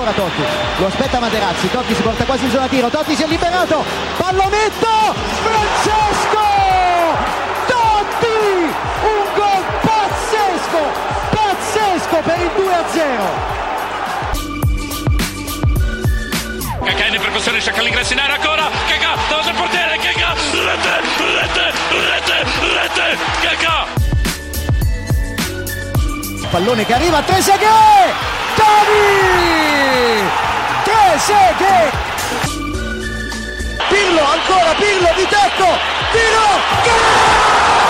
Ancora Totti, lo aspetta Materazzi, Totti si porta quasi in zona tiro, Totti si è liberato, pallonetto, Francesco! Totti! Un gol pazzesco, pazzesco per il 2-0! Cacà in percussione, cerca l'ingresso in area ancora, Cacà, davanti al portiere, Cacà, rete, rete, rete, rete, Cacà! Pallone che arriva, Trezeguet! Totti! Trezeguet! Pirlo, ancora Pirlo di tetto! Tiro! Grosso!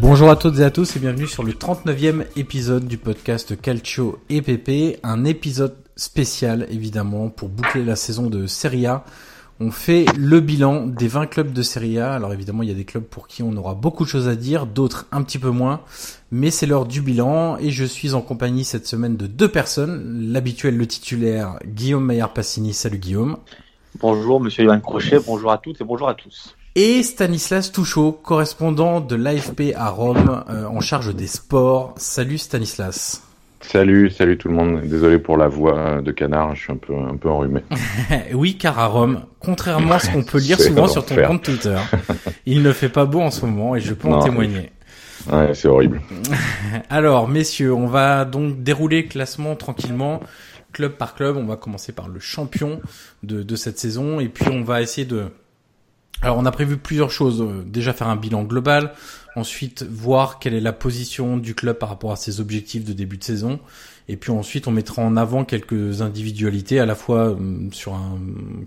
Bonjour à toutes et à tous et bienvenue sur le 39e épisode du podcast Calcio et PP, un épisode spécial évidemment pour boucler la saison de Serie A. On fait le bilan des 20 clubs de Serie A. Alors évidemment, il y a des clubs pour qui on aura beaucoup de choses à dire, d'autres un petit peu moins, mais c'est l'heure du bilan et je suis en compagnie cette semaine de deux personnes, l'habituel, le titulaire Guillaume Maillard-Passini. Salut Guillaume. Bonjour Monsieur Yoann Crochet, bonjour à toutes et bonjour à tous. Et Stanislas Touchot, correspondant de l'AFP à Rome, euh, en charge des sports. Salut Stanislas. Salut, salut tout le monde. Désolé pour la voix de canard, je suis un peu, un peu enrhumé. oui, car à Rome, contrairement à ce qu'on peut lire souvent sur ton compte Twitter, il ne fait pas beau en ce moment et je peux en témoigner. Ouais, c'est horrible. Alors, messieurs, on va donc dérouler le classement tranquillement, club par club. On va commencer par le champion de, de cette saison et puis on va essayer de... Alors, on a prévu plusieurs choses. Euh, Déjà faire un bilan global, ensuite voir quelle est la position du club par rapport à ses objectifs de début de saison. Et puis ensuite, on mettra en avant quelques individualités, à la fois euh, sur un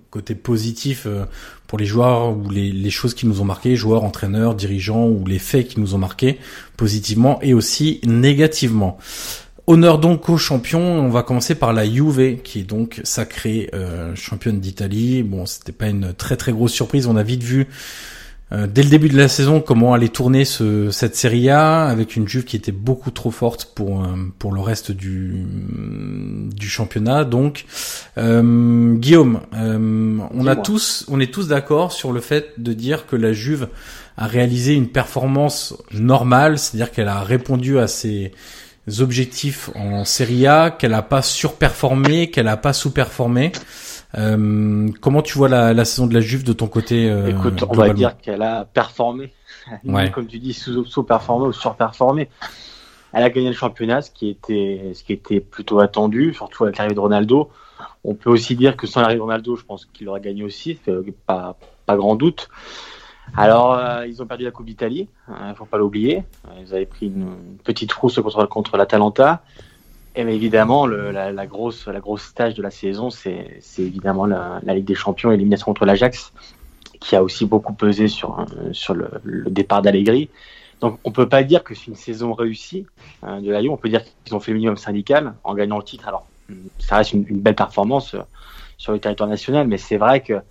côté positif euh, pour les joueurs ou les, choses qui nous ont marqué, joueurs, entraîneurs, dirigeants ou les faits qui nous ont marqué positivement et aussi négativement. Honneur donc aux champions, on va commencer par la Juve qui est donc sacrée euh, championne d'Italie. Bon, c'était pas une très très grosse surprise, on a vite vu euh, dès le début de la saison comment allait tourner ce, cette Serie A avec une Juve qui était beaucoup trop forte pour euh, pour le reste du du championnat. Donc euh, Guillaume, euh, on a tous on est tous d'accord sur le fait de dire que la Juve a réalisé une performance normale, c'est-à-dire qu'elle a répondu à ses objectifs en Serie A, qu'elle a pas surperformé, qu'elle a pas sous-performé. Euh, comment tu vois la, la, saison de la Juve de ton côté euh, Écoute, on va dire qu'elle a performé, ouais. comme tu dis, sous-performé ou surperformé. Elle a gagné le championnat, ce qui était, ce qui était plutôt attendu, surtout avec l'arrivée de Ronaldo. On peut aussi dire que sans l'arrivée de Ronaldo, je pense qu'il aurait gagné aussi, pas, pas grand doute. Alors, euh, ils ont perdu la Coupe d'Italie, il hein, ne faut pas l'oublier. Ils avaient pris une, petite rousse contre, contre l'Atalanta. Et évidemment, le, la, la, grosse, la grosse stage de la saison, c'est évidemment la, Ligue des Champions, élimination contre l'Ajax, qui a aussi beaucoup pesé sur, sur le, le départ d'Allegri. Donc, on peut pas dire que c'est une saison réussie hein, de la Ligue. On peut dire qu'ils ont fait le minimum syndical en gagnant le titre. Alors, ça reste une, une belle performance euh, sur le territoire national, mais c'est vrai que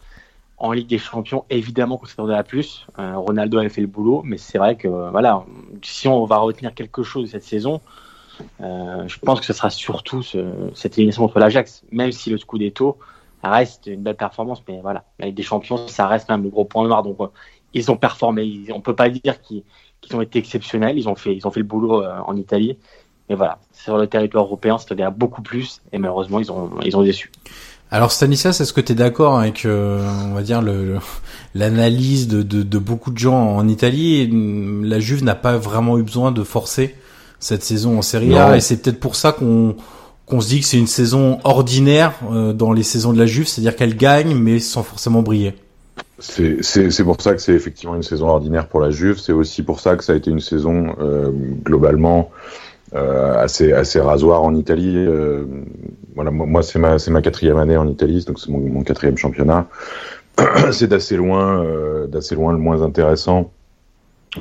en Ligue des Champions, évidemment qu'on s'attendait à plus. Euh, Ronaldo avait fait le boulot, mais c'est vrai que voilà, si on va retenir quelque chose de cette saison, euh, je pense que ce sera surtout ce, cette élimination contre l'Ajax, même si le Scudetto reste une belle performance, mais voilà, la Ligue des Champions, ça reste même le gros point noir. Donc, euh, ils ont performé. Ils, on peut pas dire qu'ils ont été exceptionnels. Ils ont fait, ils ont fait le boulot euh, en Italie. Mais voilà, sur le territoire européen, c'était beaucoup plus, et malheureusement, ils ont, ils ont déçu. Alors Stanislas, est-ce que tu es d'accord avec, euh, on va dire, l'analyse de, de, de, beaucoup de gens en Italie La Juve n'a pas vraiment eu besoin de forcer cette saison en Serie A, et c'est peut-être pour ça qu'on qu'on se dit que c'est une saison ordinaire euh, dans les saisons de la Juve, c'est-à-dire qu'elle gagne, mais sans forcément briller. C'est pour ça que c'est effectivement une saison ordinaire pour la Juve. C'est aussi pour ça que ça a été une saison euh, globalement euh, assez assez rasoir en Italie. Euh, voilà, moi c'est ma ma quatrième année en Italie, donc c'est mon, mon, quatrième championnat. c'est d'assez loin euh, d'assez loin le moins intéressant,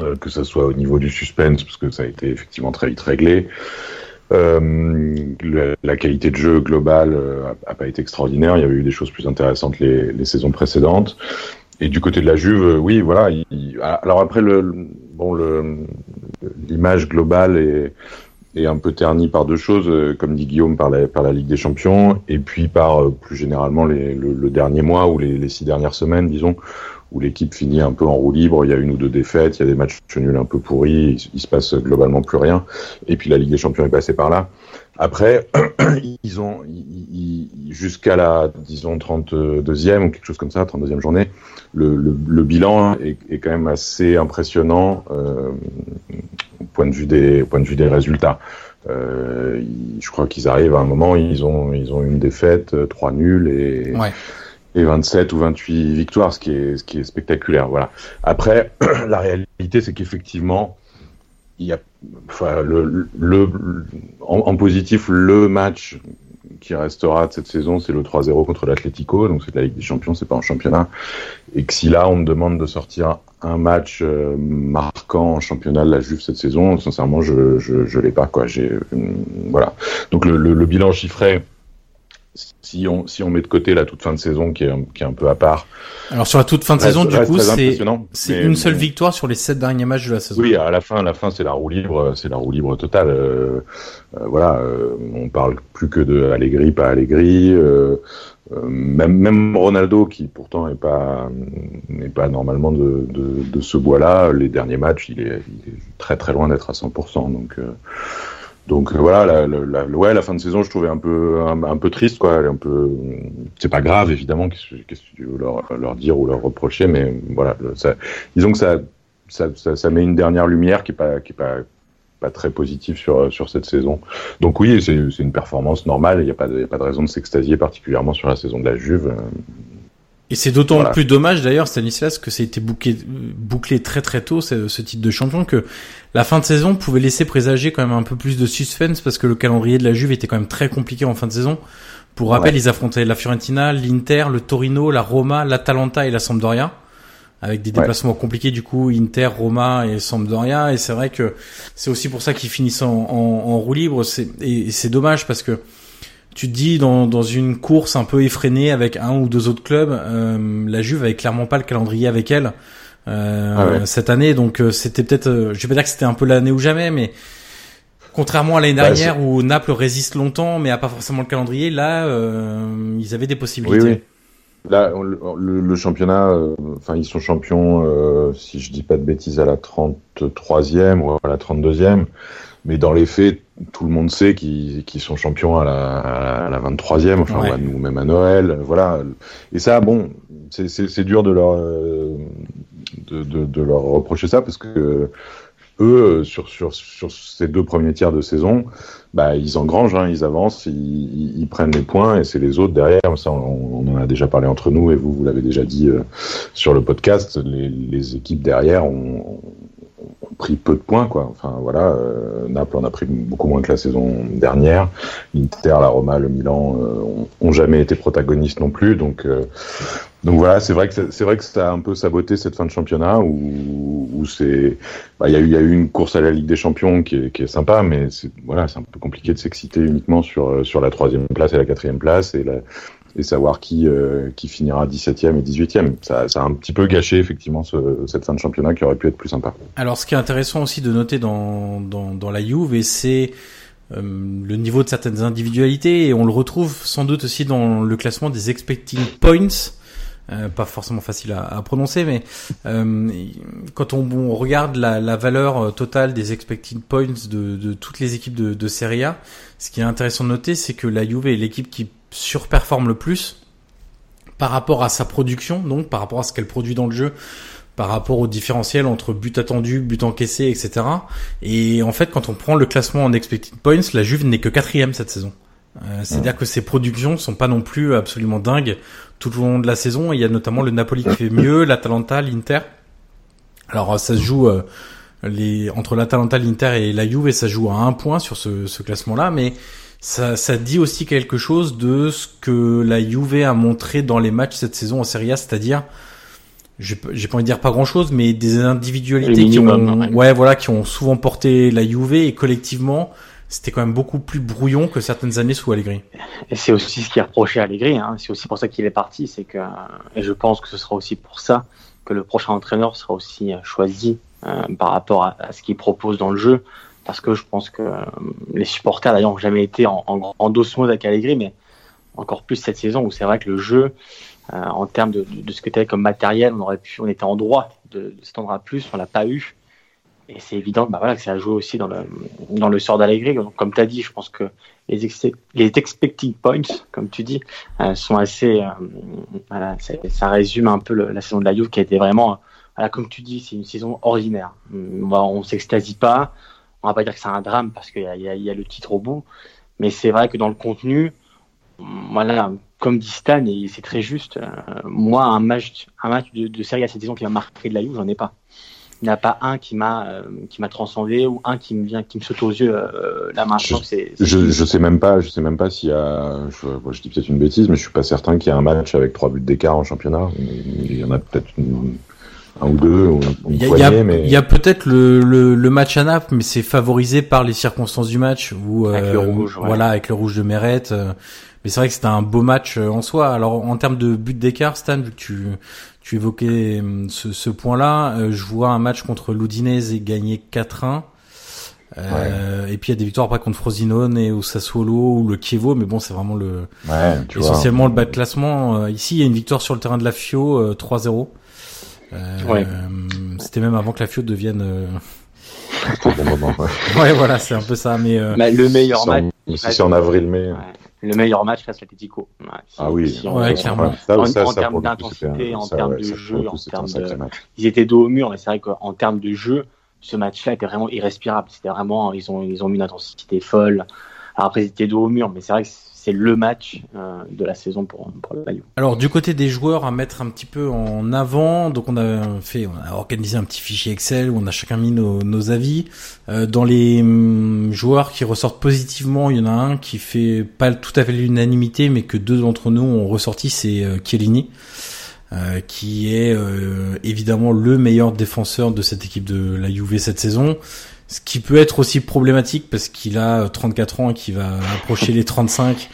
euh, que ce soit au niveau du suspense, parce que ça a été effectivement très vite réglé. La, la, qualité de jeu globale a, a, pas été extraordinaire. Il y avait eu des choses plus intéressantes les, les saisons précédentes. Et du côté de la Juve, oui, voilà. Il, alors après le bon l'image globale est est un peu terni par deux choses, euh, comme dit Guillaume, par la, Ligue des Champions, et puis par euh, plus généralement le, dernier mois ou les, les, six dernières semaines, disons, où l'équipe finit un peu en roue libre, il y a une ou deux défaites, il y a des matchs nuls un peu pourris, il, il se passe globalement plus rien, et puis la Ligue des Champions est passée par là. Après, ils ont jusqu'à la, disons, 32e ou quelque chose comme ça, 32e journée, le, le, le bilan est, est, quand même assez impressionnant euh, au point de vue des, au point de vue des résultats. Euh, je crois qu'ils arrivent à un moment, ils ont, ils ont une défaite, euh, trois nuls et, ouais. et 27 ou 28 victoires, ce qui est, ce qui est spectaculaire. Voilà. Après, la réalité, c'est qu'effectivement, il y a, enfin, en, positif, le match qui restera de cette saison, c'est le 3-0 contre l'Atlético, donc c'est la Ligue des Champions, c'est pas en championnat. Et que si là, on me demande de sortir un match euh, marquant en championnat de la Juve cette saison, sincèrement, je, l'ai pas, euh, voilà. Donc le, bilan chiffré, si on, si on met de côté la toute fin de saison qui est, un, qui est un peu à part. Alors sur la toute fin de saison, du coup, c'est une seule victoire sur les sept derniers matchs de la saison. Oui, à la fin, à la fin, c'est la roue libre, c'est la roue libre totale. Euh, euh, voilà, euh, on parle plus que de Allegri, pas Allegri. Euh, même, même Ronaldo, qui pourtant n'est pas n'est pas normalement de, de, de ce bois-là, les derniers matchs, il est, il est très très loin d'être à 100%. Donc donc euh, voilà, la, la, ouais, la fin de saison, je trouvais un peu un, peu triste, quoi. Un peu, c'est pas grave évidemment, qu'est-ce que tu veux leur, leur dire ou leur reprocher, mais voilà, ça, disons que ça, ça, ça, ça, met une dernière lumière qui est pas, qui est pas, pas très positive sur sur cette saison. Donc oui, c'est une performance normale. Il n'y a a pas de raison de s'extasier particulièrement sur la saison de la Juve. Et c'est d'autant voilà. plus dommage d'ailleurs, Stanislas, que ça a été bouclé, bouclé très très tôt, ce, ce, titre de champion, que la fin de saison pouvait laisser présager quand même un peu plus de suspense, parce que le calendrier de la Juve était quand même très compliqué en fin de saison. Pour rappel, ouais. ils affrontaient la Fiorentina, l'Inter, le Torino, la Roma, l'Atalanta et la Sampdoria, avec des déplacements ouais. compliqués du coup, Inter, Roma et Sampdoria. Et c'est vrai que c'est aussi pour ça qu'ils finissent en, en, en roue libre. Et c'est dommage parce que tu te dis dans, dans une course un peu effrénée avec un ou deux autres clubs, euh, la Juve avait clairement pas le calendrier avec elle euh, ah ouais. cette année, donc euh, c'était peut-être, je vais pas dire que c'était un peu l'année ou jamais, mais contrairement à l'année bah, dernière où Naples résiste longtemps mais a pas forcément le calendrier, là ils avaient des possibilités. Oui, oui. Là, le, championnat, euh, enfin, ils sont champions, euh, si je dis pas de bêtises, à la 33e ou à la 32e. Mais dans les faits, tout le monde sait qu'ils sont champions à la, à la 23e, enfin, nous même à Noël, voilà. Et ça, bon, c'est dur de leur, euh, de, de, de, leur reprocher ça parce que eux, sur, sur, sur ces deux premiers tiers de saison, bah, ils engrangent, hein, ils avancent, ils, prennent les points et c'est les autres derrière. On, en a déjà parlé entre nous et vous, vous l'avez déjà dit euh, sur le podcast. Les, les équipes derrière ont, ont, pris peu de points, quoi. Enfin voilà, euh, Naples en a pris beaucoup moins que la saison dernière. L'Inter, la Roma, le Milan euh, ont, jamais été protagonistes non plus, donc euh, donc voilà, c'est vrai que c'est vrai que ça a un peu saboté cette fin de championnat où, c'est, bah, il y a eu une course à la Ligue des Champions qui est, sympa, mais c'est voilà, c'est un peu compliqué de s'exciter uniquement sur sur la troisième place et la quatrième place et la, savoir qui euh, qui finira 17e et 18e. Ça, a un petit peu gâché effectivement ce, cette fin de championnat qui aurait pu être plus sympa. Alors ce qui est intéressant aussi de noter dans dans, la Juve, c'est euh, le niveau de certaines individualités et on le retrouve sans doute aussi dans le classement des expecting points euh, pas forcément facile à, à prononcer, mais euh, quand on, on regarde la, la, valeur euh, totale des expected points de, de toutes les équipes de, de, Serie A, ce qui est intéressant de noter, c'est que la Juve est l'équipe qui surperforme le plus par rapport à sa production, donc par rapport à ce qu'elle produit dans le jeu, par rapport au différentiel entre but attendu, but encaissé, etc. Et en fait, quand on prend le classement en expected points, la Juve n'est que quatrième cette saison. Euh, c'est-à-dire que ses productions sont pas non plus absolument dingues tout au long de la saison. Il y a notamment le Napoli qui fait mieux, l'Atalanta, l'Inter. Alors ça se joue euh, les, entre l'Atalanta, l'Inter et la Juve et ça joue à un point sur ce, ce classement-là, mais ça, ça dit aussi quelque chose de ce que la Juve a montré dans les matchs cette saison en Serie A, c'est-à-dire j'ai pas envie de dire pas grand chose, mais des individualités qui ont, ouais, voilà, qui ont souvent porté la Juve et collectivement, c'était quand même beaucoup plus brouillon que certaines années sous Allegri. Et c'est aussi ce qui est reproché à Allegri. Hein. C'est aussi pour ça qu'il est parti. C'est que, et je pense que ce sera aussi pour ça que le prochain entraîneur sera aussi euh, choisi euh, par rapport à, ce qu'il propose dans le jeu. Parce que je pense que euh, les supporters d'ailleurs n'ont jamais été en, en, en avec Allegri, mais encore plus cette saison où c'est vrai que le jeu, euh, en termes de, de, ce que tu avais comme matériel, on aurait pu, on était en droit de, de à plus, on l'a pas eu. Et c'est évident bah voilà, que ça a joué aussi dans le, dans le sort d'Allegri. Comme tu as dit, je pense que les, les expecting points, comme tu dis, euh, sont assez. Euh, voilà, ça résume un peu le, la saison de la Juve qui a été vraiment. Voilà, comme tu dis, c'est une saison ordinaire. On, on s'extasie pas. On va pas dire que c'est un drame parce qu'il y, y, y a, le titre au bout. Mais c'est vrai que dans le contenu, voilà, comme dit Stan, et c'est très juste, euh, moi, un match, un match de, de série à cette saison qui m'a marqué de la Juve, j'en ai pas il n'y a pas un qui m'a euh, qui m'a transcendé ou un qui me vient qui me saute aux yeux euh, là maintenant c'est je, je sais même pas je sais même pas s'il y a je, je dis peut-être une bêtise mais je suis pas certain qu'il y ait un match avec trois buts d'écart en championnat. Il y en a peut-être un ou deux ou il y a, poignée, mais... il y a peut-être le, le, le, match à Naples mais c'est favorisé par les circonstances du match le euh, rouge ouais. voilà avec le rouge de Meret mais c'est vrai que c'était un beau match en soi. Alors en termes de buts d'écart Stan vu que tu tu évoquais hum, ce, ce point-là. Euh, je vois un match contre l'Udinese et gagner 4-1. Euh, ouais. Et puis il y a des victoires après contre Frosinone et au Sassuolo ou le Chievo, mais bon c'est vraiment le ouais, essentiellement vois. le bas de classement. Euh, ici il y a une victoire sur le terrain de la Fio 3-0. Euh, ouais. C'était même avant que la Fio devienne. bon moment, ouais. ouais. voilà c'est un peu ça, mais, mais le meilleur match. C'est en avril-mai le meilleur match face à l'Atletico. Ouais, ah oui, si on, ouais, clairement. Ça, en, ça, en, en termes d'intensité, en termes de jeu, en termes de... Ils étaient dos au mur, mais c'est vrai qu'en termes de jeu, ce match-là était vraiment irrespirable. C'était vraiment, ils ont, ils ont mis une intensité folle. Alors après, ils étaient dos au mur, mais c'est vrai que c'est le match euh, de la saison pour, pour Bayou. Alors du côté des joueurs à mettre un petit peu en avant, donc on a fait, on a organisé un petit fichier Excel où on a chacun mis nos, avis. Euh, dans les hum, joueurs qui ressortent positivement, il y en a un qui fait pas tout à fait l'unanimité, mais que deux d'entre nous ont ressorti, c'est euh, Chiellini. Euh, qui est évidemment le meilleur défenseur de cette équipe de la Juve cette saison. Ce qui peut être aussi problématique parce qu'il a 34 ans et qu'il va approcher les 35.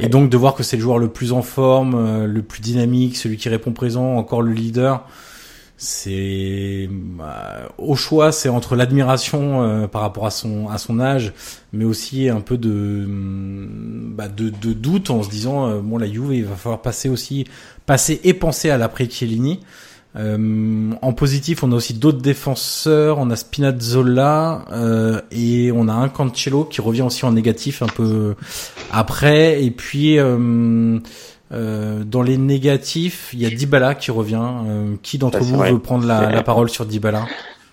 Et donc de voir que c'est le joueur le plus en forme, euh, le plus dynamique, celui qui répond présent, encore le leader. c'est euh, au choix, c'est entre l'admiration euh, par rapport à son à son âge, mais aussi un peu de bah, de, de, doute en se disant euh, bon la Juve il va falloir passer aussi passer et penser à l'après Chiellini. En positif, on a aussi d'autres défenseurs. On a Spinazzola et on a un Cancelo qui revient aussi en négatif un peu après. Et puis euh, dans les négatifs, il y a Dybala qui revient. Euh, qui d'entre vous veut prendre la, la, parole sur Dybala?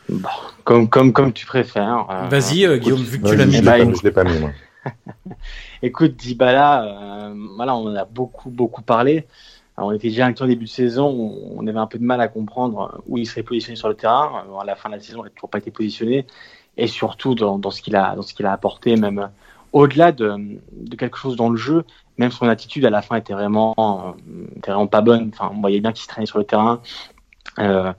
Bon, comme, comme, comme tu préfères. Euh, Vas-y, euh, Guillaume, vu que tu l'as mis. Je l'ai pas mis, moi. Écoute, Dybala, voilà, on en a beaucoup, beaucoup parlé. On était déjà un début de saison, on avait un peu de mal à comprendre où il serait positionné sur le terrain. À la fin de la saison, il n'a toujours pas été positionné. Et surtout dans, ce qu'il a, dans a apporté, même au-delà de, quelque chose dans le jeu, même son attitude à la fin était vraiment, euh, était vraiment pas bonne. Enfin, on voyait bien qu'il se traînait sur le terrain. Euh,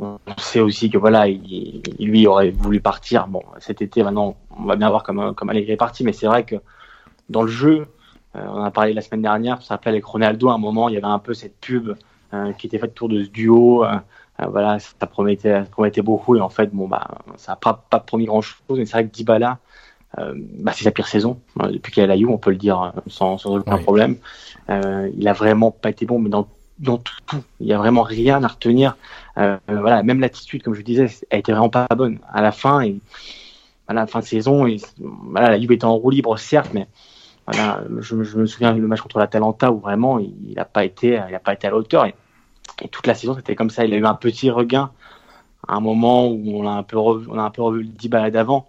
on sait aussi que voilà, il, lui aurait voulu partir. Bon, cet été, maintenant, on va bien voir comment, comment Allegri est parti, mais c'est vrai que dans le jeu, euh, on a parlé la semaine dernière, ça s'appelait avec Ronaldo, à un moment, il y avait un peu cette pub euh, qui était faite autour de ce duo. Euh, voilà, ça promettait, ça promettait beaucoup, et en fait, bon, bah, ça n'a pas, pas promis grand chose, mais c'est vrai que Dybala, euh, bah, c'est sa pire saison euh, depuis qu'il est à la Juve, on peut le dire euh, sans, sans aucun problème. il a vraiment pas été bon, mais dans dans tout, il y a vraiment rien à retenir. voilà, même l'attitude, comme je disais, elle était vraiment pas bonne. À la fin, et à la fin de saison, et, voilà, la Juve était en roue libre certes, mais je, me souviens du match contre la Talenta où vraiment il n'a pas été, il pas été à la hauteur. Et, toute la saison, c'était comme ça. Il a eu un petit regain à un moment où on a un peu revu, le 10 balades avant.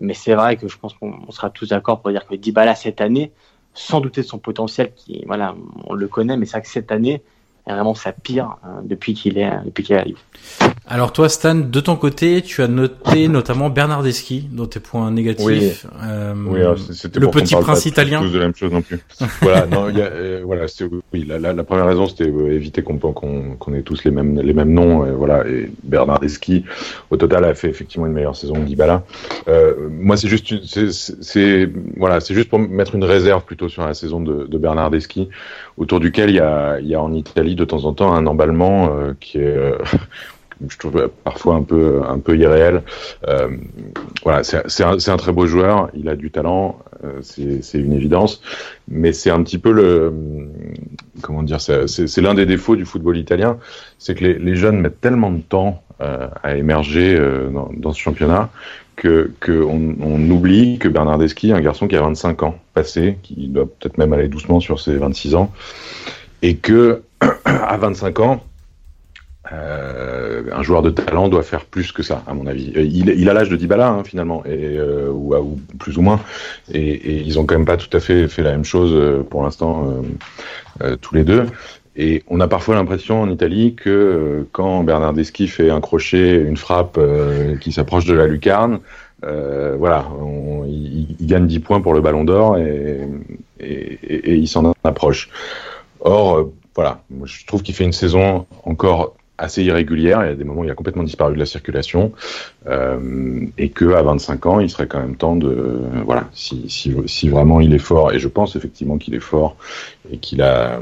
Mais c'est vrai que je pense qu'on sera tous d'accord pour dire que Dybala cette année, sans douter de son potentiel, qui voilà, on le connaît, mais c'est vrai que cette année, est vraiment sa pire hein, depuis qu'il est depuis qu'il arrive. Alors toi Stan, de ton côté, tu as noté notamment Bernardeschi dans tes points négatifs. Oui, euh, oui c'était le petit prince italien. Tous de la même chose non plus. voilà, non, y a, euh, voilà, oui, la, la, la, première raison c'était euh, éviter qu'on ait tous les mêmes les mêmes noms. Et voilà, et Bernardeschi, au total, a fait effectivement une meilleure saison que Dybala. Euh, moi, c'est juste c'est voilà, c'est juste pour mettre une réserve plutôt sur la saison de, de Bernardeschi, autour duquel il y a il y a en Italie de temps en temps un emballement euh, qui est euh, je trouve parfois un peu irréel. Euh, voilà, c'est un, très beau joueur, il a du talent, euh, c'est une évidence, mais c'est un petit peu le comment dire, c'est l'un des défauts du football italien, c'est que les, jeunes mettent tellement de temps euh, à émerger dans, ce championnat que qu'on on oublie que Bernardeschi, un garçon qui a 25 ans passé, qui doit peut-être même aller doucement sur ses 26 ans, et que à 25 ans, euh, un joueur de talent doit faire plus que ça, à mon avis. Euh, il, il a l'âge de Dybala hein, finalement, et, euh, ou, ou, plus ou moins, et, et, ils ont quand même pas tout à fait fait la même chose euh, pour l'instant euh, tous les deux. Et on a parfois l'impression en Italie que quand Bernardeschi fait un crochet, une frappe qui s'approche de la lucarne, voilà, on, il, il, gagne 10 points pour le Ballon d'Or et, et il s'en approche. Or, euh, voilà, je trouve qu'il fait une saison encore assez irrégulière. Il y a des moments où il a complètement disparu de la circulation euh, et que à 25 ans, il serait quand même temps de voilà, si, si, si vraiment il est fort et je pense effectivement qu'il est fort et qu'il a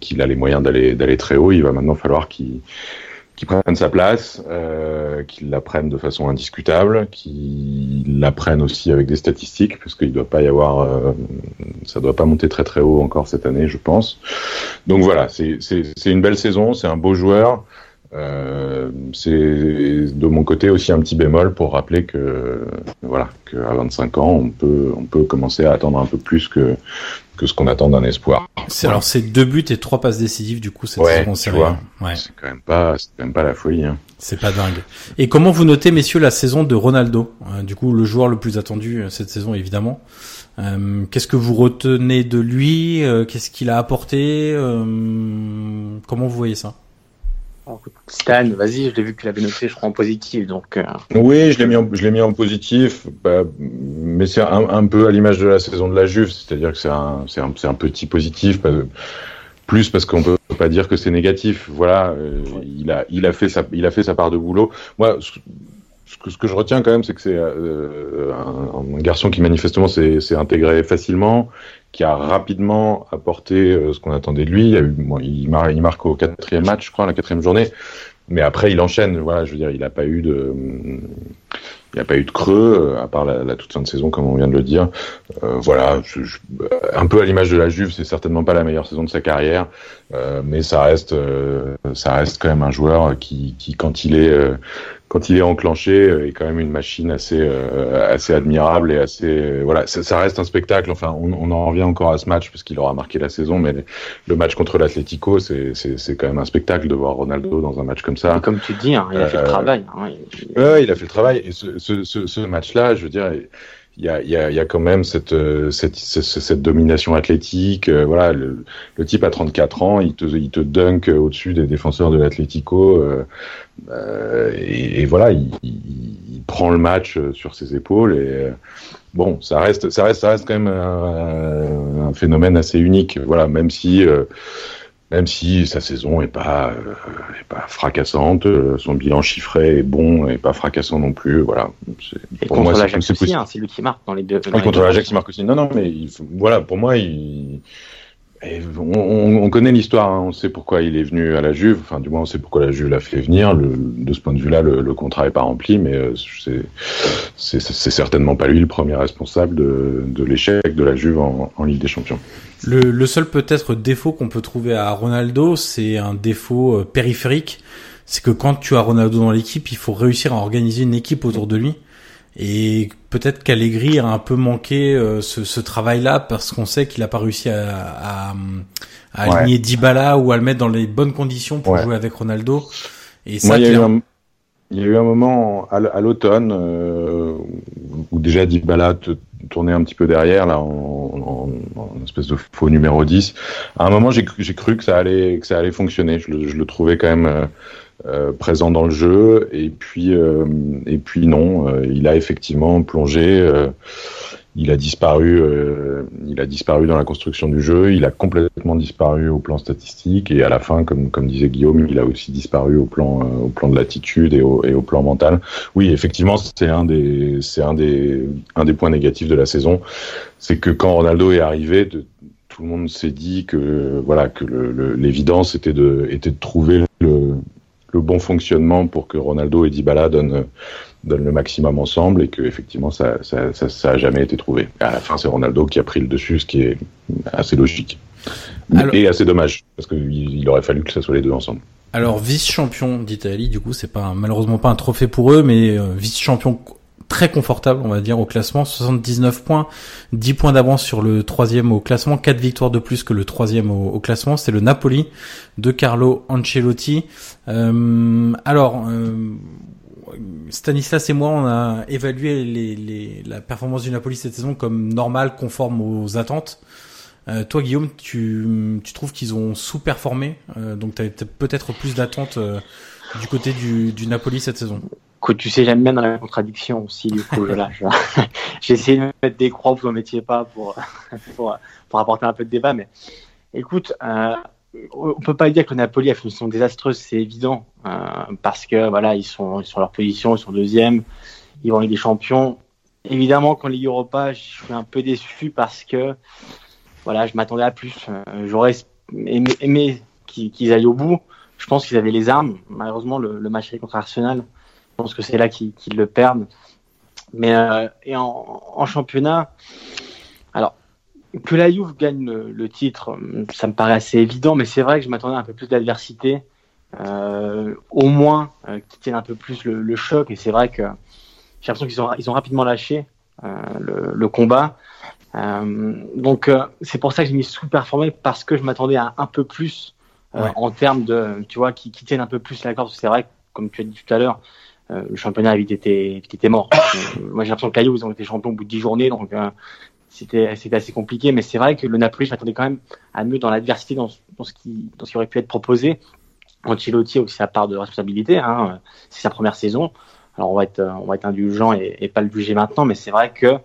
qu'il a les moyens d'aller d'aller très haut, il va maintenant falloir qu'il qui prennent sa place, euh, qu'ils la prennent de façon indiscutable, qu'ils la prennent aussi avec des statistiques, parce qu'il ne doit pas y avoir, euh, ça doit pas monter très très haut encore cette année, je pense. Donc voilà, c'est une belle saison, c'est un beau joueur. Euh, c'est de mon côté aussi un petit bémol pour rappeler que voilà qu'à 25 ans on peut on peut commencer à attendre un peu plus que que ce qu'on attend d'un espoir. C'est alors c'est deux buts et trois passes décisives du coup cette ouais, saison. Ouais. C'est quand même pas c'est quand même pas la folie. Hein. C'est pas dingue. Et comment vous notez messieurs la saison de Ronaldo? Euh, Du coup le joueur le plus attendu euh, cette saison évidemment. Euh, Qu'est-ce que vous retenez de lui? Euh, Qu'est-ce qu'il a apporté? Comment vous voyez ça? Stan, vas-y, je l'ai vu que tu l'avais noté, je crois en positif, donc. Euh... Oui, je l'ai mis, en, je mis en positif, bah, mais c'est un, un, peu à l'image de la saison de la Juve, c'est-à-dire que c'est un, petit positif, plus parce qu'on peut pas dire que c'est négatif. Voilà, euh, il a, il a fait sa, il a fait sa part de boulot. Moi, ce, que, ce que je retiens quand même, c'est que c'est euh, un, un, garçon qui manifestement s'est intégré facilement, qui a rapidement apporté euh, ce qu'on attendait de lui. Il, marque, au quatrième match, je crois, la quatrième journée. mais après, il enchaîne. Voilà, je veux dire, il n'a pas eu de, il a pas eu de creux, à part la, toute fin de saison, comme on vient de le dire. voilà, un peu à l'image de la Juve, c'est certainement pas la meilleure saison de sa carrière, mais ça reste, ça reste quand même un joueur qui quand il est quand il est enclenché, euh, est quand même une machine assez euh, assez admirable et assez euh, voilà. Ça, ça, reste un spectacle. Enfin, on, on, en revient encore à ce match parce qu'il aura marqué la saison, mais le match contre l'Atlético, c'est c'est quand même un spectacle de voir Ronaldo dans un match comme ça. comme tu dis, hein, il a fait le travail. Hein, il... Ouais, il a fait le travail. Et ce, ce, ce, ce match-là, je veux dire il y a, y, a, y a, quand même cette, euh, cette, cette, domination athlétique. Euh, voilà, le, le, type a 34 ans, il te, il te dunk au-dessus des défenseurs de l'Atlético. Euh, et, et, voilà, il, il, prend le match sur ses épaules. Et bon, ça reste, ça reste, ça reste quand même un, un phénomène assez unique. Voilà, même si même si sa saison est pas euh, est pas fracassante, euh, son bilan chiffré est bon et pas fracassant non plus. Voilà. Et pour contre l'Ajax aussi, hein, c'est lui qui marque dans les deux. Dans contre l'Ajax, il marque aussi. Non, non, mais il, voilà, pour moi, il, on, connaît l'histoire, hein, on sait pourquoi il est venu à la Juve, enfin du moins on sait pourquoi la Juve l'a fait venir. Le, de ce point de vue-là, le, contrat est pas rempli, mais euh, c'est certainement pas lui le premier responsable de, de l'échec de la Juve en, en, Ligue des Champions. Le, le seul peut-être défaut qu'on peut trouver à Ronaldo, c'est un défaut euh, périphérique, c'est que quand tu as Ronaldo dans l'équipe, il faut réussir à organiser une équipe autour de lui. Et peut-être qu'Allegri a un peu manqué euh, ce, ce travail-là parce qu'on sait qu'il a pas réussi à, à, à aligner Dybala ou à le mettre dans les bonnes conditions pour jouer avec Ronaldo. Et ça, il, y a eu un, il y a eu un moment à l'automne euh, où déjà Dybala te, tournait un petit peu derrière là en, en, en, espèce de faux numéro 10. À un moment, j'ai cru que ça allait que ça allait fonctionner. Je le, je le trouvais quand même euh, euh, présent dans le jeu. Et puis euh, et puis non euh, il a effectivement plongé il a disparu il a disparu dans la construction du jeu. Il a complètement disparu au plan statistique. Et à la fin comme comme disait Guillaume il a aussi disparu au plan au plan de l'attitude et au, et au plan mental. Oui effectivement c'est un des c'est un des un des points négatifs de la saison. C'est que quand Ronaldo est arrivé tout le monde s'est dit que voilà que l'évidence était de était de trouver le, le bon fonctionnement pour que Ronaldo et Dybala donnent, donnent le maximum ensemble et que effectivement ça ça, ça, ça a jamais été trouvé. À la fin, c'est Ronaldo qui a pris le dessus, ce qui est assez logique et assez dommage parce qu'il il aurait fallu que ça soit les deux ensemble. Alors vice-champion d'Italie, du coup, c'est pas malheureusement pas un trophée pour eux, mais euh, vice-champion très confortable, on va dire, au classement. 79 points, 10 points d'avance sur le troisième au classement, 4 victoires de plus que le troisième au, classement. C'est le Napoli de Carlo Ancelotti. Euh, alors, euh, Stanislas et moi, on a évalué les, les, la performance du Napoli cette saison comme normale, conforme aux attentes. Euh, toi, Guillaume, tu, tu trouves qu'ils ont sous-performé, euh, donc tu avais peut-être plus d'attentes euh, du côté du, du Napoli cette saison? Que tu sais, j'aime bien dans la contradiction aussi, du coup, là, j'ai essayé de mettre des croix, vous n'en mettiez pas pour, pour, pour, apporter un peu de débat, mais écoute, euh, on peut pas dire que Napoli a fait une saison désastreuse, c'est évident, euh, parce que voilà, ils sont sur leur position, ils sont deuxième, ils vont avec des champions. Évidemment, quand Ligue Europa, je suis un peu déçu parce que voilà, je m'attendais à plus. Euh, j'aurais aimé, aimé qu'ils aillent au bout. Je pense qu'ils avaient les armes. Malheureusement, le, le match contre Arsenal, pense que c'est là qu'ils le perdent. Mais euh, et en, en, championnat, alors que la Juve gagne le, le, titre, ça me paraît assez évident, mais c'est vrai que je m'attendais à un peu plus d'adversité, euh, au moins euh, qu'ils tiennent un peu plus le, le choc. Et c'est vrai que j'ai l'impression qu'ils ont, ils ont rapidement lâché euh, le, le, combat. Euh, donc euh, c'est pour ça que j'ai mis sous-performé parce que je m'attendais à un peu plus ouais. en termes de, tu vois, qui, qui tiennent un peu plus la corde. C'est vrai, comme tu as dit tout à l'heure, euh, le championnat vite été, vite été mort. Euh, moi, j'ai l'impression que Caillou, ils ont été champions au bout de 10 journées, donc euh, c'était c'était assez compliqué. Mais c'est vrai que le Napoli, je m'attendais quand même à mieux dans l'adversité, dans, ce qui dans ce qui aurait pu être proposé. Ancelotti aussi sa part de responsabilité. Hein, c'est sa première saison. Alors on va être on va être indulgent et, pas le juger maintenant, mais c'est vrai que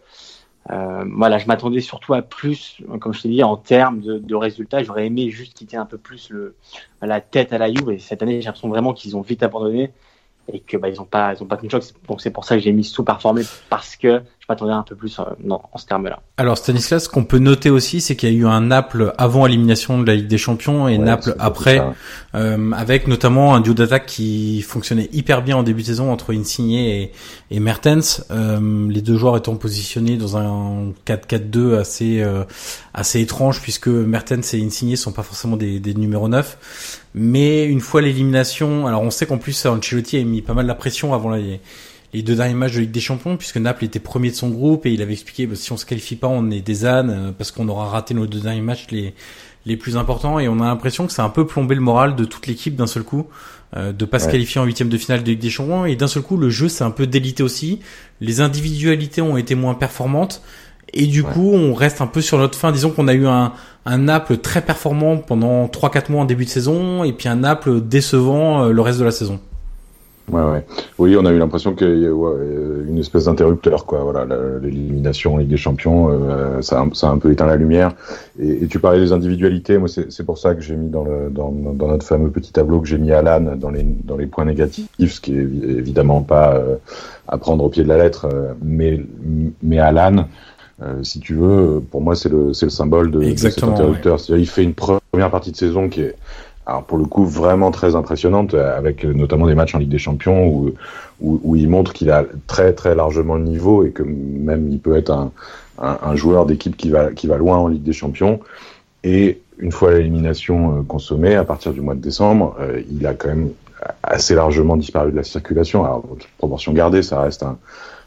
voilà, je m'attendais surtout à plus, comme je t'ai dit, en termes de, de résultats. J'aurais aimé juste quitter un peu plus le, la tête à la Juve. Et cette année, j'ai l'impression vraiment qu'ils ont vite abandonné et que bah, ils ont pas ils ont pas de choc donc c'est pour ça que j'ai mis sous-performé parce que je m'attendais un peu plus en, en ce terme-là. Alors Stanislas, ce qu'on peut noter aussi, c'est qu'il y a eu un Naples avant élimination de la Ligue des Champions et Naples après, euh, avec notamment un duo d'attaque qui fonctionnait hyper bien en début de saison entre Insigne et, et Mertens. Euh, les deux joueurs étant positionnés dans un 4-4-2 assez euh, assez étrange puisque Mertens et Insigne sont pas forcément des, des numéros 9. Mais une fois l'élimination, alors on sait qu'en plus Ancelotti a mis pas mal la pression avant les les deux derniers matchs de Ligue des Champions, puisque Naples était premier de son groupe et il avait expliqué bah, si on se qualifie pas, on est des ânes euh, parce qu'on aura raté nos deux derniers matchs les les plus importants. Et on a l'impression que ça a un peu plombé le moral de toute l'équipe d'un seul coup euh, de pas se qualifier en huitième de finale de Ligue des Champions. Et d'un seul coup le jeu s'est un peu délité aussi. Les individualités ont été moins performantes. Et du coup on reste un peu sur notre fin. Disons qu'on a eu un, un Naples très performant pendant 3-4 mois en début de saison et puis un Naples décevant euh, le reste de la saison Ouais, ouais. Oui, on a eu l'impression qu'il y a ouais, une espèce d'interrupteur, quoi. Voilà, l'élimination Ligue des Champions, euh, ça, a, ça, a un peu éteint la lumière. Et, et tu parlais des individualités. Moi, c'est pour ça que j'ai mis dans, le, dans, dans, notre fameux petit tableau que j'ai mis Alan dans les, dans les points négatifs, ce qui est évidemment pas euh, à prendre au pied de la lettre, euh, mais, mais Alan. Euh, si tu veux, pour moi, c'est le, le symbole de, de cet interrupteur. Ouais. Il fait une première partie de saison qui est alors pour le coup vraiment très impressionnante, euh, avec euh, notamment des matchs en Ligue des Champions où, où, où il montre qu'il a très très largement le niveau et que même il peut être un, un, un joueur d'équipe qui va, qui va loin en Ligue des Champions. Et une fois l'élimination euh, consommée, à partir du mois de décembre, il a quand même assez largement disparu de la circulation. Alors, proportion gardée, ça reste un,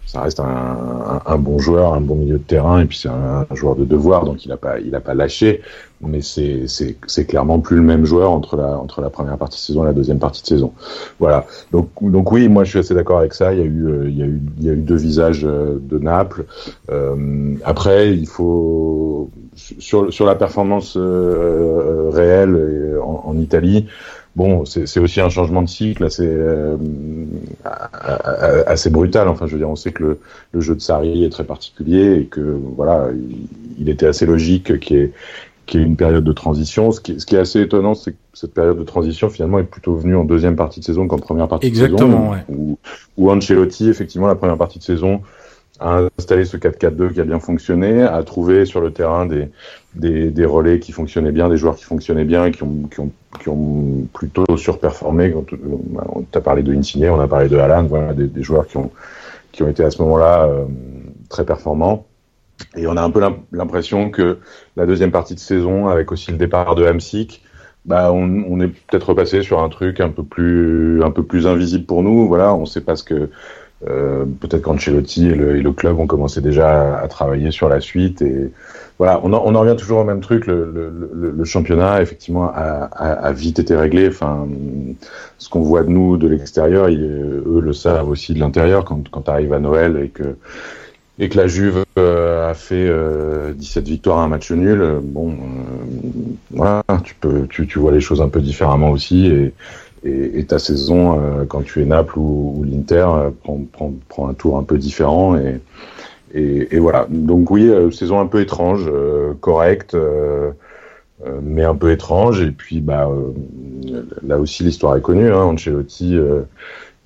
ça reste un, un, bon joueur, un bon milieu de terrain, et puis c'est un, un, joueur de devoir, donc il n'a pas, il a pas lâché, mais c'est, c'est, c'est clairement plus le même joueur entre la, entre la première partie de saison et la deuxième partie de saison. Voilà. Donc, donc oui, moi je suis assez d'accord avec ça. Il y a eu, euh, il y a eu, il y a eu deux visages euh, de Naples. Euh, après, il faut sur, sur la performance euh, réelle en, en Italie. Bon, c'est aussi un changement de cycle assez euh, assez brutal. Enfin, je veux dire, on sait que le, le, jeu de Sarri est très particulier et que voilà, il, il était assez logique qu'il y ait qui est une période de transition. Ce qui, ce qui est assez étonnant, c'est que cette période de transition, finalement, est plutôt venue en deuxième partie de saison qu'en première partie Exactement, de saison. Ouais. Où, où Ancelotti, effectivement, la première partie de saison, a installé ce 4-4-2 qui a bien fonctionné, a trouvé sur le terrain des, des, relais qui fonctionnaient bien, des joueurs qui fonctionnaient bien, ont, qui ont, qui ont plutôt surperformé. On t'a parlé de Insigne, on a parlé de Alan, voilà, des, joueurs qui ont, qui ont été à ce moment-là euh, très performants. Et on a un peu l'impression que la deuxième partie de saison, avec aussi le départ de Hamsik, bah on, est peut-être repassé sur un truc un peu plus un peu plus invisible pour nous. Voilà, on sait pas ce que euh, peut-être qu'Ancelotti et le, et le club ont commencé déjà à, à, travailler sur la suite et voilà, on en, on en revient toujours au même truc. Le, le, le championnat, effectivement, a, a, a, vite été réglé. Enfin, ce qu'on voit de nous de l'extérieur, eux le savent aussi de l'intérieur. Quand, quand arrive à Noël et que et que la Juve euh, a fait euh, 17 victoires à un match nul, euh, bon, voilà, tu peux, tu, tu vois les choses un peu différemment aussi et et, et ta saison euh, quand tu es Naples ou, ou l'Inter prend, prend, prend un tour un peu différent et et, et, voilà. Donc oui, euh, saison un peu étrange, euh, correcte, euh, mais un peu étrange. Et puis bah là aussi l'histoire est connue. Hein, Ancelotti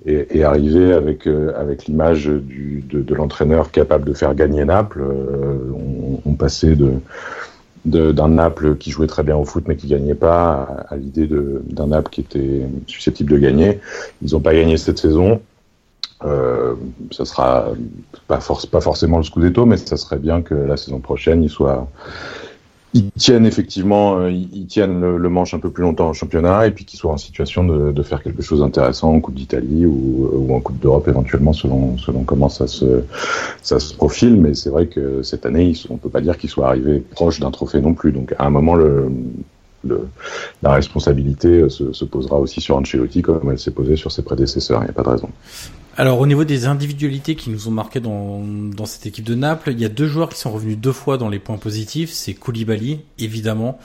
est, est, arrivé avec avec l'image de, de l'entraîneur capable de faire gagner Naples. On, on, passait de d'un Naples qui jouait très bien au foot mais qui gagnait pas à, l'idée d'un Naples qui était susceptible de gagner. Ils n'ont pas gagné cette saison. Euh, ça sera pas, pas forcément le Scudetto, mais ça serait bien que la saison prochaine, ils soient, ils tiennent effectivement, euh, ils tiennent le, manche un peu plus longtemps en championnat et puis qu'ils soient en situation de, faire quelque chose d'intéressant en Coupe d'Italie ou, ou, en Coupe d'Europe éventuellement selon, selon comment ça se, ça se profile. Mais c'est vrai que cette année, ils, on peut pas dire qu'ils soient arrivés proches d'un trophée non plus. Donc à un moment, la responsabilité se, se, posera aussi sur Ancelotti comme elle s'est posée sur ses prédécesseurs. Il n'y a pas de raison. Alors au niveau des individualités qui nous ont marqué dans, dans cette équipe de Naples, il y a deux joueurs qui sont revenus deux fois dans les points positifs. C'est Koulibaly, évidemment,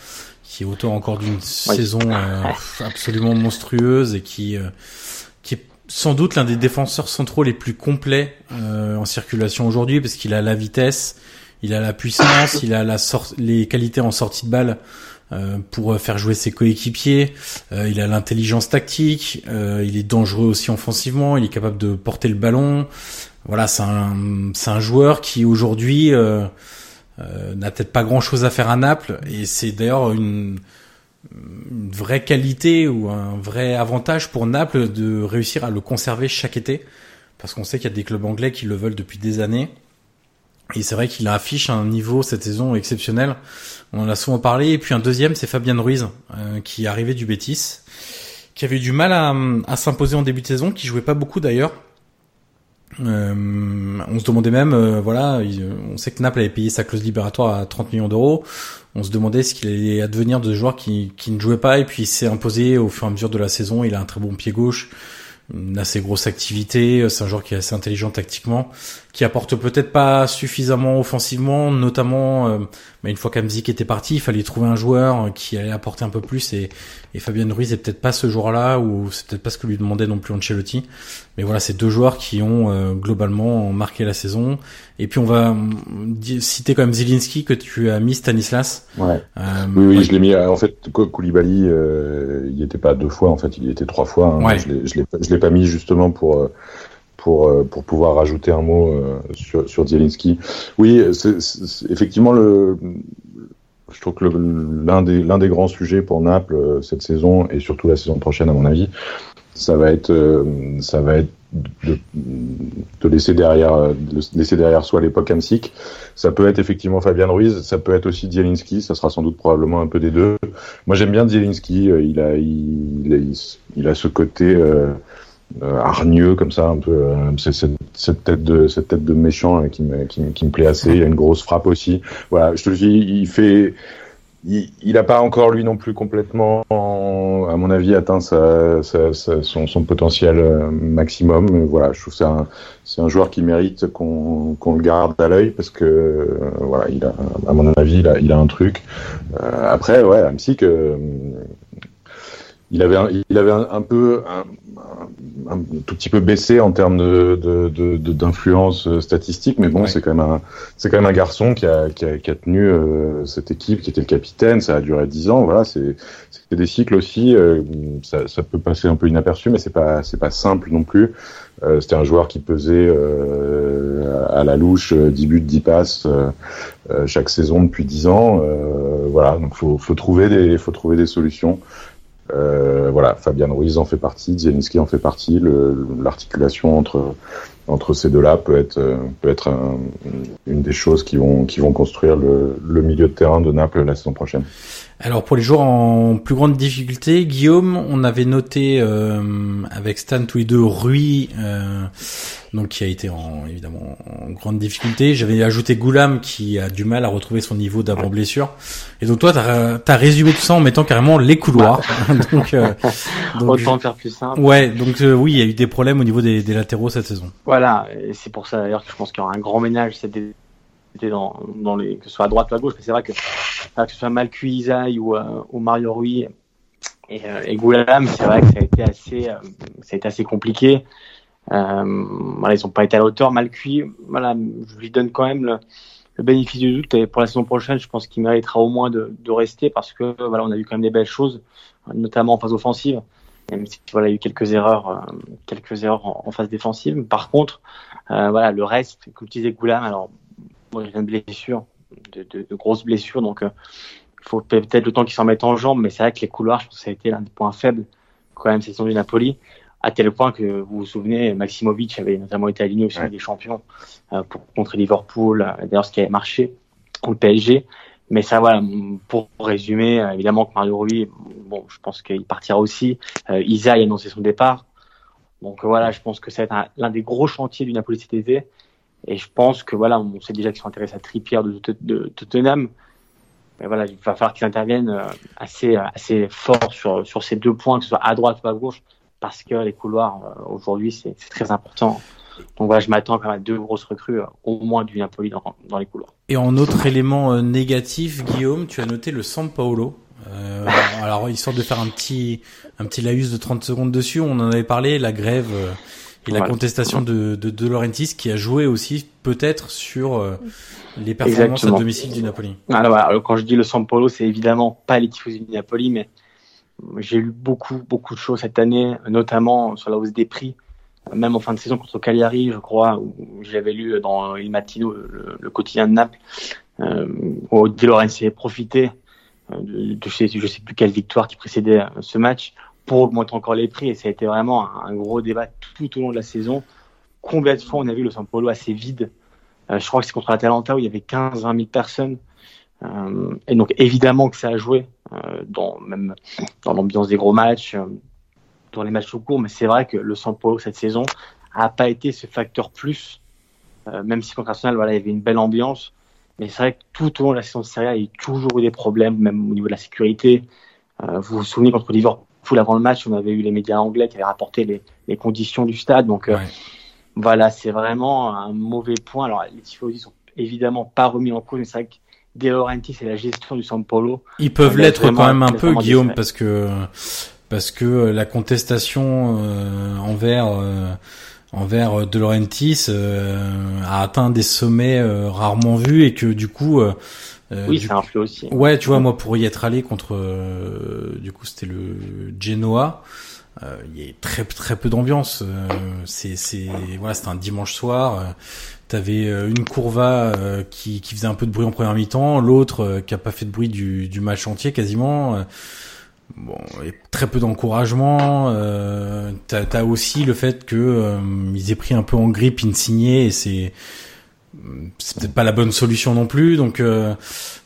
qui est auteur encore d'une oui. saison euh, absolument monstrueuse et qui, euh, qui est sans doute l'un des défenseurs centraux les plus complets euh, en circulation aujourd'hui parce qu'il a la vitesse, il a la puissance, il a la les qualités en sortie de balle pour faire jouer ses coéquipiers. Euh, il a l'intelligence tactique, euh, il est dangereux aussi offensivement, il est capable de porter le ballon. voilà, c'est un, joueur qui aujourd'hui euh, euh, n'a peut-être pas grand-chose à faire à Naples, et c'est d'ailleurs une, une vraie qualité ou un vrai avantage pour Naples de réussir à le conserver chaque été, parce qu'on sait qu'il y a des clubs anglais qui le veulent depuis des années. Et c'est vrai qu'il affiche un niveau cette saison exceptionnel. On en a souvent parlé. Et puis un deuxième, c'est Fabien Ruiz, euh, qui est arrivé du Betis, qui avait eu du mal à, à s'imposer en début de saison, qui jouait pas beaucoup d'ailleurs. Euh, on se demandait même, euh, voilà, on sait que Naples avait payé sa clause libératoire à 30 millions d'euros. On se demandait ce qu'il allait advenir de ce joueur qui, qui ne jouait pas et puis il s'est imposé au fur et à mesure de la saison. Il a un très bon pied gauche, une assez grosse activité. C'est un joueur qui est assez intelligent tactiquement, qui apporte peut-être pas suffisamment offensivement, notamment euh, bah, une fois qu'Amzik était parti, il fallait trouver un joueur qui allait apporter un peu plus et, et Fabien Ruiz est peut-être pas ce joueur-là ou c'est peut-être pas ce que lui demandait non plus Ancelotti. Mais voilà, c'est deux joueurs qui ont euh, globalement marqué la saison. Et puis on va euh, citer quand même Zilinski que tu as mis Stanislas. Ouais. Euh, oui, oui, je l'ai mis. En fait, Koulibaly, euh, il était pas deux fois. En fait, il y était trois fois. Hein. Ouais. Je l'ai, pas mis justement pour pour pour pouvoir rajouter un mot sur sur Zielinski. Oui, c'est, c'est, effectivement le. Je trouve que l'un des l'un des grands sujets pour Naples cette saison et surtout la saison prochaine à mon avis, ça va être ça va être de, de, laisser derrière de laisser derrière soi l'époque Amsic. Ça peut être effectivement Fabien Ruiz, ça peut être aussi Zielinski, ça sera sans doute probablement un peu des deux. Moi j'aime bien Zielinski, il a il, a, il a ce côté euh, hargneux comme ça un peu euh, cette, tête de cette tête de méchant qui me qui, qui me plaît assez, il a une grosse frappe aussi. Voilà, je te dis, il fait il n'a pas encore lui non plus complètement, à mon avis, atteint sa, sa, sa, son, son, potentiel maximum. Mais voilà, je trouve que c'est un, joueur qui mérite qu'on qu'on le garde à l'œil parce que euh, voilà, il a, à mon avis, il a, il a un truc. Euh, après, ouais, même si que il avait un, il avait un, un peu un, un, tout petit peu baissé en termes de, de, de, d'influence statistique, mais bon, ouais. c'est quand même un, c'est quand même un garçon qui a, qui a, qui a tenu euh, cette équipe, qui était le capitaine. Ça a duré dix ans. Voilà, c'est, c'est des cycles aussi. Euh, ça, ça peut passer un peu inaperçu, mais c'est pas, c'est pas simple non plus. Euh, c'était un joueur qui pesait euh, à la louche 10 buts, 10 passes chaque saison depuis 10 ans. voilà, donc faut, faut trouver des, faut trouver des solutions. Euh, voilà, Fabian Ruiz en fait partie, Zielinski en fait partie. L'articulation entre entre ces deux-là peut être peut être un, une des choses qui vont qui vont construire le, milieu de terrain de Naples la saison prochaine. Alors pour les joueurs en plus grande difficulté, Guillaume, on avait noté euh, avec Stan tous les deux Rui, euh, donc qui a été en, évidemment en grande difficulté. J'avais ajouté Goulam qui a du mal à retrouver son niveau d'avant blessure. Et donc toi, t'as as résumé tout ça en mettant carrément les couloirs. donc, euh, donc, autant faire plus simple. Ouais, donc euh, oui, il y a eu des problèmes au niveau des, des latéraux cette saison. Voilà, c'est pour ça d'ailleurs que je pense qu'il y aura un grand ménage cette que ce soit à droite ou à gauche, mais c'est vrai que, que ce soit Malcu Isaï ou, euh, ou Mario Rui et, euh, et Goulam, c'est vrai que ça a été assez, euh, ça a été assez compliqué. Ils n'ont pas été à la hauteur. Malcuit, voilà, je lui donne quand même le, bénéfice du doute. Pour la saison prochaine, je pense qu'il méritera au moins de, rester parce que voilà, on a vu quand même des belles choses, notamment en phase offensive. Même si voilà, il y a eu quelques erreurs, quelques erreurs en, phase défensive. Par contre, voilà, le reste, comme tu disais, Goulam, alors une blessure, de, de, de, grosses blessures, donc il faut peut-être le temps qu'il s'en mette en jambes, mais c'est vrai que les couloirs, je pense que ça a été l'un des points faibles quand même cette saison du Napoli, à tel point que vous vous souvenez, Maximovic avait notamment été aligné aussi ouais. des champions euh, pour contrer Liverpool, d'ailleurs ce qui avait marché, ou le PSG. Mais ça, voilà, pour résumer, évidemment que Mario Rui, bon, je pense qu'il partira aussi. Euh, Isa a annoncé son départ. Donc voilà, je pense que ça va être l'un des gros chantiers du Napoli cet été. Et je pense que voilà, on sait déjà qu'ils sont intéressés à Trippier de, Tottenham. Mais voilà, il va falloir qu'ils interviennent assez, assez fort sur, sur ces deux points, que ce soit à droite ou à gauche, parce que les couloirs, aujourd'hui, c'est très important. Donc voilà, je m'attends quand même à deux grosses recrues, au moins du Napoli dans, dans les couloirs. Et en autre élément négatif, Guillaume, tu as noté le San Paolo. Euh, alors, histoire de faire un petit, un petit laïus de 30 secondes dessus, on en avait parlé, la grève et la contestation de, de, de Laurentiis qui a joué aussi peut-être sur euh, les performances Exactement. à domicile du Napoli. Alors, alors, quand je dis le San Paolo, c'est évidemment pas les tifosi du Napoli, mais j'ai lu beaucoup beaucoup de choses cette année, notamment sur la hausse des prix même en fin de saison contre Cagliari, je crois, où j'avais lu dans Il Mattino, le, quotidien de Naples, euh, où De Laurentiis profité euh, de, de, je, sais, sais plus quelle victoire qui précédait ce match pour augmenter encore les prix. Et ça a été vraiment un, gros débat tout au long de la saison. Combien de fois on a vu le San Paulo assez vide? Euh, Je crois que c'est contre Atalanta où il y avait 15-20 000 personnes. Euh, et donc évidemment que ça a joué euh, dans même dans l'ambiance des gros matchs, dans les matchs au cours. Mais c'est vrai que le San Paulo cette saison a pas été ce facteur plus. même si contre Arsenal, voilà, il y avait une belle ambiance. Mais c'est vrai que tout au long de la saison de Serie A, il y a toujours eu des problèmes, même au niveau de la sécurité. Vous vous souvenez contre Liverpool avant le match, on avait eu les médias anglais qui avaient rapporté les, les conditions du stade. Donc euh, voilà, c'est vraiment un mauvais point. Alors les tifosi sont évidemment pas remis en cause, mais c'est vrai que De Laurentiis et la gestion du San Paulo. Ils peuvent l'être quand même un peu, Guillaume, parce que parce que la contestation euh, envers euh, envers euh, De Laurentiis euh, a atteint des sommets euh, rarement vus et que du coup oui, ça influe aussi. Ouais, tu vois, moi pour y être allé contre, du coup, c'était le Genoa. Il y a très très peu d'ambiance. c'est c'est voilà, c'était un dimanche soir. T'avais une courva qui qui faisait un peu de bruit en première mi-temps, l'autre qui a pas fait de bruit du du match entier quasiment. Bon, et très peu d'encouragement. Euh, t'as as aussi le fait que euh, ils aient pris un peu en grippe Insigné et c'est c'est peut-être pas la bonne solution non plus. Donc euh,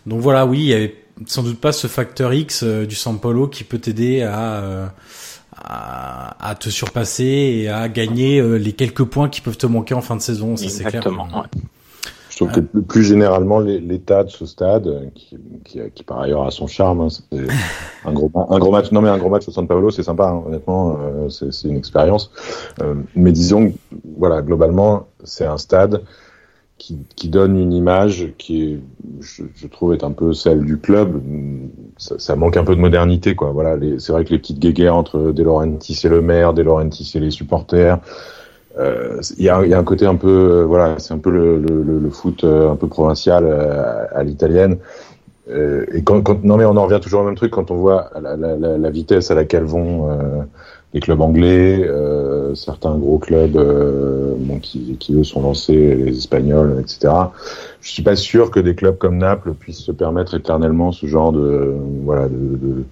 donc voilà, oui, il y avait sans doute pas ce facteur X euh, du San Paulo qui peut t'aider à, euh, à, à te surpasser et à gagner les quelques points qui peuvent te manquer en fin de saison. Ça c'est clair. Ouais que plus généralement, l'état de ce stade, qui, qui, qui, par ailleurs a son charme, hein, c'est un gros, un gros match. Non mais un gros match au San Paolo, c'est sympa. Hein, honnêtement, euh, c'est une expérience. Euh, mais disons, voilà, globalement, c'est un stade qui, qui, donne une image qui, est, je, je, trouve, est un peu celle du club. Ça, ça manque un peu de modernité, quoi. Voilà, c'est vrai que les petites guéguerres entre De Laurentiis et le maire, De Laurentiis et les supporters. Euh, il y, a, y, a, un côté un peu, euh, voilà, c'est un peu le, le, le, foot euh, un peu provincial à, l'italienne. et quand, quand, non mais on en revient toujours au même truc quand on voit la, la, la vitesse à laquelle vont les clubs anglais, certains gros clubs bon, qui, qui eux sont lancés, les Espagnols, etc. Je suis pas sûr que des clubs comme Naples puissent se permettre éternellement ce genre de voilà de, de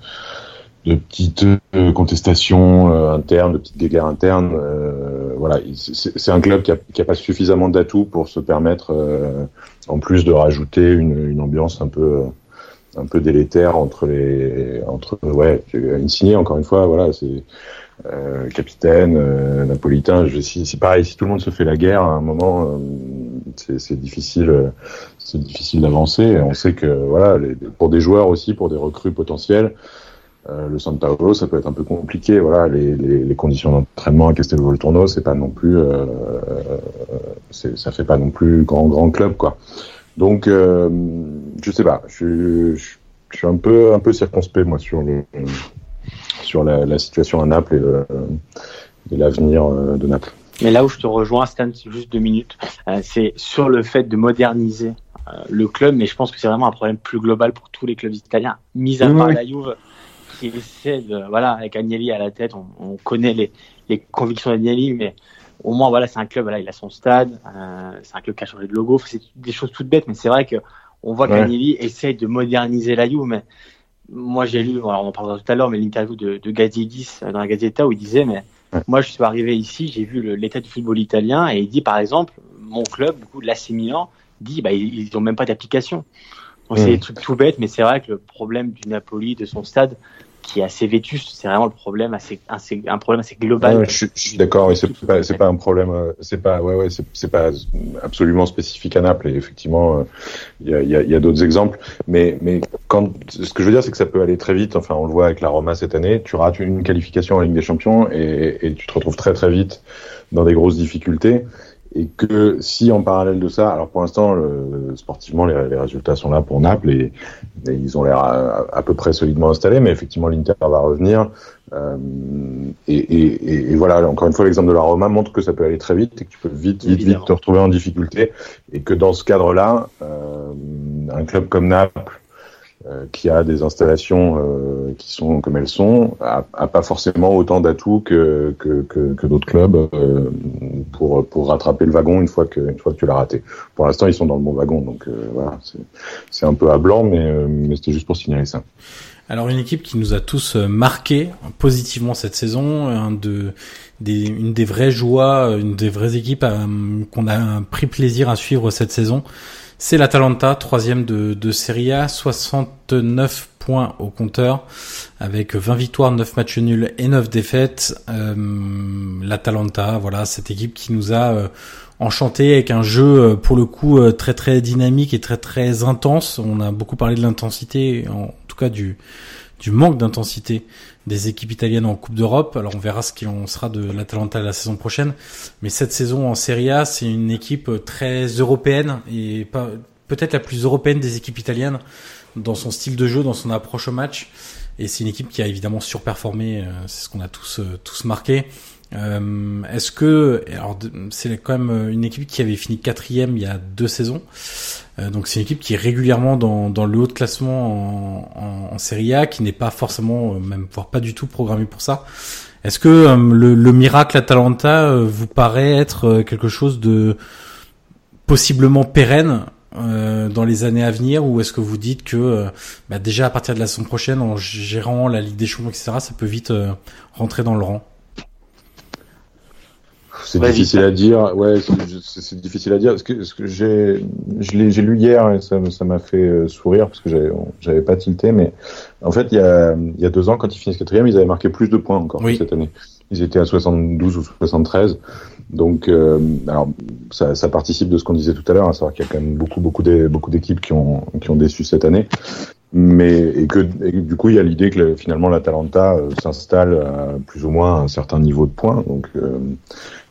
de petites euh, contestations euh, internes, de petites guerres internes. Euh, voilà, c'est un club qui a, qui a, pas suffisamment d'atouts pour se permettre, en plus de rajouter une, une, ambiance un peu un peu délétère entre les entre ouais Insigné encore une fois voilà c'est euh, capitaine euh, napolitain c'est pareil si tout le monde se fait la guerre à un moment c'est difficile c'est difficile d'avancer on sait que voilà les, pour des joueurs aussi pour des recrues potentielles euh, le Santa Paulo, ça peut être un peu compliqué. Voilà, les, les, les conditions d'entraînement à Castelvolturno, c'est pas non plus, euh, ça fait pas non plus grand grand club quoi. Donc, euh, je sais pas, je, je, je, suis un peu un peu circonspect moi sur le sur la, la situation à Naples et l'avenir de Naples. Mais là où je te rejoins, Stan, c'est juste deux minutes, c'est sur le fait de moderniser le club, mais je pense que c'est vraiment un problème plus global pour tous les clubs italiens, mis à part la Juve qui essaie de, voilà, avec Agnelli à la tête, on, on connaît les, les convictions d'Agnelli, mais au moins, voilà, c'est un club, voilà, il a son stade, euh, c'est un club qui a changé de logo, c'est des choses toutes bêtes, mais c'est vrai que on voit ouais. qu'Agnelli essaie de moderniser la Juve, mais moi j'ai lu, on en parlera tout à l'heure, mais l'interview de, de Gazzidis dans la Gazzetta où il disait, mais ouais. moi je suis arrivé ici, j'ai vu l'état du football italien, et il dit par exemple, mon club, du coup, l'AC Milan, dit, bah, ils, ils ont même pas d'application. Donc, mmh. c'est des trucs tout bêtes, mais c'est vrai que le problème du Napoli, de son stade, qui est assez vétuste. C'est vraiment le problème assez, un problème assez global. Je, suis d'accord. C'est pas, pas un problème. Euh, c'est pas, ouais, ouais, c'est pas absolument spécifique à Naples. Et effectivement, il euh, y a, y y a d'autres exemples. Mais, mais quand, ce que je veux dire, c'est que ça peut aller très vite. Enfin, on le voit avec la Roma cette année. Tu rates une qualification en Ligue des Champions et tu te retrouves très très vite dans des grosses difficultés et que si en parallèle de ça, alors pour l'instant, le, sportivement, les, les, résultats sont là pour Naples et, et ils ont l'air à, à, peu près solidement installés, mais effectivement, l'Inter va revenir. Euh, et, et, et, voilà, encore une fois, l'exemple de la Roma montre que ça peut aller très vite et que tu peux vite, vite, Évidemment. vite te retrouver en difficulté et que dans ce cadre-là, euh, un club comme Naples, qui a des installations euh, qui sont comme elles sont, a, a pas forcément autant d'atouts que, que, que, que d'autres clubs euh, pour, pour rattraper le wagon une fois que, une fois que tu l'as raté. Pour l'instant, ils sont dans le bon wagon, donc voilà, c'est un peu à blanc, mais, mais c'était juste pour signaler ça. Alors une équipe qui nous a tous marqué positivement cette saison, un de, des, une des vraies joies, une des vraies équipes qu'on a pris plaisir à suivre cette saison, c'est l'Atalanta, troisième de, de Serie A, 69 points au compteur, avec 20 victoires, 9 matchs nuls et 9 défaites. Euh, L'Atalanta, voilà, cette équipe qui nous a euh, enchanté avec un jeu euh, pour le coup euh, très très dynamique et très très intense. On a beaucoup parlé de l'intensité, en tout cas du du manque d'intensité des équipes italiennes en Coupe d'Europe. Alors on verra ce qu'il en sera de l'Atalanta la saison prochaine. Mais cette saison en Serie A, c'est une équipe très européenne et peut-être la plus européenne des équipes italiennes dans son style de jeu, dans son approche au match. Et c'est une équipe qui a évidemment surperformé. Euh, c'est ce qu'on a tous euh, tous marqué. Euh, Est-ce que alors c'est quand même une équipe qui avait fini quatrième il y a deux saisons. Euh, donc c'est une équipe qui est régulièrement dans, dans le haut de classement en, en, en Serie A, qui n'est pas forcément, euh, même voire pas du tout programmée pour ça. Est-ce que euh, le, le, miracle Atalanta vous paraît être quelque chose de possiblement pérenne euh, dans les années à venir ou est-ce que vous dites que bah déjà à partir de la saison prochaine en gérant la Ligue des Champions etc ça peut vite rentrer dans le rang? C'est difficile à dire. Ouais, c'est difficile à dire. Parce que, ce que j'ai, j'ai lu hier et ça, ça m'a fait euh, sourire parce que j'avais, j'avais pas tilté. Mais en fait, il y a, il y a deux ans, quand ils finissent quatrième, ils avaient marqué plus de points encore cette année. Ils étaient à 72 ou 73. Donc, euh, alors, ça, ça, participe de ce qu'on disait tout à l'heure, à savoir qu'il y a quand même beaucoup, beaucoup, beaucoup d'équipes qui ont, qui ont déçu cette année mais et que du coup il y a l'idée que finalement l'Atalanta euh, s'installe à plus ou moins un certain niveau de points donc euh,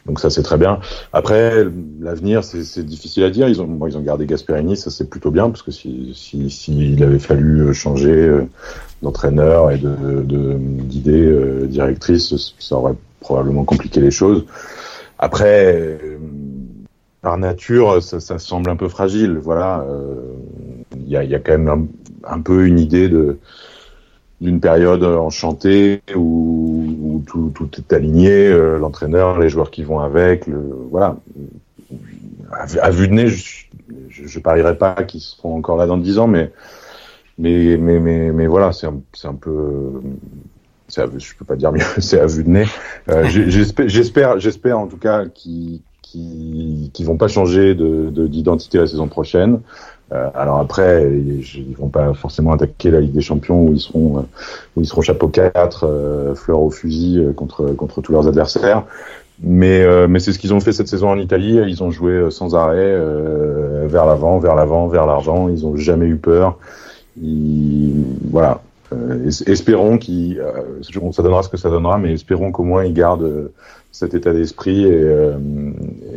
donc ça c'est très bien. Après l'avenir c'est difficile à dire. Ils ont bon, ils ont gardé Gasperini, ça c'est plutôt bien parce que si s'il si, avait fallu euh, changer euh, d'entraîneur et de d'idées euh, directrices, ça aurait probablement compliqué les choses. Après par nature ça, ça, semble un peu fragile. Voilà, il y a, y, a, quand même un peu une idée de d'une période enchantée où, où tout, tout, est aligné, euh, l'entraîneur, les joueurs qui vont avec, le, voilà. À, vue de nez, je, je, je parierais pas qu'ils seront encore là dans dix ans, mais mais mais mais, mais voilà, c'est un, c'est un peu je peux pas dire mieux, c'est à vue de nez. Euh, j'espère, j'espère, j'espère en tout cas qu'ils qui, qui vont pas changer de d'identité la saison prochaine. Euh, alors après, ils, vont pas forcément attaquer la Ligue des Champions où ils seront euh, où ils seront chapeau 4, euh, fleur au fusil contre contre tous leurs adversaires. Mais mais c'est ce qu'ils ont fait cette saison en Italie. Ils ont joué sans arrêt vers l'avant, vers l'avant, vers l'argent. Ils ont jamais eu peur. Ils, voilà. espérons qu'ils, ça donnera ce que ça donnera, mais espérons qu'au moins ils gardent cet état d'esprit et, euh,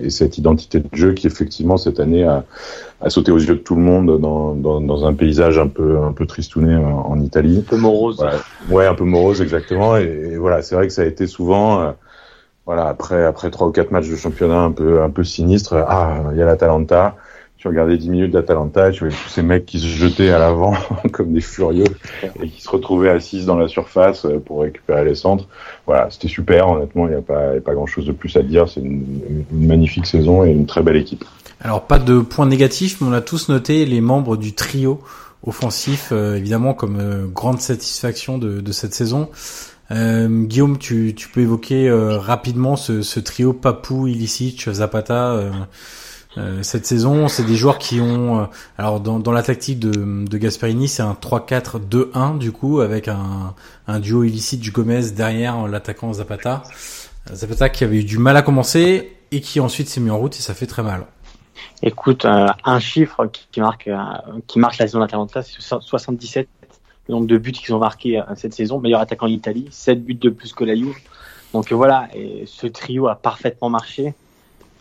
et, cette identité de jeu qui effectivement cette année a, a, sauté aux yeux de tout le monde dans, dans, dans un paysage un peu un peu tristouné en, en Italie. Un peu morose. Ouais, un peu morose exactement. Et, voilà, c'est vrai que ça a été souvent. Euh, voilà, après après trois ou quatre matchs de championnat un peu un peu sinistre, ah il y a l'Atalanta, tu regardais 10 minutes d'Atalanta, tu voyais tous ces mecs qui se jetaient à l'avant comme des furieux et qui se retrouvaient assis dans la surface euh, pour récupérer les centres. Voilà, c'était super. Honnêtement, il n'y a pas, pas grand chose de plus à dire. C'est une, magnifique saison et une très belle équipe. Alors, pas de points négatifs, mais on a tous noté les membres du trio offensif, euh, évidemment, comme euh, grande satisfaction de, cette saison. Euh, Guillaume, tu, peux évoquer rapidement ce, trio Papou, Ilicic, Zapata euh, cette saison. C'est des joueurs qui ont, euh, alors dans, la tactique de, de Gasperini, c'est un 3-4-2-1 du coup avec un, un duo illicite du Gomez derrière l'attaquant Zapata. Zapata qui avait eu du mal à commencer et qui ensuite s'est mis en route et ça fait très mal. Écoute, euh, un chiffre qui, marque qui marque la saison d'Atalanta, c'est 77 le nombre de buts qu'ils ont marqués cette saison, meilleur attaquant d'Italie, 7 buts de plus que la Juve. Donc voilà, ce trio a parfaitement marché.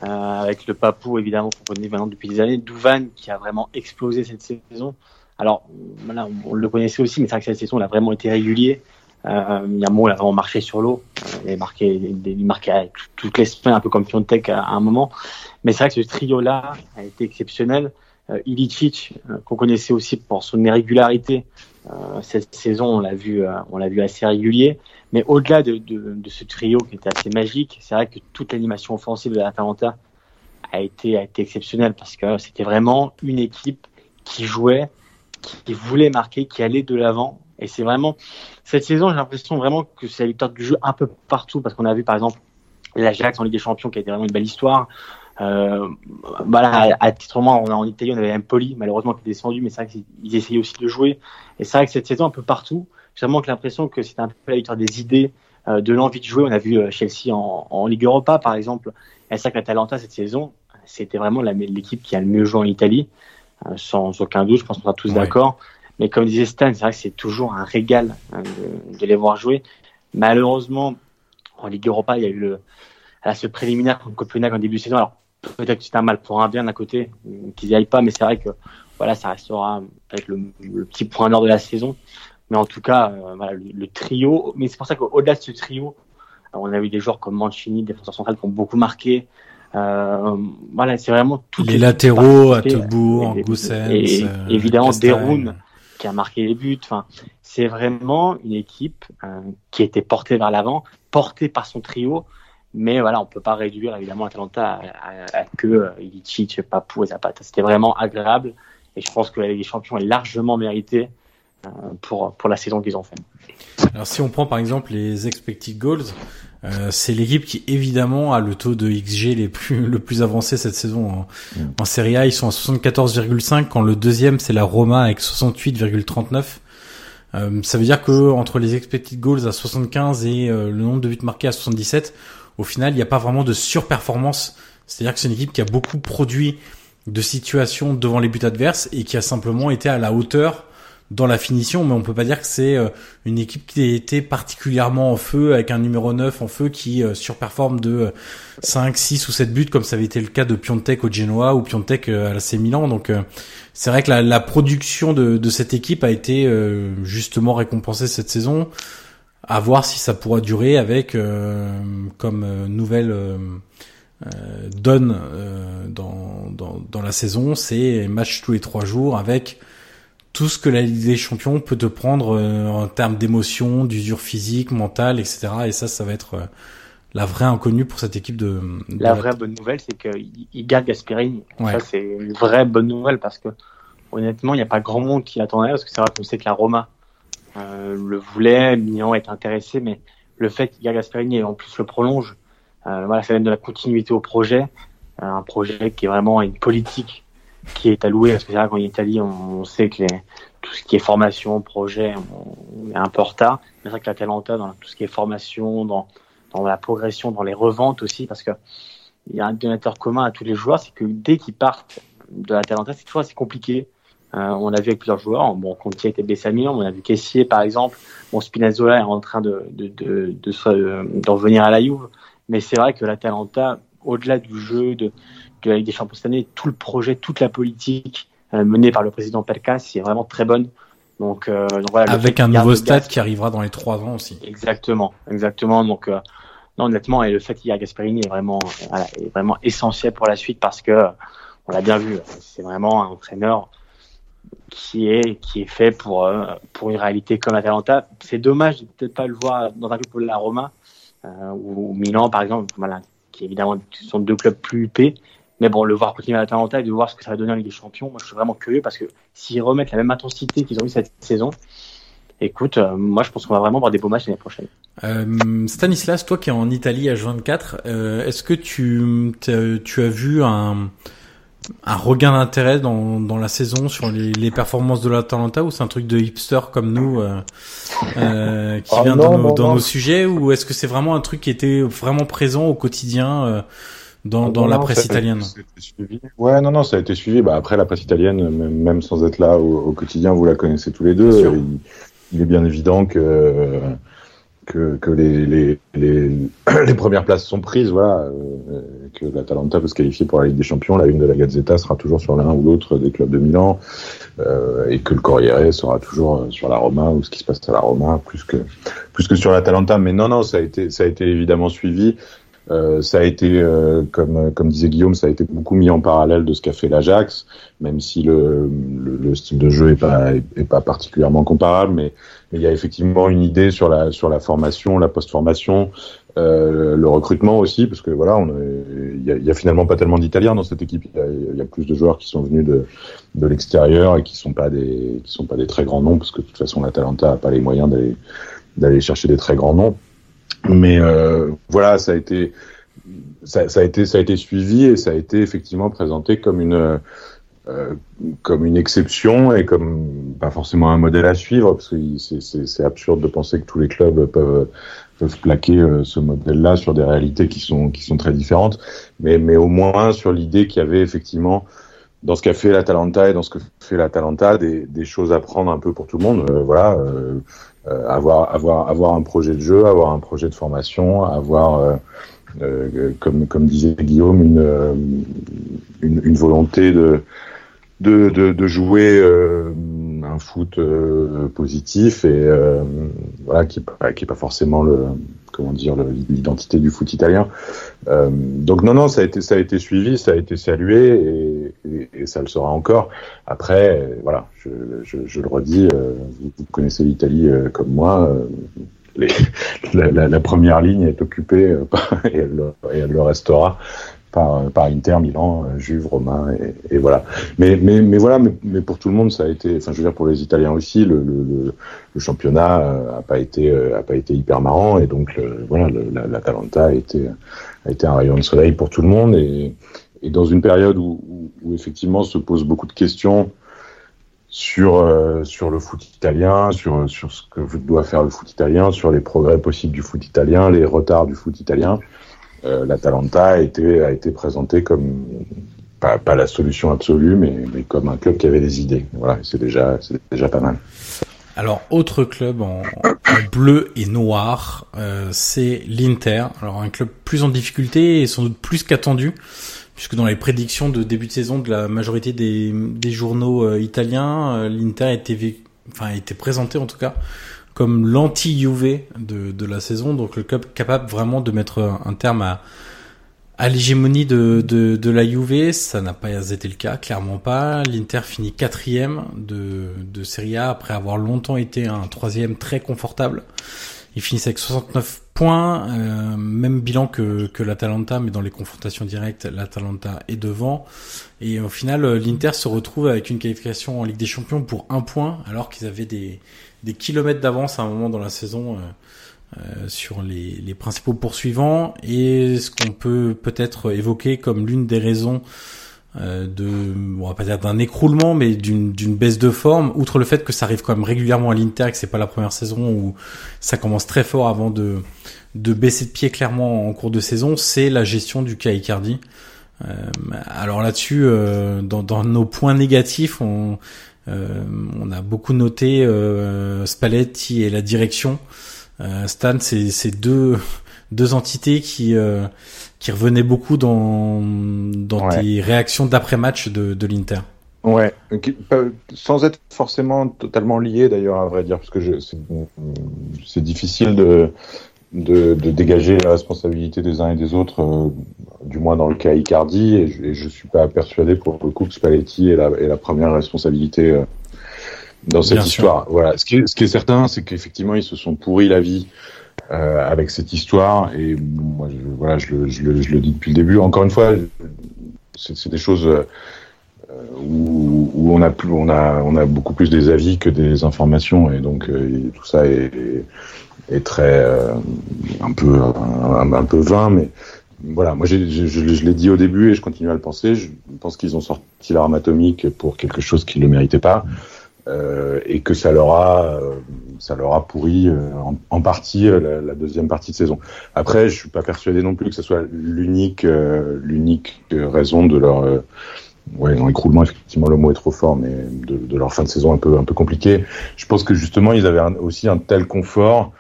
Euh, avec le Papou évidemment qu'on connaît maintenant depuis des années, Douvan qui a vraiment explosé cette saison. Alors on, le connaissait aussi, mais c'est vrai que cette saison il a vraiment été régulier. Euh, il y a un moment il a vraiment marché sur l'eau, euh, il a marqué, il marquait toutes les semaines un peu comme Fiontek à, un moment. Mais c'est vrai que ce trio là a été exceptionnel. Euh, Ilicic, euh, qu'on connaissait aussi pour son irrégularité, euh, cette saison, on l'a vu, on l'a vu assez régulier. Mais au-delà de, de, de, ce trio qui était assez magique, c'est vrai que toute l'animation offensive de l'Atalanta a été, a été exceptionnelle parce que c'était vraiment une équipe qui jouait, qui voulait marquer, qui allait de l'avant. Et c'est vraiment cette saison, j'ai l'impression vraiment que c'est la victoire du jeu un peu partout parce qu'on a vu par exemple l'Ajax en Ligue des Champions qui a été vraiment une belle histoire. Euh, voilà, à, titre moins, on a, en Italie, on avait Empoli, malheureusement, qui est descendu, mais c'est vrai qu'ils essayaient aussi de jouer. Et c'est vrai que cette saison, un peu partout, j'ai vraiment l'impression que c'était un peu la victoire des idées, euh, de l'envie de jouer. On a vu euh, Chelsea en, en, Ligue Europa, par exemple. Et c'est vrai que l'Atalanta, cette saison, c'était vraiment l'équipe qui a le mieux joué en Italie, euh, sans aucun doute. Je pense qu'on sera tous d'accord. Mais comme disait Stan, c'est vrai que c'est toujours un régal hein, de, de, les voir jouer. Malheureusement, en Ligue Europa, il y a eu le, à ce préliminaire contre Copenhague en début de saison. Alors, peut-être que c'est un mal pour un bien d'un côté, qu'ils n'y aillent pas, mais c'est vrai que voilà, ça restera avec le, le, petit point nord de la saison. Mais en tout cas, euh, voilà, le, trio. Mais c'est pour ça qu'au-delà de ce trio, on a eu des joueurs comme Mancini, défenseur central, qui ont beaucoup marqué. Euh, voilà, c'est vraiment tout. Les latéraux, à Tobourg, Goussens, et, euh, évidemment Deroun qui a marqué les buts. Enfin, c'est vraiment une équipe euh, qui était portée vers l'avant, portée par son trio. Mais voilà, on peut pas réduire évidemment Atalanta à, à, que euh, Ilicic, Papou et Zapata. C'était vraiment agréable et je pense que la Ligue des Champions est largement méritée euh, pour pour la saison qu'ils ont fait. Alors si on prend par exemple les expected goals, euh, c'est l'équipe qui évidemment a le taux de XG les plus le plus avancé cette saison en, mm. en Serie A. Ils sont à 74,5 quand le deuxième c'est la Roma avec 68,39. Euh, ça veut dire que entre les expected goals à 75 et euh, le nombre de buts marqués à 77, au final, il n'y a pas vraiment de surperformance. C'est-à-dire que c'est une équipe qui a beaucoup produit de situations devant les buts adverses et qui a simplement été à la hauteur dans la finition, mais on peut pas dire que c'est euh, une équipe qui a été particulièrement en feu avec un numéro 9 en feu qui euh, surperforme de 5, euh, 6 ou 7 buts comme ça avait été le cas de Piontek au Genoa ou Piontek à l'AC Milan. Donc c'est vrai que la, la production de, de, cette équipe a été justement récompensée cette saison à voir si ça pourra durer avec comme nouvelle donne dans, dans, dans, la saison, c'est match tous les trois jours avec tout ce que la Ligue des Champions peut te prendre en termes d'émotion, d'usure physique, mentale, etc. Et ça, ça va être la vraie inconnue pour cette équipe de. de la vraie bonne nouvelle, c'est qu'il garde Gasperini. Ouais. Ça, c'est une vraie bonne nouvelle parce que honnêtement, il n'y a pas grand monde qui attendait parce que c'est vrai qu'on sait que la Roma euh, le voulait, Milan est intéressé, mais le fait qu'il Gasperini en plus le prolonge, euh, voilà, ça donne de la continuité au projet, euh, un projet qui est vraiment une politique qui est allouée, parce que c'est vrai qu'en Italie, on, sait que les, tout ce qui est formation, projet, on, est un peu en retard. Mais c'est vrai que la Talenta, dans tout ce qui est formation, dans, dans la progression, dans les reventes aussi, parce que il y a un donateur commun à tous les joueurs, c'est que dès qu'ils partent de la Talenta, c'est toujours assez compliqué euh, on l'a vu avec plusieurs joueurs. Bon, Conti été blessé on a vu Caissier par exemple. Bon, Spinazzola est en train de de de, de, d'en venir à la Juve, mais c'est vrai que la Talenta, au-delà du jeu de de la Ligue des Champions cette année, tout le projet, toute la politique euh, menée par le président Pelkas, c'est vraiment très bonne. Donc, euh, donc voilà, avec un nouveau stade qui arrivera dans les trois ans aussi. Exactement, exactement. Donc euh, non, honnêtement, et le fait qu'il y a Gasperini est vraiment, voilà, est vraiment essentiel pour la suite parce que on l'a bien vu, c'est vraiment un entraîneur qui est qui est fait pour euh, pour une réalité comme Atalanta. C'est dommage de peut-être pas le voir dans un club comme la Roma ou Milan par exemple, voilà, qui évidemment sont deux clubs plus huppés. Mais bon, le voir continuer à Atalanta et de voir ce que ça va donner en Ligue des Champions, moi je suis vraiment curieux parce que s'ils remettent la même intensité qu'ils ont eu cette saison, écoute, euh, moi je pense qu'on va vraiment avoir des beaux matchs l'année prochaine. Euh, Stanislas, toi qui es en Italie à 24, euh, est-ce que tu, tu as vu un, un regain d'intérêt dans, dans la saison sur les, les performances de l'Atalanta ou c'est un truc de hipster comme nous euh, euh, qui ah vient dans, nos, dans nos, sujets ou est-ce que c'est vraiment un truc qui était vraiment présent au quotidien euh, dans, ah dans la presse italienne Ouais, non, non, ça a été suivi. Bah, après, la presse italienne, même, sans être là au, au, quotidien, vous la connaissez tous les deux. Il, il, est bien évident que que, que les, les, les, les, premières places sont prises, voilà, euh, que l'Atalanta peut se qualifier pour la Ligue des Champions, la une de la Gazzetta sera toujours sur l'un ou l'autre des clubs de Milan, euh, et que le Corriere sera toujours sur la Roma ou ce qui se passe à la Roma plus que plus que sur l'Atalanta. Mais non, non, ça a été ça a été évidemment suivi. Euh, ça a été, euh, comme, comme disait Guillaume, ça a été beaucoup mis en parallèle de ce qu'a fait l'Ajax, même si le, le, style de jeu est pas, est, pas particulièrement comparable, mais, il y a effectivement une idée sur la, sur la formation, la post-formation, euh, le recrutement aussi, parce que voilà, il y a, y a, finalement pas tellement d'Italiens dans cette équipe. Il y, a, plus de joueurs qui sont venus de, de l'extérieur et qui sont qui sont pas des très grands noms, parce que de toute façon, l'Atalanta a pas les moyens d'aller chercher des très grands noms. Mais euh, voilà, ça a été ça, a été ça a été suivi et ça a été effectivement présenté comme une euh, comme une exception et comme pas forcément un modèle à suivre parce que c'est absurde de penser que tous les clubs peuvent peuvent plaquer euh, ce modèle-là sur des réalités qui sont qui sont très différentes, mais mais au moins sur l'idée qu'il y avait effectivement dans ce qu'a fait l'Atalanta et dans ce que fait l'Atalanta des, des choses à prendre un peu pour tout le monde. voilà, euh, avoir avoir avoir un projet de jeu, avoir un projet de formation, avoir euh, euh, comme comme disait Guillaume une une, volonté de, de, de jouer foot positif et voilà qui qui est pas forcément le comment dire l'identité du foot italien. Euh, donc non non ça a été ça a été suivi, ça a été salué et, ça le sera encore. Après voilà, je, je, le redis, euh, vous, connaissez l'Italie euh, comme moi. La, première ligne est occupée et elle le restera par, par Inter, Milan, euh, Juve, Romain, et, et, voilà. Mais, mais, mais voilà, mais, mais, pour tout le monde, ça a été, enfin, je veux dire, pour les Italiens aussi, le, le, le championnat euh, a pas été, euh, a pas été hyper marrant, et donc voilà, l'Atalanta a été, a été un rayon de soleil pour tout le monde, et, et dans une période où, où, où, effectivement se posent beaucoup de questions sur sur le foot italien, sur sur ce que doit faire le foot italien, sur les progrès possibles du foot italien, les retards du foot italien euh, l'Atalanta a été, a été présenté comme pas, pas, la solution absolue, mais, mais, comme un club qui avait des idées. Voilà, c'est déjà, c'est déjà pas mal. Alors, autre club en, bleu et noir, euh, c'est l'Inter. Alors, un club plus en difficulté et sans doute plus qu'attendu, puisque dans les prédictions de début de saison de la majorité des, des journaux euh, italiens, l'Inter était, enfin, était présenté en tout cas comme l'anti-UV de, de la saison, donc le club capable vraiment de mettre un terme à, à l'hégémonie de, de, la Juve, ça n'a pas été le cas, clairement pas. L'Inter finit quatrième de, de Serie A après avoir longtemps été un troisième très confortable. Ils finissent avec 69 points, euh, même bilan que, que l'Atalanta, mais dans les confrontations directes, l'Atalanta est devant. Et au final, l'Inter se retrouve avec une qualification en Ligue des Champions pour un point, alors qu'ils avaient des, des kilomètres d'avance à un moment dans la saison euh, euh, sur les, principaux poursuivants. Et ce qu'on peut peut-être évoquer comme l'une des raisons euh, de, on va pas dire d'un écroulement, mais d'une baisse de forme, outre le fait que ça arrive quand même régulièrement à l'Inter, que c'est pas la première saison où ça commence très fort avant de, baisser de pied clairement en cours de saison, c'est la gestion du cas alors là-dessus, dans, dans, nos points négatifs, on, on a beaucoup noté euh, Spalletti et la direction. Euh, Stan, c'est deux deux entités qui qui revenaient beaucoup dans dans tes réactions d'après match de, de l'Inter. Ouais, sans être forcément totalement lié d'ailleurs à vrai dire, parce que c'est difficile de de, de, dégager la responsabilité des uns et des autres, euh, du moins dans le cas Icardi, et je, je suis pas persuadé pour le coup que Spalletti est la, est la première responsabilité euh, dans cette histoire. Voilà. Ce qui est, ce qui est certain, c'est qu'effectivement ils se sont pourris la vie euh, avec cette histoire, et moi, je, voilà, je le, je, le, je le dis depuis le début. Encore une fois, c'est des choses euh, où, où, on a plus, on a, on a beaucoup plus des avis que des informations, et donc tout ça est, est est très euh, un peu un, un, peu vain, mais voilà, moi je, je, je l'ai dit au début et je continue à le penser. Je pense qu'ils ont sorti l'arme atomique pour quelque chose qu'ils ne méritaient pas euh, et que ça leur a euh, ça leur a pourri euh, en, en, partie la, la, deuxième partie de saison. Après, je suis pas persuadé non plus que ce soit l'unique l'unique raison de leur ouais, dans l'écroulement, effectivement, le mot est trop fort, mais de, de, leur fin de saison un peu, un peu compliqué. Je pense que justement, ils avaient aussi un tel confort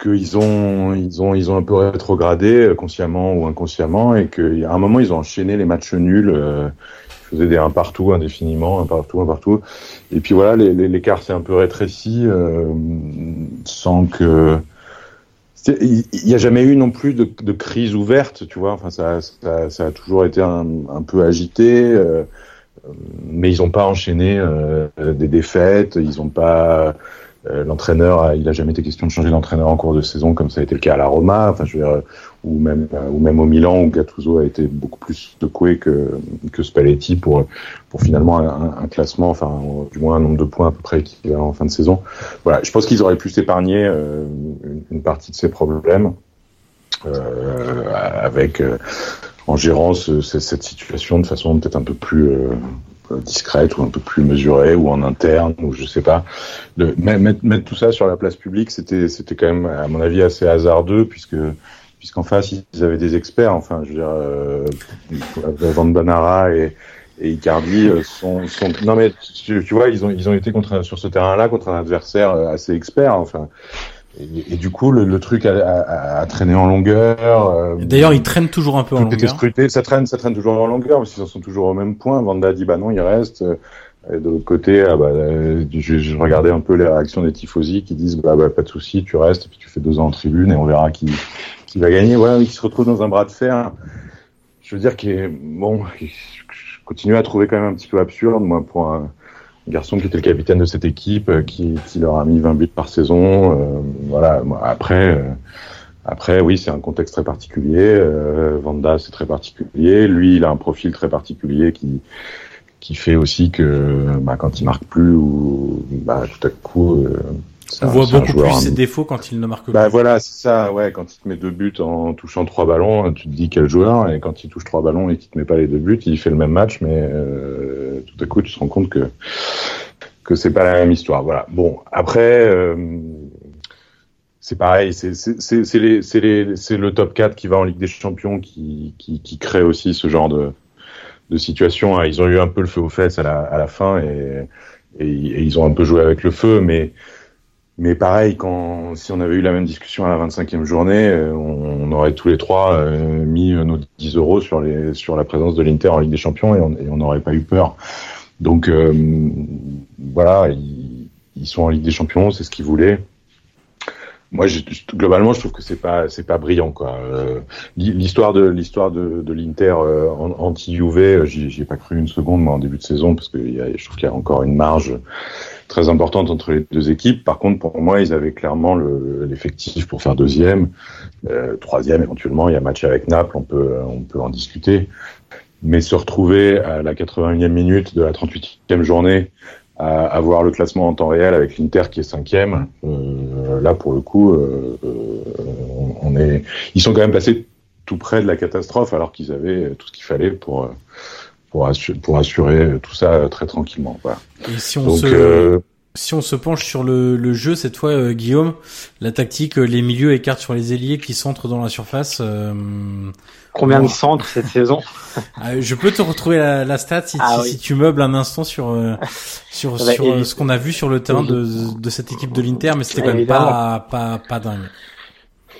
qu'ils ont, ils ont, ils ont un peu rétrogradé euh, consciemment ou inconsciemment et qu'à un moment ils ont enchaîné les matchs nuls, euh, ils faisaient des un partout indéfiniment, un partout, un partout. Et puis voilà, l'écart s'est un peu rétréci euh, sans que il n'y a jamais eu non plus de, crise ouverte, tu vois. Enfin, ça, ça, ça a toujours été un, peu agité, euh, mais ils n'ont pas enchaîné euh, des défaites. Ils n'ont pas l'entraîneur, il a jamais été question de changer d'entraîneur en cours de saison comme ça a été le cas à la Roma, enfin je veux dire, ou même ou même au Milan où Gattuso a été beaucoup plus secoué que que Spalletti pour pour finalement un, classement, enfin du moins un nombre de points à peu près équivalent en fin de saison. Voilà, je pense qu'ils auraient pu s'épargner euh, une, partie de ces problèmes euh, avec euh, en gérant ce, cette situation de façon peut-être un peu plus discrète ou un peu plus mesurée ou en interne ou je sais pas. Le, mettre, mettre tout ça sur la place publique, c'était c'était quand même à mon avis assez hasardeux puisque puisqu'en face ils avaient des experts. Enfin, je veux dire, euh, Van Banara et, et Icardi euh, sont, sont non mais tu, tu, vois ils ont ils ont été contre sur ce terrain-là contre un adversaire euh, assez expert. Enfin, et, et, du coup, le, le truc a, a, a, traîné en longueur. Euh, D'ailleurs, il traîne toujours un peu en longueur. Scruté, ça traîne, ça traîne toujours en longueur, parce qu'ils sont toujours au même point. Vanda dit bah non, il reste. Et de l'autre côté, ah bah, je, je, regardais un peu les réactions des tifosi qui disent bah, bah pas de souci, tu restes, puis tu fais deux ans en tribune et on verra qui qui va gagner. Voilà, qui se retrouve dans un bras de fer. Je veux dire que bon, je continue à trouver quand même un petit peu absurde moi pour un garçon qui était le capitaine de cette équipe, euh, qui, leur a mis 20 buts par saison. Euh, voilà. Après, euh, après, oui, c'est un contexte très particulier. Euh, Vanda, c'est très particulier. Lui, il a un profil très particulier qui qui fait aussi que bah, quand il marque plus ou bah, tout à coup on voit beaucoup plus ses défauts quand il ne marque bah, Voilà, c'est ça. Ouais, quand il te met deux buts en touchant trois ballons, tu te dis quel joueur. Et quand il touche trois ballons et qu'il te met pas les deux buts, il fait le même match, mais euh, tout à coup, tu te rends compte que que c'est pas la même histoire. Voilà. Bon, après, euh, c'est pareil. C'est le top 4 qui va en Ligue des Champions qui qui, qui crée aussi ce genre de de situation. Ils ont eu un peu le feu aux fesses à la à la fin et et, et ils ont un peu joué avec le feu, mais mais pareil, quand si on avait eu la même discussion à la 25e journée, euh, on, aurait tous les trois euh, mis nos 10 euros sur les sur la présence de l'Inter en Ligue des Champions et on n'aurait pas eu peur. Donc euh, voilà, ils, ils, sont en Ligue des Champions, c'est ce qu'ils voulaient. Moi, globalement, je trouve que c'est pas c'est pas brillant quoi. l'histoire de l'histoire de, de l'Inter anti Juve, j'y ai pas cru une seconde moi en début de saison parce que y a, je trouve qu'il y a encore une marge très importante entre les deux équipes. Par contre, pour moi, ils avaient clairement l'effectif pour faire deuxième, euh, troisième éventuellement. Il y a match avec Naples, on peut, on peut en discuter. Mais se retrouver à la 81e minute de la 38e journée à avoir le classement en temps réel avec l'Inter qui est cinquième, euh, là pour le coup, euh, on est, ils sont quand même passés tout près de la catastrophe alors qu'ils avaient tout ce qu'il fallait pour pour, assurer, pour assurer tout ça très tranquillement. Voilà. Et si on se euh, si on se penche sur le, le jeu cette fois, euh, Guillaume, la tactique, euh, les milieux écartent sur les ailiers qui centrent dans la surface. Combien de centres cette saison ah, Je peux te retrouver la, la stat si, ah si, tu meubles un instant sur sur, ah bah, sur ce qu'on a vu sur le terrain de, de cette équipe de l'Inter, mais c'était quand même pas, pas pas dingue.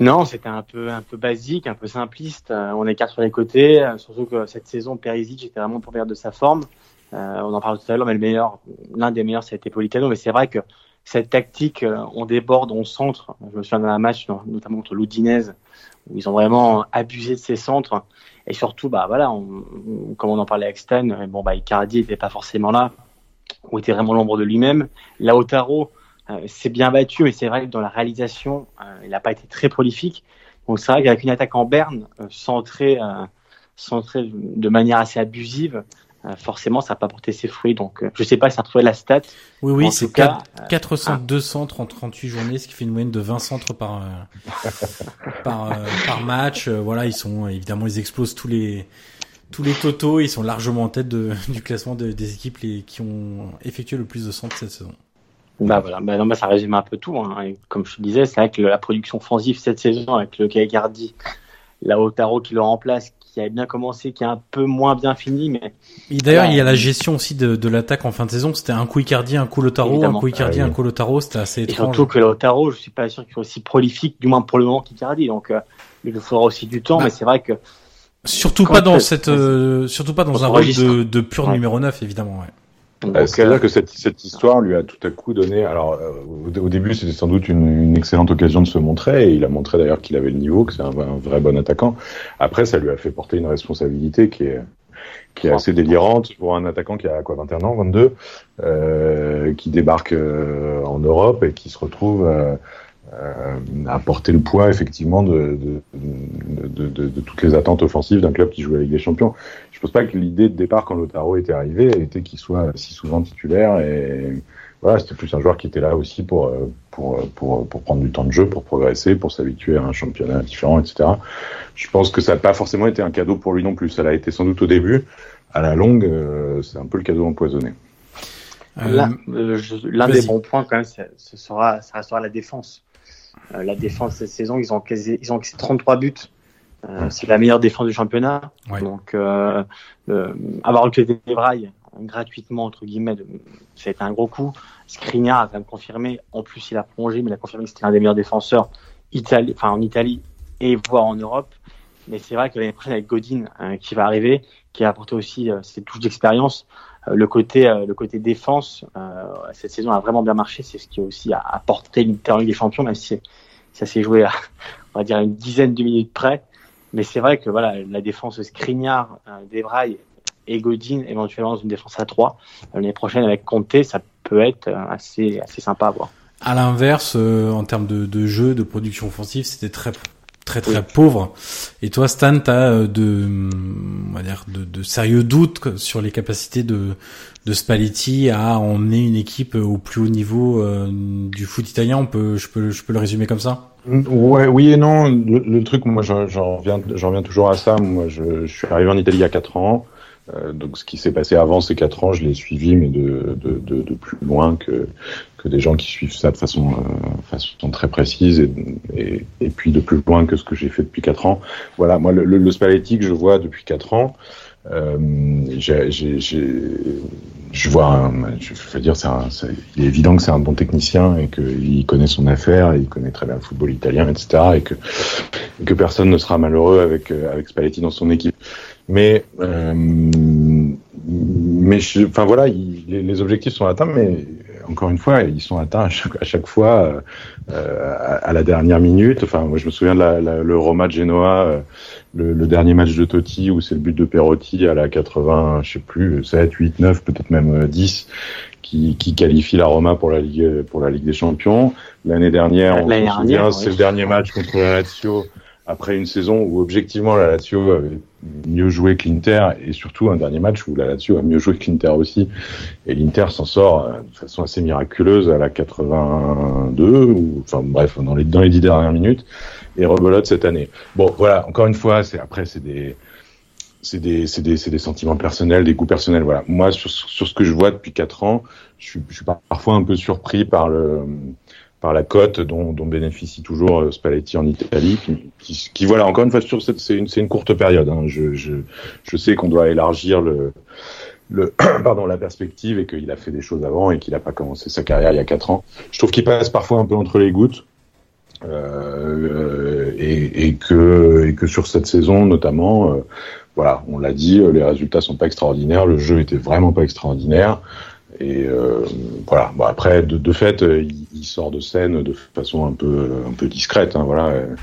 Non, c'était un peu un peu basique, un peu simpliste. Euh, on écarte sur les côtés, euh, surtout que cette saison, Perisic était vraiment pour perdre de sa forme. Euh, on en parle tout à l'heure, mais le meilleur, l'un des meilleurs, ça a été Politano. Mais c'est vrai que cette tactique, on déborde, on centre. Je me souviens d'un match, notamment contre l'Oudinez, où ils ont vraiment abusé de ces centres. Et surtout, bah voilà, on, comme on en parlait avec Stan, bon bah Icardi était pas forcément là, ou était vraiment l'ombre de lui-même. Lautaro, euh, c'est bien battu, mais c'est vrai que dans la réalisation, euh, il n'a pas été très prolifique. Donc c'est vrai qu'avec une attaque en berne, euh, centrée, centrée de manière assez abusive, forcément, ça n'a pas porté ses fruits. Donc, je sais pas si ça a retrouvé la stat. Oui, oui, c'est 4, 402 centres en 38 journées, ce qui fait une moyenne de 20 centres par par, par match. voilà, ils sont évidemment, ils explosent tous les tous les totaux. Ils sont largement en tête de, du classement des équipes les, qui ont effectué le plus de centres cette saison. Bah voilà, bah non, bah ça résume un peu tout. Hein. comme je te disais, c'est vrai que la production offensive cette saison avec le Kagardi, la Otaro qui le remplace, qui a bien commencé, qui a un peu moins bien fini, mais. D'ailleurs, il y a la gestion aussi de, de l'attaque en fin de saison. C'était un coup Icardi, un coup Lotaro, un coup Icardi, ah un coup Lotaro. C'était assez étrange. Et surtout que Lotaro, je suis pas sûr qu'il soit aussi prolifique, du moins pour le moment, qu'Icardi. Donc, euh, il lui faudra aussi du temps, bah, mais c'est vrai que. Surtout pas dans cette, euh, surtout pas dans un rôle de, de pur numéro 9, évidemment, ouais. Euh, c'est-à-dire que cette, cette, histoire lui a tout à coup donné. Alors, euh, au, début, c'était sans doute une, une, excellente occasion de se montrer, et il a montré d'ailleurs qu'il avait le niveau, que c'est un, vrai bon attaquant. Après, ça lui a fait porter une responsabilité qui est qui est assez délirante pour un attaquant qui a quoi 21 ans, 22, euh, qui débarque euh, en Europe et qui se retrouve euh, à porter le poids effectivement de, de, de, de, toutes les attentes offensives d'un club qui joue avec des champions. Je pense pas que l'idée de départ quand Lotaro était arrivé était qu'il soit si souvent titulaire et voilà, c'était plus un joueur qui était là aussi pour, pour, pour, pour prendre du temps de jeu, pour progresser, pour s'habituer à un championnat différent, etc. Je pense que ça n'a pas forcément été un cadeau pour lui non plus. Ça l'a été sans doute au début. À la longue, euh, c'est un peu le cadeau empoisonné. Euh, l'un des bons points quand même, ce sera, ça restera la défense. Euh, la défense cette saison, ils ont ils ont 33 buts. Euh, c'est la meilleure défense du championnat. Donc, euh, avoir recruté Devraille gratuitement entre guillemets, ça a été un gros coup. Skriniar a quand même confirmé. En plus, il a prolongé, mais il a confirmé que c'était l'un des meilleurs défenseurs Italie, enfin en Italie et voire en Europe. Mais c'est vrai que l'année prochaine avec Godin qui va arriver, qui a apporté aussi ses touches d'expérience, euh, le côté euh, le côté défense euh, cette saison a vraiment bien marché c'est ce qui a aussi apporté l'Inter des Champions même si ça s'est joué à on va dire une dizaine de minutes près mais c'est vrai que voilà la défense Skriniar, Devray et Godin éventuellement dans une défense à 3 l'année prochaine avec Conte ça peut être assez assez sympa à voir. À l'inverse, en termes de, de, jeu, de production offensive, c'était très très très pauvre. Et toi, Stan, t'as euh, de, on va dire, de, de, sérieux doutes sur les capacités de, de Spalletti à emmener une équipe au plus haut niveau euh, du foot italien? On peut, je peux, je peux le résumer comme ça? Ouais, oui et non. Le, truc, moi, j'en reviens, j'en reviens toujours à ça. Moi, je, je suis arrivé en Italie il y a quatre ans. Euh, donc ce qui s'est passé avant ces quatre ans, je l'ai suivi, mais de, de, de, de, plus loin que, que des gens qui suivent ça de façon, euh, façon très précise et, et, puis de plus loin que ce que j'ai fait depuis quatre ans. Voilà, moi le, le, le je vois depuis quatre ans, euh, j'ai, je vois, je veux dire, c'est il est évident que c'est un bon technicien et qu'il connaît son affaire, et il connaît très bien le football italien, etc. Et que, et que personne ne sera malheureux avec, avec Spalletti dans son équipe. Mais, euh, mais enfin voilà, les, objectifs sont atteints, mais encore une fois, ils sont atteints à chaque, fois euh, à, la dernière minute. Enfin, moi, je me souviens de la, le Roma de Genoa, euh, le, le, dernier match de Totti où c'est le but de Perotti à la 80, je sais plus, 7, 8, 9, peut-être même 10, euh, qui, qui qualifie la Roma pour la Ligue pour la Ligue des Champions. L'année dernière, on se souvient, c'est le dernier match contre la Lazio après une saison où objectivement la Lazio avait mieux joué que l'Inter et surtout un dernier match où la Lazio a mieux joué que l'Inter aussi et l'Inter s'en sort euh, de façon assez miraculeuse à la 82 ou enfin bref dans les dans les dix dernières minutes et rebelote cette année. Bon voilà encore une fois c'est après c'est des c'est des, c'est des, des sentiments personnels, des goûts personnels. Voilà. Moi, sur, sur ce que je vois depuis quatre ans, je suis parfois un peu surpris par le, par la cote dont, dont, bénéficie toujours euh, Spalletti en Italie, qui, qui, voilà encore une fois sur c'est une, une courte période. Hein. Je, je, je sais qu'on doit élargir le, le pardon la perspective et qu'il a fait des choses avant et qu'il n'a pas commencé sa carrière il y a quatre ans. Je trouve qu'il passe parfois un peu entre les gouttes. Euh, et, et, que et que sur cette saison notamment euh, voilà on l'a dit les résultats sont pas extraordinaires le jeu était vraiment pas extraordinaire et euh, voilà. Bon après, de, de fait, euh, il, il, sort de scène de façon un peu un peu discrète. Hein, voilà. Euh,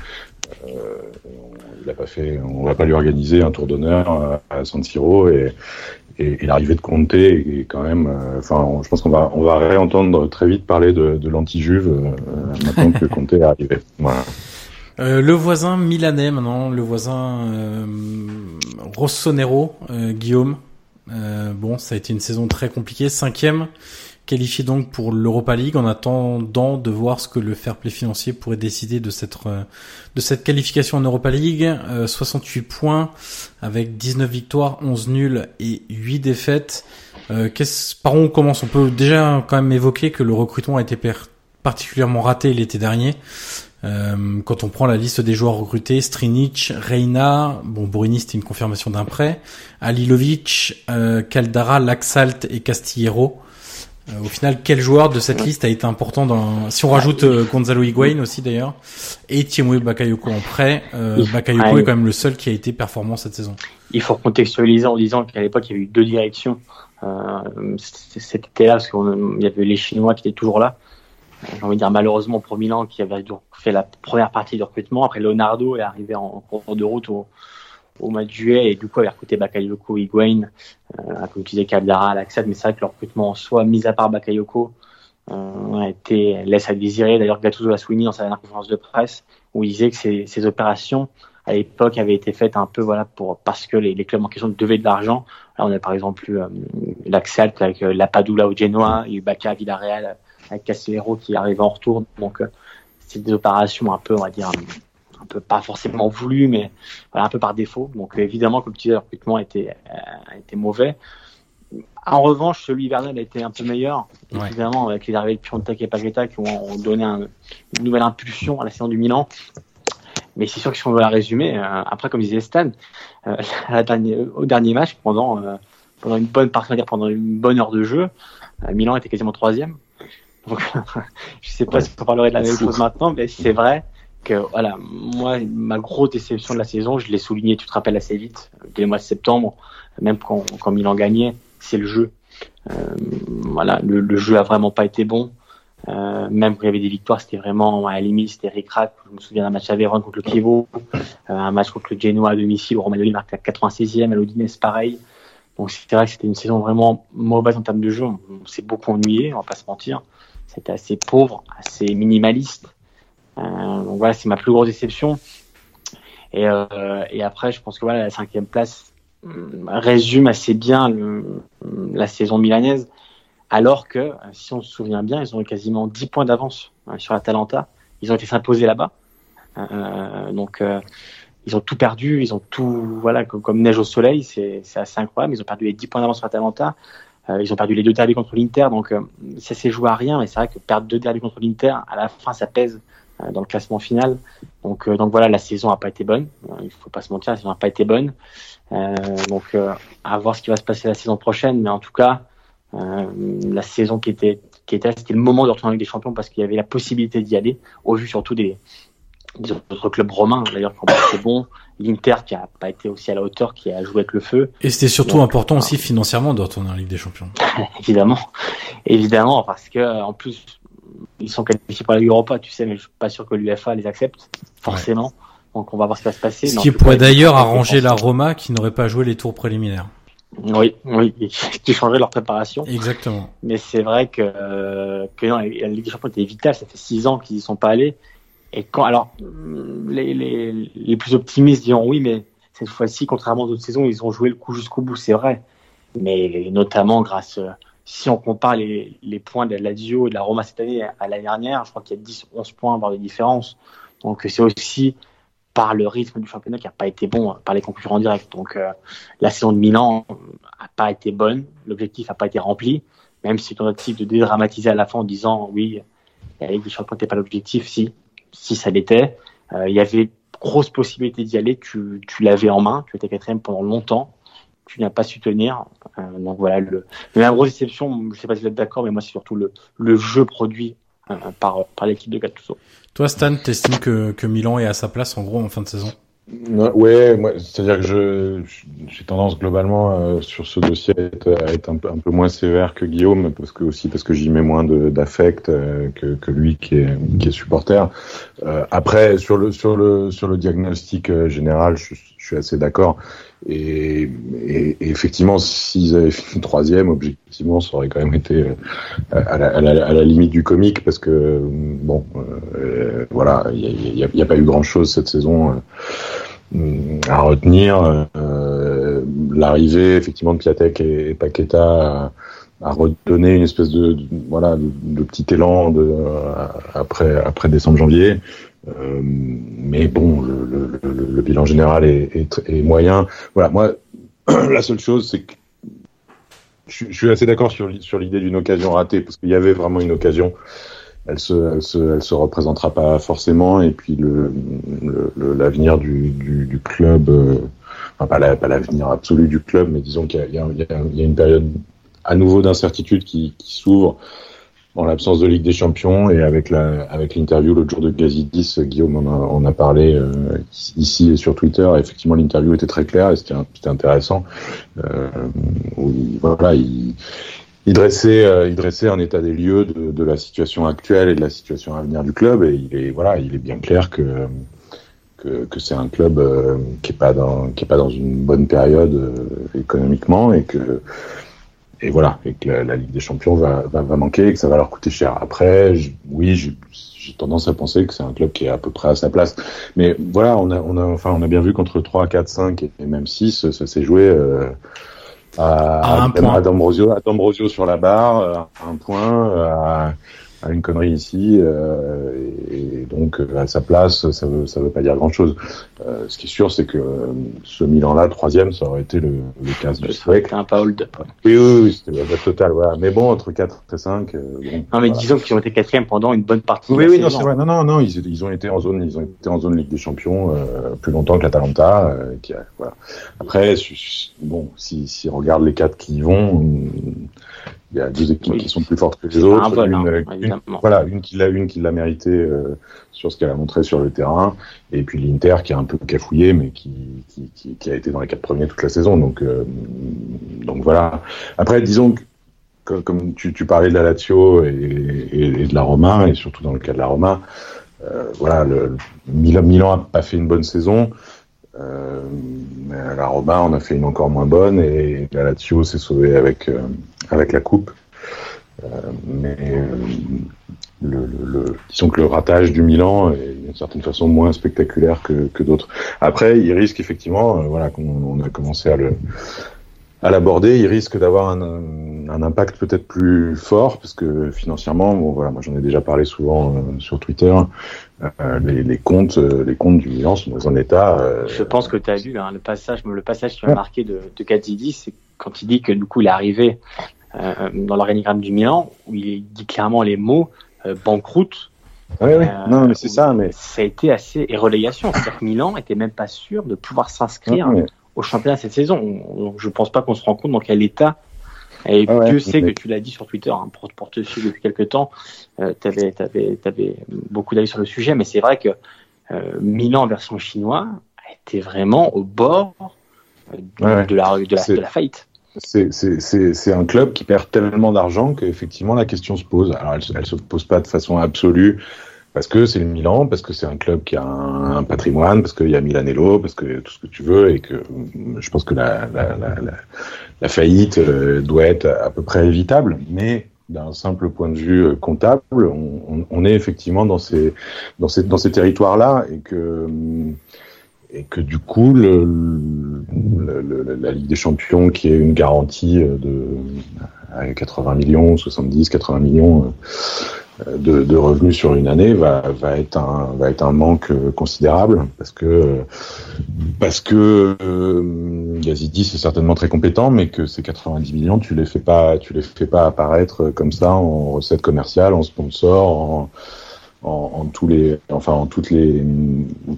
il a pas fait. On va pas lui organiser un tour d'honneur à San Siro et, et, l'arrivée de Conte est quand même. Euh, enfin, je pense qu'on va on va réentendre très vite parler de, de l'anti-Juve euh, maintenant que Conte est arrivé. Voilà. Euh, le voisin milanais maintenant, le voisin euh, Rossonero, Guillaume, euh, bon, ça a été une saison très compliquée. Cinquième, qualifié donc pour l'Europa League en attendant de voir ce que le fair play financier pourrait décider de cette euh, de cette qualification en Europa League. 68 euh, points avec 19 victoires, 11 nuls et 8 défaites. Euh, par où on commence? On peut déjà quand même évoquer que le recrutement a été particulièrement raté l'été dernier. Euh, quand on prend la liste des joueurs recrutés, Strinic, Reina, bon Borini c'était une confirmation d'un prêt, Alilovic, euh, Caldara, Laxalt et Castillero. au final, quel joueur de cette liste a été important dans Si on rajoute Gonzalo Higuain aussi d'ailleurs et Thiemoué Bakayoko en prêt, Bakayoko est quand même le seul qui a été performant cette saison. Il faut contextualiser en disant qu'à l'époque il y avait eu deux directions. C'était là parce qu'il y avait les Chinois qui étaient toujours là j'ai envie de dire malheureusement pour Milan qui avait fait la première partie du recrutement. Après Leonardo est arrivé en cours de route au, au mois de juillet et du coup avait recruté Bakayoko, Higuain, euh, comme tu disais Caldara, Laxad, mais c'est vrai que le recrutement en soi, mis à part Bakayoko, euh, a été laisse à désirer. D'ailleurs Gattuso l'a souligné dans sa dernière conférence de presse où il disait que ces, ces opérations à l'époque avaient été faites un peu voilà pour parce que les, les clubs en question devaient de l'argent. Là on a par exemple eu euh, avec euh, la Padula au Genoa, il y a eu Bacca à Villarreal avec Castellero qui arrive en retour. Donc, euh, c'est des opérations un peu, on va dire, un peu pas forcément voulues, mais voilà, un peu par défaut. Donc, évidemment, comme tu disais, le recrutement était, euh, était mauvais. En revanche, celui hivernal a été un peu meilleur, évidemment, avec les arrivées de Piontek et Paqueta qui ont, donné une nouvelle impulsion à la saison du Milan. Mais c'est sûr que si on veut la résumer, euh, après, comme disait Stan, au dernier match, pendant, pendant une bonne partie, pendant une bonne heure de jeu, Milan était quasiment troisième. Donc, je sais pas si on parlerait de la même chose maintenant, mais c'est vrai que voilà, moi, ma grosse déception de la saison, je l'ai souligné, tu te rappelles assez vite, dès le mois de septembre, même quand, quand Milan gagnait, c'est le jeu. Euh, voilà, le, le, jeu a vraiment pas été bon. Euh, même quand il y avait des victoires, c'était vraiment à la limite, c'était ric Je me souviens d'un match à Vérone contre le Chievo, euh, un match contre le Genoa à domicile où Romagnoli marque à 96e, à l'Odinese pareil. Donc c'est vrai que c'était une saison vraiment mauvaise en termes de jeu. On s'est beaucoup ennuyé, on va pas se mentir c'était assez pauvre, assez minimaliste. Euh, donc voilà, c'est ma plus grosse déception. Et, euh, et après, je pense que voilà, la cinquième place euh, résume assez bien la saison milanaise. Alors que, si on se souvient bien, ils ont eu quasiment 10 points d'avance hein, sur l'Atalanta. Ils ont été s'imposer là-bas. Donc, ils ont tout perdu. Ils ont tout, voilà, comme, comme neige au soleil. C'est assez incroyable. Ils ont perdu les 10 points d'avance sur l'Atalanta. Euh, ils ont perdu les deux derbys contre l'Inter, donc euh, ça s'est joué à rien. Mais c'est vrai que perdre deux derbys contre l'Inter, à la fin, ça pèse euh, dans le classement final. Donc, donc voilà, la saison n'a pas été bonne. il faut pas se mentir, la saison n'a pas été bonne. donc à voir ce qui va se passer la saison prochaine. Mais en tout cas, la saison qui était qui était c'était le moment de retourner avec des champions parce qu'il y avait la possibilité d'y aller au vu surtout des, des autres clubs romains d'ailleurs qui ont bons l'Inter qui a pas été aussi à la hauteur, qui a joué avec le feu. Et c'était surtout important aussi financièrement de retourner en Ligue des Champions. évidemment, évidemment, parce que en plus ils sont qualifiés pour la Ligue Europa, tu sais, mais je suis pas sûr que l'UFA les accepte forcément. Donc on va voir ce qui va se passer. Ce qui pourrait d'ailleurs arranger la Roma qui n'aurait pas joué les tours préliminaires. Oui, oui, qui changerait leur préparation. Exactement. Mais c'est vrai que, que non, la Ligue des Champions était vitale. Ça fait six ans qu'ils y sont pas allés. Et quand, alors, les, les, les plus optimistes diront oui, mais cette fois-ci, contrairement aux autres saisons, ils ont joué le coup jusqu'au bout, c'est vrai. Mais notamment grâce, si on compare les, les points de la Lazio et de la Roma cette année à l'année dernière, je crois qu'il y a 10, 11 points, voire de différence. Donc c'est aussi par le rythme du championnat qui n'a pas été bon par les concurrents directs. Donc euh, la saison de Milan n'a pas été bonne, l'objectif n'a pas été rempli, même si c'est tentative de dédramatiser à la fin en disant oui, la Ligue des Champions n'était pas l'objectif, si, si ça l'était. Euh, il y avait grosse possibilité d'y aller. Tu, tu l'avais en main. Tu étais quatrième pendant longtemps. Tu n'as pas su tenir. Euh, donc voilà, le, la grosse déception, je sais pas si vous êtes d'accord, mais moi c'est surtout le, le jeu produit euh, par, par l'équipe de Gattuso. Toi, Stan, t'estimes que, que Milan est à sa place en gros en fin de saison? Ouais, c'est-à-dire que j'ai tendance globalement euh, sur ce dossier à être, à être un, peu, un, peu, moins sévère que Guillaume, parce que aussi parce que j'y mets moins d'affect euh, que, que, lui qui est, qui est supporter. Euh, après, sur le sur le sur le diagnostic euh, général, je, je, suis assez d'accord. Et, et, et, effectivement, s'ils avaient fini troisième, objectivement, ça aurait quand même été euh, à la, à la, à la limite du comique, parce que bon, voilà, il n'y a, a, a, pas eu grand-chose cette saison à retenir. Euh, L'arrivée effectivement de Piatek et Paqueta a, a, redonné une espèce de, voilà de, de, petit élan de, euh, après après décembre janvier. Euh, mais bon, le, le, le, le, bilan général est, est, est, moyen. Voilà, moi, la seule chose, c'est que je, je, suis assez d'accord sur, l'idée d'une occasion ratée, parce qu'il y avait vraiment une occasion elle se, elle se, elle se représentera pas forcément. Et puis l'avenir du, du, du, club, euh, enfin pas, la, pas l'avenir absolu du club, mais disons qu'il y y y a une période à nouveau d'incertitudes qui, qui s'ouvrent en l'absence de Ligue des Champions et avec la avec l'interview l'autre jour de Gazidis, Guillaume en a, on a parlé euh, ici et sur Twitter. effectivement, l'interview était très claire et c'était intéressant. Euh, où, voilà, il, il dressait, euh, il dressait un état des lieux de, de, la situation actuelle et de la situation à venir du club et il est voilà, il est bien clair que que, que c'est un club euh, qui est pas dans qui est pas dans une bonne période euh, économiquement et que et voilà, et que la, Ligue des Champions va, va, va, manquer et que ça va leur coûter cher. Après, oui, j'ai tendance à penser que c'est un club qui est à peu près à sa place. Mais voilà, on a, on a, enfin, on a bien vu qu'entre 3, 4, 5 et même 6, ça s'est joué euh, à, à, à D'Ambrosio sur la barre, à un point, à, à une connerie ici, euh, et, donc à sa place, ça veut ça veut pas dire grand chose. Euh, ce qui est sûr, c'est que euh, ce Milan-là, troisième, ça aurait été le, le cas de C'est un pas hold-up. Oui, oui, oui c'était le total. Voilà. Mais bon, entre 4 et 5. Euh, bon, non, mais disons qu'ils ont été quatrième pendant une bonne partie. Oui, oui, non, c'est vrai. Non, non, non, ils, ils, ont été en zone, ils ont été en zone Ligue des Champions euh, plus longtemps que l'Atalanta. Euh, qui a, voilà. Après, bon, si, si on regarde les quatre qui y vont. Il y a deux équipes qui sont plus fortes que les autres. Vol, une, hein, une, voilà, une qui l'a, une qui l'a mérité euh, sur ce qu'elle a montré sur le terrain, et puis l'Inter qui a un peu cafouillé, mais qui, qui, qui, qui, a été dans les quatre premiers toute la saison. Donc, euh, donc voilà. Après, disons que comme tu, tu parlais de la Lazio et, et, et, de la Roma, et surtout dans le cas de la Roma, euh, voilà, le, Milan, Milan a pas fait une bonne saison. Euh, à la Roma, on a fait une encore moins bonne et la Lazio s'est sauvée avec euh, avec la coupe. Euh, mais euh, le, le, le, disons que le ratage du Milan est d'une certaine façon moins spectaculaire que, que d'autres. Après, il risque effectivement, euh, voilà, qu'on on a commencé à le à l'aborder, il risque d'avoir un, un, impact peut-être plus fort parce que financièrement, bon voilà, moi j'en ai déjà parlé souvent euh, sur Twitter. Euh, les, les, comptes, euh, les comptes du Milan sont dans un état. Euh, Je pense que tu as lu hein, le passage, le passage qui m'a marqué de, de c'est quand il dit que du coup il est arrivé dans l'organigramme du Milan où il dit clairement les mots banqueroute. Oui, oui. non, mais c'est ça. Mais ça a été assez et relégation. C'est-à-dire que Milan était même pas sûr de pouvoir s'inscrire. mais au championnat cette saison. Donc je pense pas qu'on se rend compte dans quel état. Et ah ouais, Dieu sait que tu l'as dit sur Twitter hein, pour, pour, te suivre depuis quelques temps, euh, tu avais, avais, avais, beaucoup d'avis sur le sujet, mais c'est vrai que euh, Milan version chinois été vraiment au bord euh, ouais, de, la, de, la, de la faillite. C'est un club qui perd tellement d'argent qu'effectivement la question se pose. Alors elle, elle se pose pas de façon absolue parce que c'est le Milan, parce que c'est un club qui a un, patrimoine, parce qu'il y a Milanello, parce que tout ce que tu veux, et que je pense que la, la, la, la faillite euh, doit être à peu près évitable, mais d'un simple point de vue euh, comptable, on, est effectivement dans ces dans ces territoires-là, et que et que du coup le, le, le, la Ligue des Champions, qui est une garantie de 80 millions, 70, 80 millions de, revenus sur une année va, va être un va être un manque considérable parce que parce que euh, Gazidi c'est certainement très compétent mais que ces 90 millions tu les fais pas tu les fais pas apparaître comme ça en recettes commerciales en sponsor en en, tous les, enfin en toutes les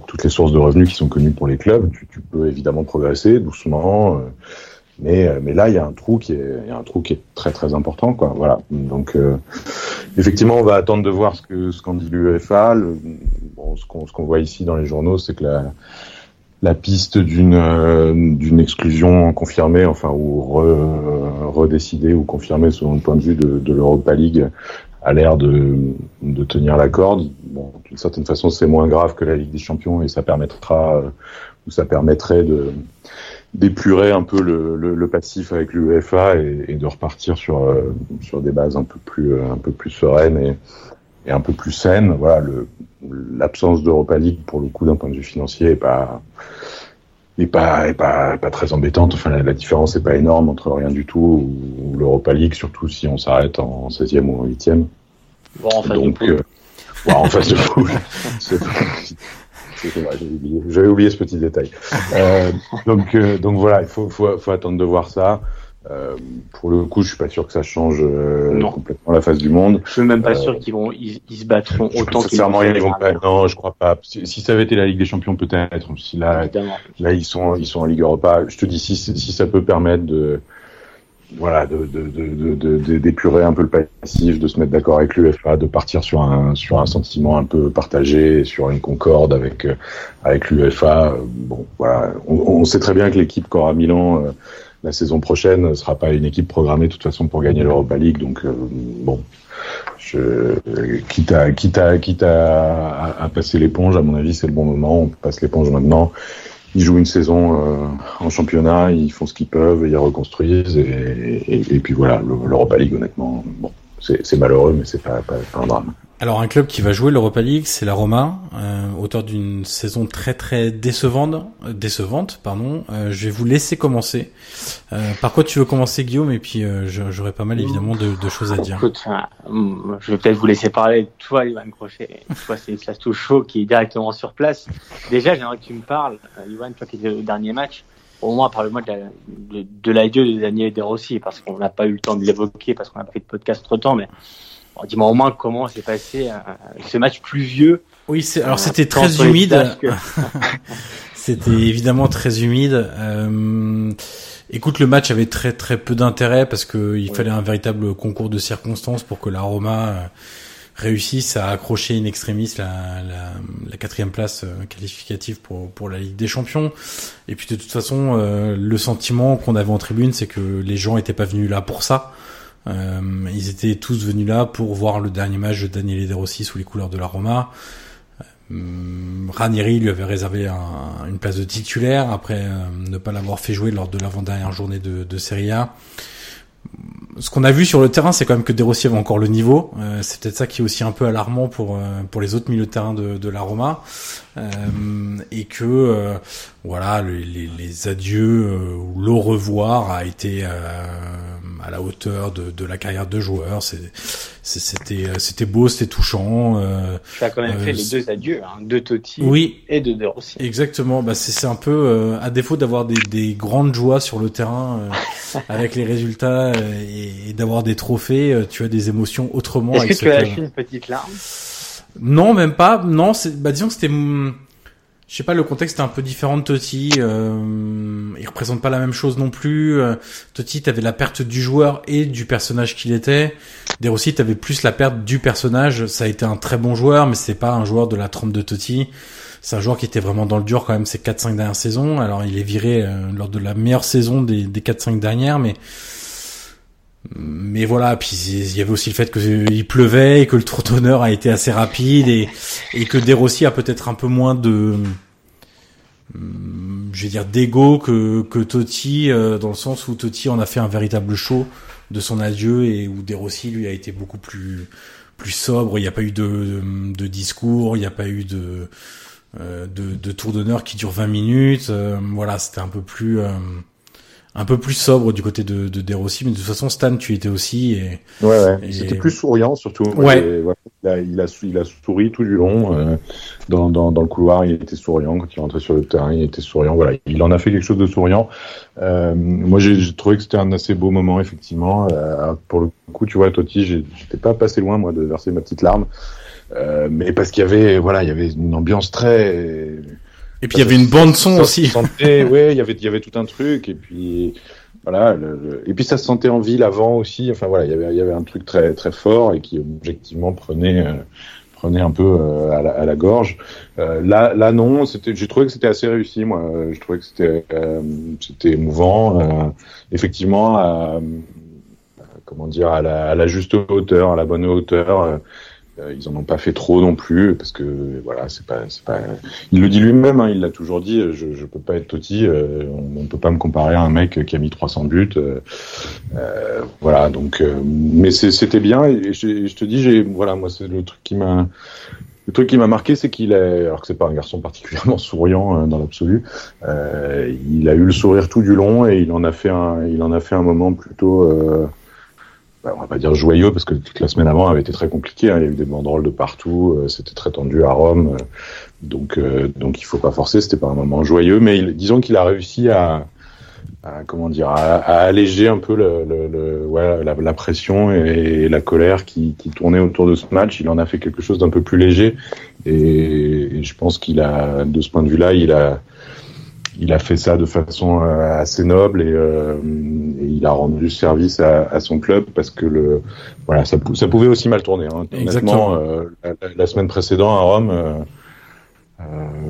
toutes les sources de revenus qui sont connues pour les clubs, tu, peux évidemment progresser doucement, euh, mais mais là il y a un trou qui est y a un trou qui est très très important quoi. Voilà. Donc euh, effectivement on va attendre de voir ce que ce qu'en dit l'UEFA. Bon, ce qu'on ce qu'on voit ici dans les journaux c'est que la la piste d'une euh, d'une exclusion confirmée, enfin ou re, redécidée ou confirmée selon le point de vue de, de l'Europa League a l'air de, de tenir la corde. Bon, d'une certaine façon, c'est moins grave que la Ligue des Champions et ça permettra ou ça permettrait de d'épurer un peu le, le, le passif avec l'UEFA et, et, de repartir sur euh, sur des bases un peu plus un peu plus sereines et, et un peu plus saines. Voilà, l'absence d'Europa League pour le coup d'un point de vue financier est pas est pas est pas pas très embêtante. Enfin, la, la différence est pas énorme entre rien du tout ou, l'Europa League, surtout si on s'arrête en 16e ou en 8e. Bon, en face Donc, de euh, en face de poule. J'avais oublié, j'avais oublié ce petit détail. Euh, donc, euh, donc voilà, il faut, faut, faut attendre de voir ça. Euh, pour le coup, je suis pas sûr que ça change complètement la face du monde. Je suis même pas sûr qu'ils vont, ils, ils, se battront autant qu'ils vont. Ils vont pas, non, je crois pas. Si, si, ça avait été la Ligue des Champions, peut-être. Si là, Évidemment. là, ils sont, ils sont en Ligue Europa. Je te dis, si, si ça peut permettre de voilà, de, d'épurer un peu le passif, de se mettre d'accord avec l'UFA, de partir sur un sur un sentiment un peu partagé, sur une concorde avec avec l'UFA. Bon, voilà, on, sait très bien que l'équipe qu'aura Milan la saison prochaine ne sera pas une équipe programmée de toute façon pour gagner l'Europa League. Donc bon, je, quitte à quitte à quitte à, à passer l'éponge, à mon avis, c'est le bon moment. On passe l'éponge maintenant ils jouent une saison euh, en championnat, ils font ce qu'ils peuvent, ils reconstruisent et, et, et puis voilà, l'Europa League honnêtement, bon, c'est malheureux mais c'est pas, pas, pas un drame. Alors un club qui va jouer l'Europa League, c'est la Roma, euh, auteur d'une saison très très décevante. Euh, décevante, pardon. Euh, je vais vous laisser commencer. Euh, par quoi tu veux commencer, Guillaume? Et puis euh, j'aurai pas mal évidemment de, de choses à dire. Écoute, je vais peut-être vous laisser parler. Toi, Ivan Crochet, toi c'est tout chaud qui est directement sur place. Déjà, j'aimerais que tu me parles, Ivan, toi qui étais au dernier match. Au moins, parle-moi de, de, de l'adieu de Daniel De Rossi, parce qu'on n'a pas eu le temps de l'évoquer, parce qu'on n'a pas fait de podcast trop temps, mais dis-moi au moins comment s'est passé euh, ce match pluvieux. Oui, c'est, alors euh, c'était très humide. c'était évidemment très humide. Euh, écoute, le match avait très très peu d'intérêt parce que il fallait un véritable concours de circonstances pour que la Roma réussisse à accrocher in extremis la, la, la quatrième place qualificative pour, pour la Ligue des Champions. Et puis de toute façon, le sentiment qu'on avait en tribune, c'est que les gens étaient pas venus là pour ça. Euh, ils étaient tous venus là pour voir le dernier match de Daniele De Rossi sous les couleurs de la Roma. Euh, Ranieri lui avait réservé un, une place de titulaire après euh, ne pas l'avoir fait jouer lors de l'avant-dernière journée de, Serie A ce qu'on a vu sur le terrain, c'est quand même que De Rossi avait encore le niveau. Euh, c'est peut-être ça qui est aussi un peu alarmant pour pour les autres milieux de terrain de, la Roma, et que euh, voilà les, les, les adieux ou le revoir a été à la hauteur de, de la carrière de joueur. C'était c'était beau, c'était touchant. tu as quand même fait les deux adieux, hein, de Totti oui, et de De Rossi. Exactement. Bah c'est un peu à défaut d'avoir des, des grandes joies sur le terrain avec les résultats et et, d'avoir des trophées, euh, tu as des émotions autrement. Est-ce que tu as lâché une petite larme? Non, même pas. Non, c'est, bah disons que c'était, je sais pas, le contexte était un peu différent de Totti. Euh, il représente pas la même chose non plus. Euh, Totti, t'avais la perte du joueur et du personnage qu'il était. De Rossi, t'avais plus la perte du personnage. Ça a été un très bon joueur, mais c'est pas un joueur de la trempe de Totti. C'est un joueur qui était vraiment dans le dur quand même ces 4-5 dernières saisons. Alors il est viré euh, lors de la meilleure saison des, des 4-5 dernières, mais mais voilà, puis il y avait aussi le fait qu'il pleuvait et que le tour d'honneur a été assez rapide et, et que Derossi a peut-être un peu moins de, je vais dire d'ego que, que Totti euh, dans le sens où Totti en a fait un véritable show de son adieu et où Derossi lui a été beaucoup plus plus sobre. Il n'y a pas eu de, de, discours, il n'y a pas eu de euh, de, de tour d'honneur qui dure 20 minutes. Euh, voilà, c'était un peu plus un peu plus sobre du côté de, de Derossi, mais de toute façon Stan, tu étais aussi. Et, ouais, ouais. C'était plus souriant surtout. Ouais. il, a, il, a, il, a, souri tout du long. Euh, dans, dans, dans, le couloir, il était souriant. Quand il rentrait sur le terrain, il était souriant. Voilà, il en a fait quelque chose de souriant. Euh, moi, j'ai trouvé que c'était un assez beau moment, effectivement. Euh, pour le coup, tu vois, Totti, j'étais pas passé loin, moi, de verser ma petite larme. Euh, mais parce qu'il y avait, voilà, il y avait une ambiance très et puis il y avait une bande son aussi. ouais, il y avait il y avait tout un truc et puis voilà. Le, et puis ça se sentait en ville avant aussi. Enfin voilà, il y avait il y avait un truc très très fort et qui objectivement prenait euh, prenait un peu euh, à, la, à, la, gorge. Euh, là là non, c'était j'ai trouvé que c'était assez réussi moi. Je trouvais que c'était euh, c'était émouvant. effectivement, comment dire à la, à la juste hauteur, à la bonne hauteur. Euh, ils en ont pas fait trop non plus parce que voilà, c'est pas, c'est pas. Il le dit lui-même, hein, il l'a toujours dit. Je, je peux pas être Totti. Euh, on, on, peut pas me comparer à un mec qui a mis 300 buts. Euh, euh, voilà, donc. mais c'était bien. Et je, te dis, j'ai voilà, moi c'est le truc qui m'a. Le truc qui m'a marqué, c'est qu'il est, alors que c'est pas un garçon particulièrement souriant dans l'absolu, il a eu le sourire tout du long et il en a fait un, il en a fait un moment plutôt on va pas dire joyeux parce que toute la semaine avant avait été très compliquée. Hein. Il y a eu des banderoles de partout, euh, c'était très tendu à Rome, euh, donc euh, donc il faut pas forcer. C'était pas un moment joyeux, mais disons qu'il a réussi à, comment dire à, alléger un peu le, le, ouais, la, pression et, la colère qui, qui, tournait autour de ce match. Il en a fait quelque chose d'un peu plus léger et, je pense qu'il a de ce point de vue-là, il a il a fait ça de façon assez noble et, il a rendu service à, son club parce que le voilà ça, ça pouvait aussi mal tourner. Hein. Exactement. La, la, semaine précédente à Rome euh,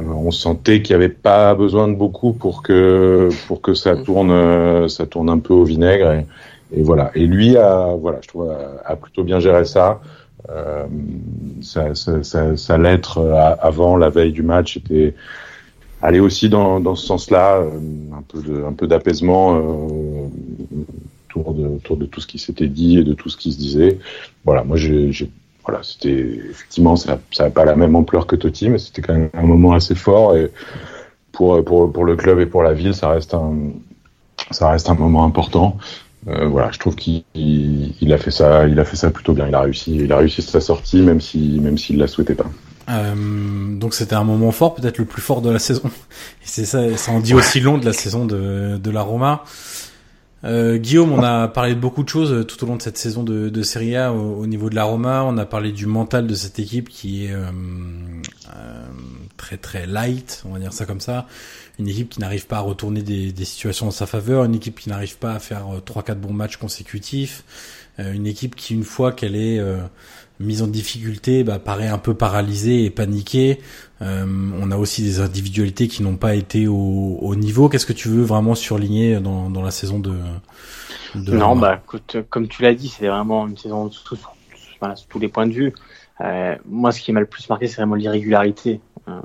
on sentait qu'il n'y avait pas besoin de beaucoup pour que pour que ça tourne euh, ça tourne un peu au vinaigre et, et voilà et lui a voilà je trouve a, plutôt bien géré ça euh, sa, sa, sa, lettre avant la veille du match était allait aussi dans, dans ce sens-là un peu un peu d'apaisement euh, autour de autour de tout ce qui s'était dit et de tout ce qui se disait voilà moi j'ai voilà, c'était effectivement ça n'a pas la même ampleur que Totti, mais c'était quand même un moment assez fort et pour pour pour le club et pour la ville, ça reste un ça reste un moment important. Euh, voilà, je trouve qu'il il a fait ça, il a fait ça plutôt bien. Il a réussi, il a réussi sa sortie, même si même s'il la souhaitait pas. Euh, donc c'était un moment fort, peut-être le plus fort de la saison. Et c'est ça, ça en dit aussi long de la saison de de la Roma. Euh, Guillaume, on a parlé de beaucoup de choses euh, tout au long de cette saison de, de Serie A au, niveau de la Roma. On a parlé du mental de cette équipe qui est euh, euh, très très light, on va dire ça comme ça. Une équipe qui n'arrive pas à retourner des, des, situations en sa faveur, une équipe qui n'arrive pas à faire trois quatre bons matchs consécutifs, une équipe qui une fois qu'elle est mise en difficulté, bah, paraît un peu paralysée et paniquée. Euh, on a aussi des individualités qui n'ont pas été au, au niveau. Qu'est-ce que tu veux vraiment surligner dans, dans la saison de, de Non, bah écoute, comme tu l'as dit, c'est vraiment une saison sous, voilà, sous tous les points de vue. Euh, moi, ce qui m'a le plus marqué, c'est vraiment l'irrégularité. Euh,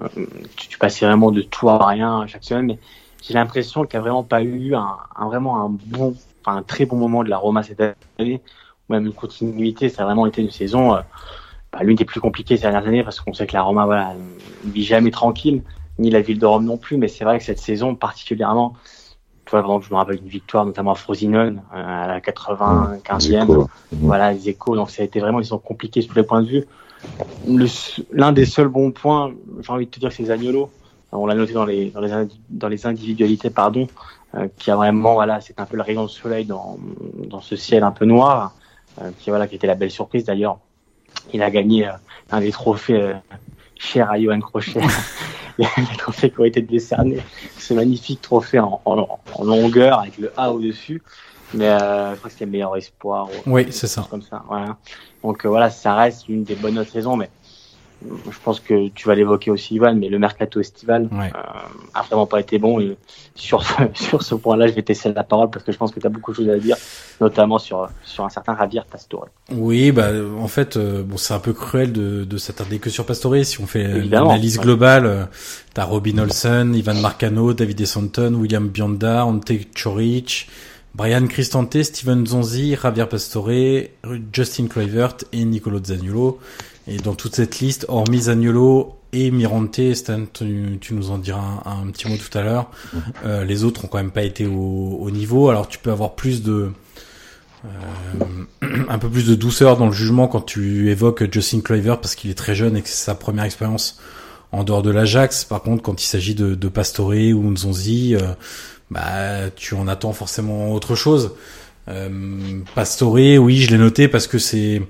tu, tu, passais vraiment de tout à rien chaque semaine, mais j'ai l'impression qu'il n'y a vraiment pas eu un, un, vraiment un bon, enfin un très bon moment de la Roma cette année même une continuité. Ça a vraiment été une saison euh, bah, l'une des plus compliquées ces dernières années parce qu'on sait que la Roma voilà, ne vit jamais tranquille, ni la ville de Rome non plus. Mais c'est vrai que cette saison particulièrement, tu vois, je me rappelle une victoire notamment à Frosinone euh, à la 95e. voilà, les échos. Donc ça a été vraiment une saison compliquée sur tous les points de vue. L'un des seuls bons points, j'ai envie de te dire, c'est Zagnolo. On l'a noté dans les, dans les, dans les individualités, pardon, euh, qui a vraiment, voilà, c'est un peu le rayon de soleil dans, dans ce ciel un peu noir. Euh, qui voilà qui était la belle surprise d'ailleurs. Il a gagné euh, un des trophées euh, chers à Johan Crochet. les trophées qui ont été décernés. Ce magnifique trophée en, en, longueur avec le A au-dessus. Mais je crois que c'était meilleur espoir. oui, c'est ça. Comme ça. Voilà. Donc voilà, ça reste une des bonnes raisons, mais je pense que tu vas l'évoquer aussi, Ivan, mais le mercato estival euh, a vraiment pas été bon. Et sur ce, sur ce point-là, je vais te la parole parce que je pense que tu as beaucoup de choses à dire, notamment sur sur un certain Javier Pastore. Oui, bah en fait, euh, bon, c'est un peu cruel de, de s'attarder que sur Pastore. Si on fait l'analyse globale, euh, tu as Robin Olsen, Ivan Marcano, David Essanton, William Bionda, Ante Chorich, Brian Cristante, Steven Zonzi, Javier Pastore, Justin Kluivert et Nicolo Zaniolo. Et dans toute cette liste, hormis Zaniolo et Mirante, Stan, tu, nous en diras un, petit mot tout à l'heure, euh, les autres ont quand même pas été au, au niveau. Alors tu peux avoir plus de... Euh, un peu plus de douceur dans le jugement quand tu évoques Justin Kluivert parce qu'il est très jeune et que c'est sa première expérience en dehors de l'Ajax. Par contre, quand il s'agit de, de Pastore ou Nzonzi, euh, bah tu en attends forcément autre chose. Euh, Pastore, oui, je l'ai noté parce que c'est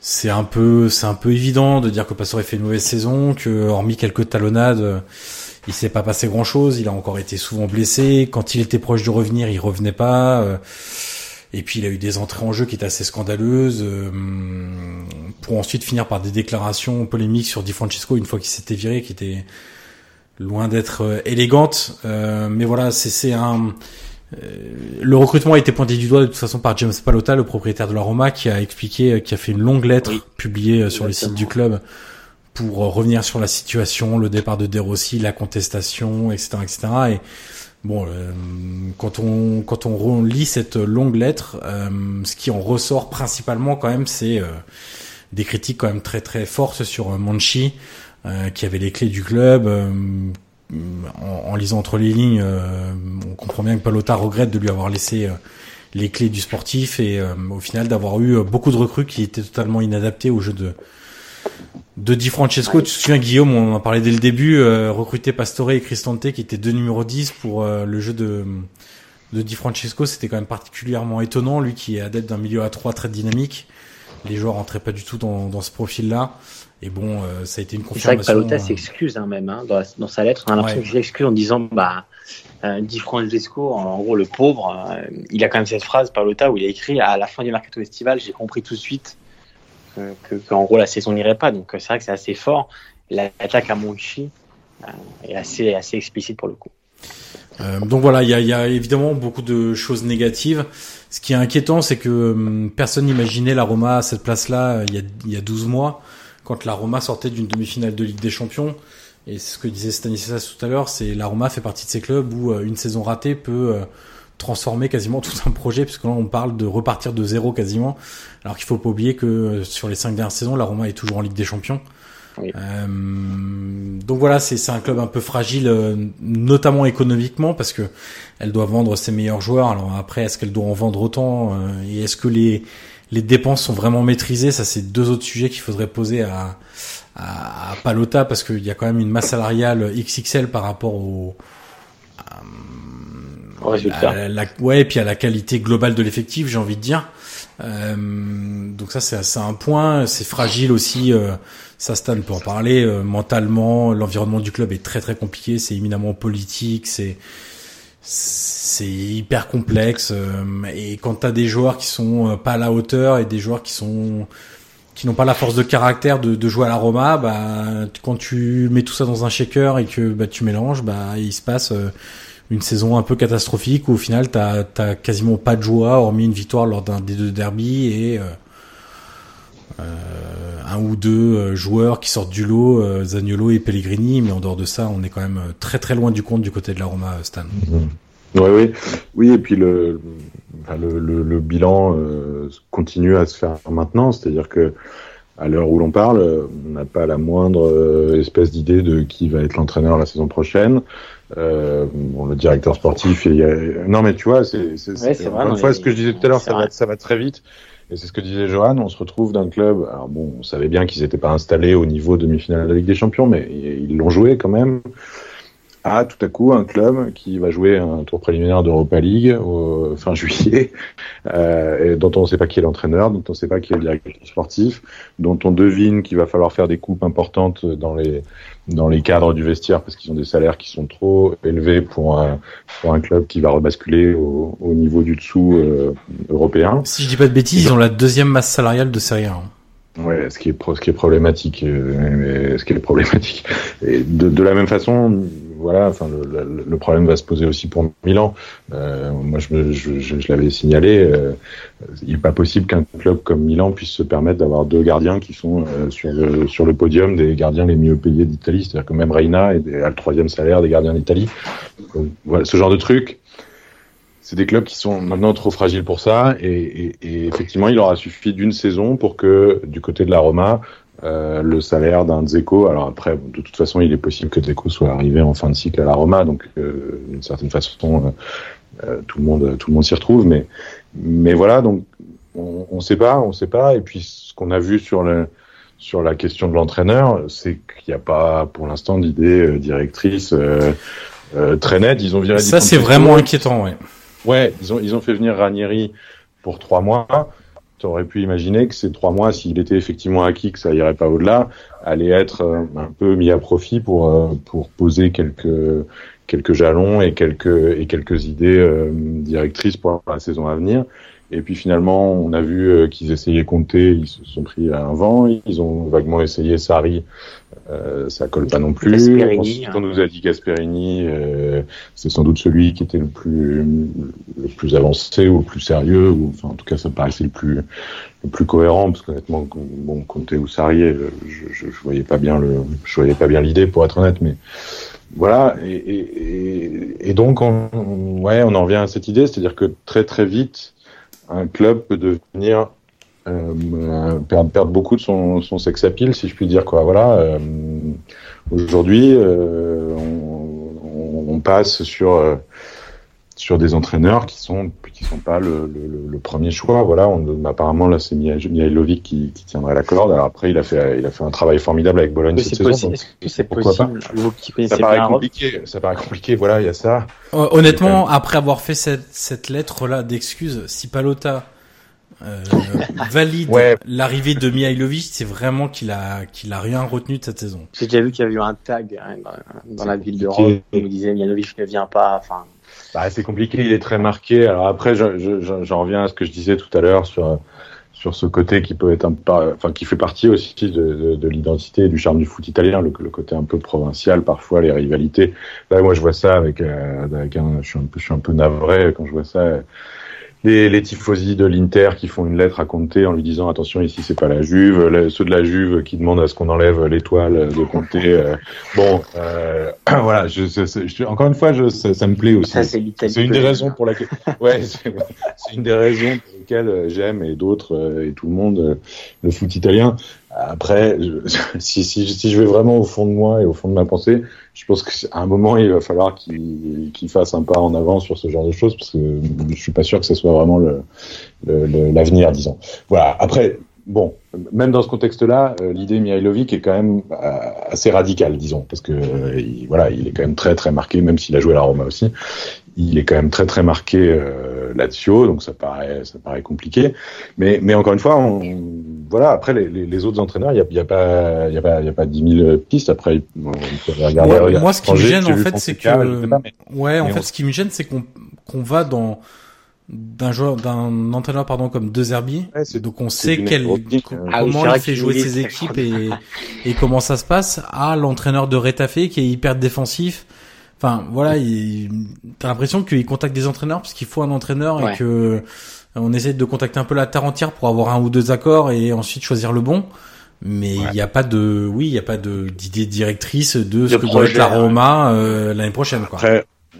c'est un peu c'est un peu évident de dire que Pastore fait une mauvaise saison, que hormis quelques talonnades, il s'est pas passé grand chose. Il a encore été souvent blessé. Quand il était proche de revenir, il revenait pas. Euh, et puis il a eu des entrées en jeu qui étaient assez scandaleuses, euh, pour ensuite finir par des déclarations polémiques sur Di Francesco une fois qu'il s'était viré, qui était loin d'être euh, élégante. mais voilà, c'est un euh, le recrutement a été pointé du doigt de toute façon par James Palota, le propriétaire de la Roma, qui a expliqué, euh, qui a fait une longue lettre publiée euh, sur le site du club pour revenir sur la situation, le départ de De Rossi, la contestation, etc., etc. Et bon, quand on quand on lit cette longue lettre, ce qui en ressort principalement quand même, c'est des critiques quand même très très fortes sur Monchi, qui avait les clés du club en, lisant entre les lignes, euh, on comprend bien que Palota regrette de lui avoir laissé euh, les clés du sportif et euh, au final d'avoir eu beaucoup de recrues qui étaient totalement inadaptés au jeu de de Di Francesco. Tu te souviens Guillaume, on en parlé dès le début, recruter Pastore et Cristante qui étaient deux numéros 10 pour le jeu de de Di Francesco, c'était quand même particulièrement étonnant, lui qui est adepte d'un milieu à 3 très dynamique. les joueurs rentraient pas du tout dans, dans ce profil-là. Et bon, euh, ça a été une confirmation. C'est vrai que Palota s'excuse hein, même hein, dans, dans, sa lettre. On a l'impression qu'il s'excuse en disant bah euh, Di Francesco, en, gros le pauvre, euh, il a quand même cette phrase Palota où il a écrit à la fin du mercato estival, j'ai compris tout de suite que, que, en gros la saison n'irait pas. Donc c'est vrai que c'est assez fort. L'attaque à Monchi est assez assez explicite pour le coup. Euh, donc voilà, il y a, y a, évidemment beaucoup de choses négatives. Ce qui est inquiétant, c'est que hum, personne n'imaginait la Roma à cette place-là il y a, il y a 12 mois quand la Roma sortait d'une demi-finale de Ligue des Champions. Et ce que disait Stanislas tout à l'heure, c'est la Roma fait partie de ces clubs où euh, une saison ratée peut euh, transformer quasiment tout un projet, puisque là on parle de repartir de zéro quasiment. Alors qu'il faut pas oublier que euh, sur les cinq dernières saisons, la Roma est toujours en Ligue des Champions. Euh, donc voilà, c'est un club un peu fragile, notamment économiquement, parce que elle doit vendre ses meilleurs joueurs. Alors après, est-ce qu'elle doit en vendre autant Et est-ce que les les dépenses sont vraiment maîtrisées Ça, c'est deux autres sujets qu'il faudrait poser à, à, Palota parce qu'il y a quand même une masse salariale XXL par rapport au résultat. La, ouais, et puis à la qualité globale de l'effectif, j'ai envie de dire. Euh, donc ça, c'est un point. C'est fragile aussi. Euh, ça, Stan peut en parler. Euh, mentalement, l'environnement du club est très très compliqué. C'est éminemment politique. C'est c'est hyper complexe euh, et quand t'as des joueurs qui sont euh, pas à la hauteur et des joueurs qui sont qui n'ont pas la force de caractère de, de, jouer à la Roma, bah quand tu mets tout ça dans un shaker et que bah tu mélanges, bah il se passe euh, une saison un peu catastrophique où au final t'as as quasiment pas de joie hormis une victoire lors d'un des deux derbies et un ou deux joueurs qui sortent du lot, euh, Zagnolo et Pellegrini, mais en dehors de ça, on est quand même très très loin du compte du côté de la Roma, Stan. Oui, oui, oui, et puis le, le, le, bilan euh, continue à se faire maintenant, c'est-à-dire que à l'heure où l'on parle, on n'a pas la moindre euh, espèce d'idée de qui va être l'entraîneur la saison prochaine. Euh, bon, le directeur sportif, il y a... non mais tu vois, c'est ouais, une fois ce que je disais tout à l'heure, ça va, ça va très vite. Et c'est ce que disait Johan, on se retrouve d'un club. Alors bon, on savait bien qu'ils n'étaient pas installés au niveau demi-finale de la Ligue des Champions, mais ils l'ont joué quand même à tout à coup un club qui va jouer un tour préliminaire d'Europa League au fin juillet, euh, et dont on ne sait pas qui est l'entraîneur, dont on ne sait pas qui est le directeur sportif, dont on devine qu'il va falloir faire des coupes importantes dans les dans les cadres du vestiaire parce qu'ils ont des salaires qui sont trop élevés pour un, pour un club qui va rebasculer au, au niveau du dessous euh, européen. Si je dis pas de bêtises, ils ont la deuxième masse salariale de Serie A. Hein. Ouais, ce qui est ce qui est problématique, euh, ce qui est problématique. Et de, de la même façon, voilà, enfin le, problème va se poser aussi pour Milan. Euh, moi, je, l'avais signalé. Euh, il n'est pas possible qu'un club comme Milan puisse se permettre d'avoir deux gardiens qui sont euh, sur le podium des gardiens les mieux payés d'Italie. C'est-à-dire que même Reina a le troisième salaire des gardiens d'Italie. Voilà, ce genre de truc. C'est des clubs qui sont maintenant trop fragiles pour ça, et, et effectivement, il aura suffi d'une saison pour que du côté de la Roma, euh, le salaire d'un Dzeko. Alors après, de toute façon, il est possible que Dzeko soit arrivé en fin de cycle à la Roma, donc euh, d'une certaine façon, euh, tout le monde, tout le monde s'y retrouve. Mais, mais voilà, donc on ne sait pas, on sait pas. Et puis ce qu'on a vu sur le sur la question de l'entraîneur, c'est qu'il n'y a pas pour l'instant d'idée directrice très nette. Ils ont viré. Ça, c'est vraiment inquiétant, ouais. Ouais, ils ont ils ont fait venir Ranieri pour trois mois tu pu imaginer que ces trois mois, s'il était effectivement acquis, que ça irait pas au-delà, allaient être euh, un peu mis à profit pour euh, pour poser quelques quelques jalons et quelques et quelques idées euh, directrices pour la saison à venir. Et puis finalement, on a vu qu'ils essayaient compter, ils se sont pris à un vent, ils ont vaguement essayé Sari euh, ça colle pas non plus. Ensuite, on hein. nous a dit Gasperini, euh, c'est sans doute celui qui était le plus le plus avancé ou le plus sérieux, ou enfin en tout cas ça paraissait le plus le plus cohérent parce qu'honnêtement bon Conte ou Sarrier, je, je, je, voyais pas bien le je voyais pas bien l'idée pour être honnête, mais voilà et, et, et donc on, ouais on en revient à cette idée, c'est-à-dire que très très vite un club peut devenir euh, perdre, beaucoup de son, sex appeal, si je puis dire quoi. Voilà. Euh, Aujourd'hui, euh, on, on, passe sur sur des entraîneurs qui sont qui sont pas le, le, le premier choix. Voilà, on, apparemment là c'est Mihailovic qui, qui tiendrait la corde. Alors après il a fait il a fait un travail formidable avec Bologne cette saison. C'est possible. Ça paraît compliqué. Ça paraît compliqué. Voilà, il y a ça. Honnêtement, après avoir fait cette cette lettre là d'excuses, si Palota euh, valide l'arrivée de Mihailovic, c'est vraiment qu'il a qu'il a rien retenu de cette saison. J'ai déjà vu qu'il y avait eu un tag hein, dans, la ville de Rome où il disait Mihailovic ne vient pas. Enfin, bah, c'est compliqué, il est très marqué. Alors après, j'en je, je, reviens à ce que je disais tout à l'heure sur sur ce côté qui peut être un enfin qui fait partie aussi de, de, de l'identité et du charme du foot italien, le, le, côté un peu provincial, parfois les rivalités. Là, moi, je vois ça avec, euh, avec un, je suis un peu, je suis un peu navré quand je vois ça les, les tifosi de l'Inter qui font une lettre à Conte en lui disant attention ici c'est pas la Juve, ceux de la Juve qui demandent à ce qu'on enlève l'étoile de Conte. Euh, bon, euh, voilà, je, je, encore une fois, je, ça, me plaît aussi. C'est une des raisons pour laquelle, ouais, c'est une des raisons pour lesquelles j'aime et d'autres euh, et tout le monde euh, le foot italien. Après, si, si, si, je vais vraiment au fond de moi et au fond de ma pensée, je pense qu'à un moment, il va falloir qu'il qu fasse un pas en avant sur ce genre de choses, parce que je suis pas sûr que ce soit vraiment l'avenir, disons. Voilà. Après, bon, même dans ce contexte-là, euh, l'idée Mihailovic est quand même euh, assez radicale, disons, parce que euh, il, voilà, il est quand même très très marqué, même s'il a joué à la Roma aussi. Il est quand même très très marqué euh, Lazio, donc ça paraît ça paraît compliqué. Mais mais encore une fois, on, voilà. Après les, les, autres entraîneurs, il y a, y a pas il y a pas il y a pas dix mille pistes. Après, on peut regarder. moi, ce qui me gêne en fait, c'est que ouais, en fait, ce qui me gêne, c'est qu'on qu'on va dans d'un joueur d'un entraîneur pardon comme De Zerbi donc on sait quel ah comment il fait jouer ses équipes et, et comment ça se passe à l'entraîneur de Rétafé qui est hyper défensif enfin voilà t'as l'impression qu'il contacte des entraîneurs parce qu'il faut un entraîneur et que on essaie de contacter un peu la terre entière pour avoir un ou deux accords et ensuite choisir le bon. Mais il n'y a pas de oui il y a pas de d'idée directrice de ce que doit être la Roma euh, l'année prochaine quoi.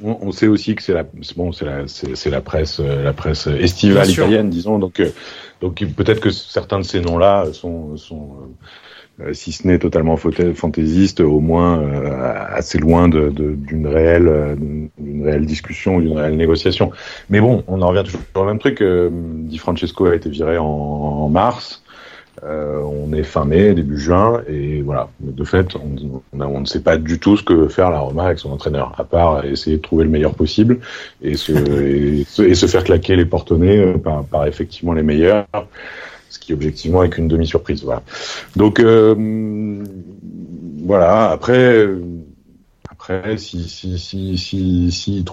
On, sait aussi que c'est la bon c'est la c'est la presse euh, la presse estivale italienne disons donc euh, donc peut-être que certains de ces noms là sont sont euh, si ce n'est totalement fantaisiste, au moins assez loin d'une réelle, d'une réelle discussion d'une réelle négociation. Mais bon, on en revient toujours au même truc. Di Francesco a été viré en, mars. Euh, on est fin mai, début juin, et voilà. De fait, on, on, ne sait pas du tout ce que faire la Roma avec son entraîneur, à part essayer de trouver le meilleur possible et se, et, se faire claquer les euh, par, par, effectivement les meilleurs, ce qui objectivement est qu'une demi-surprise. Voilà. Donc euh, voilà. Après. Après, si si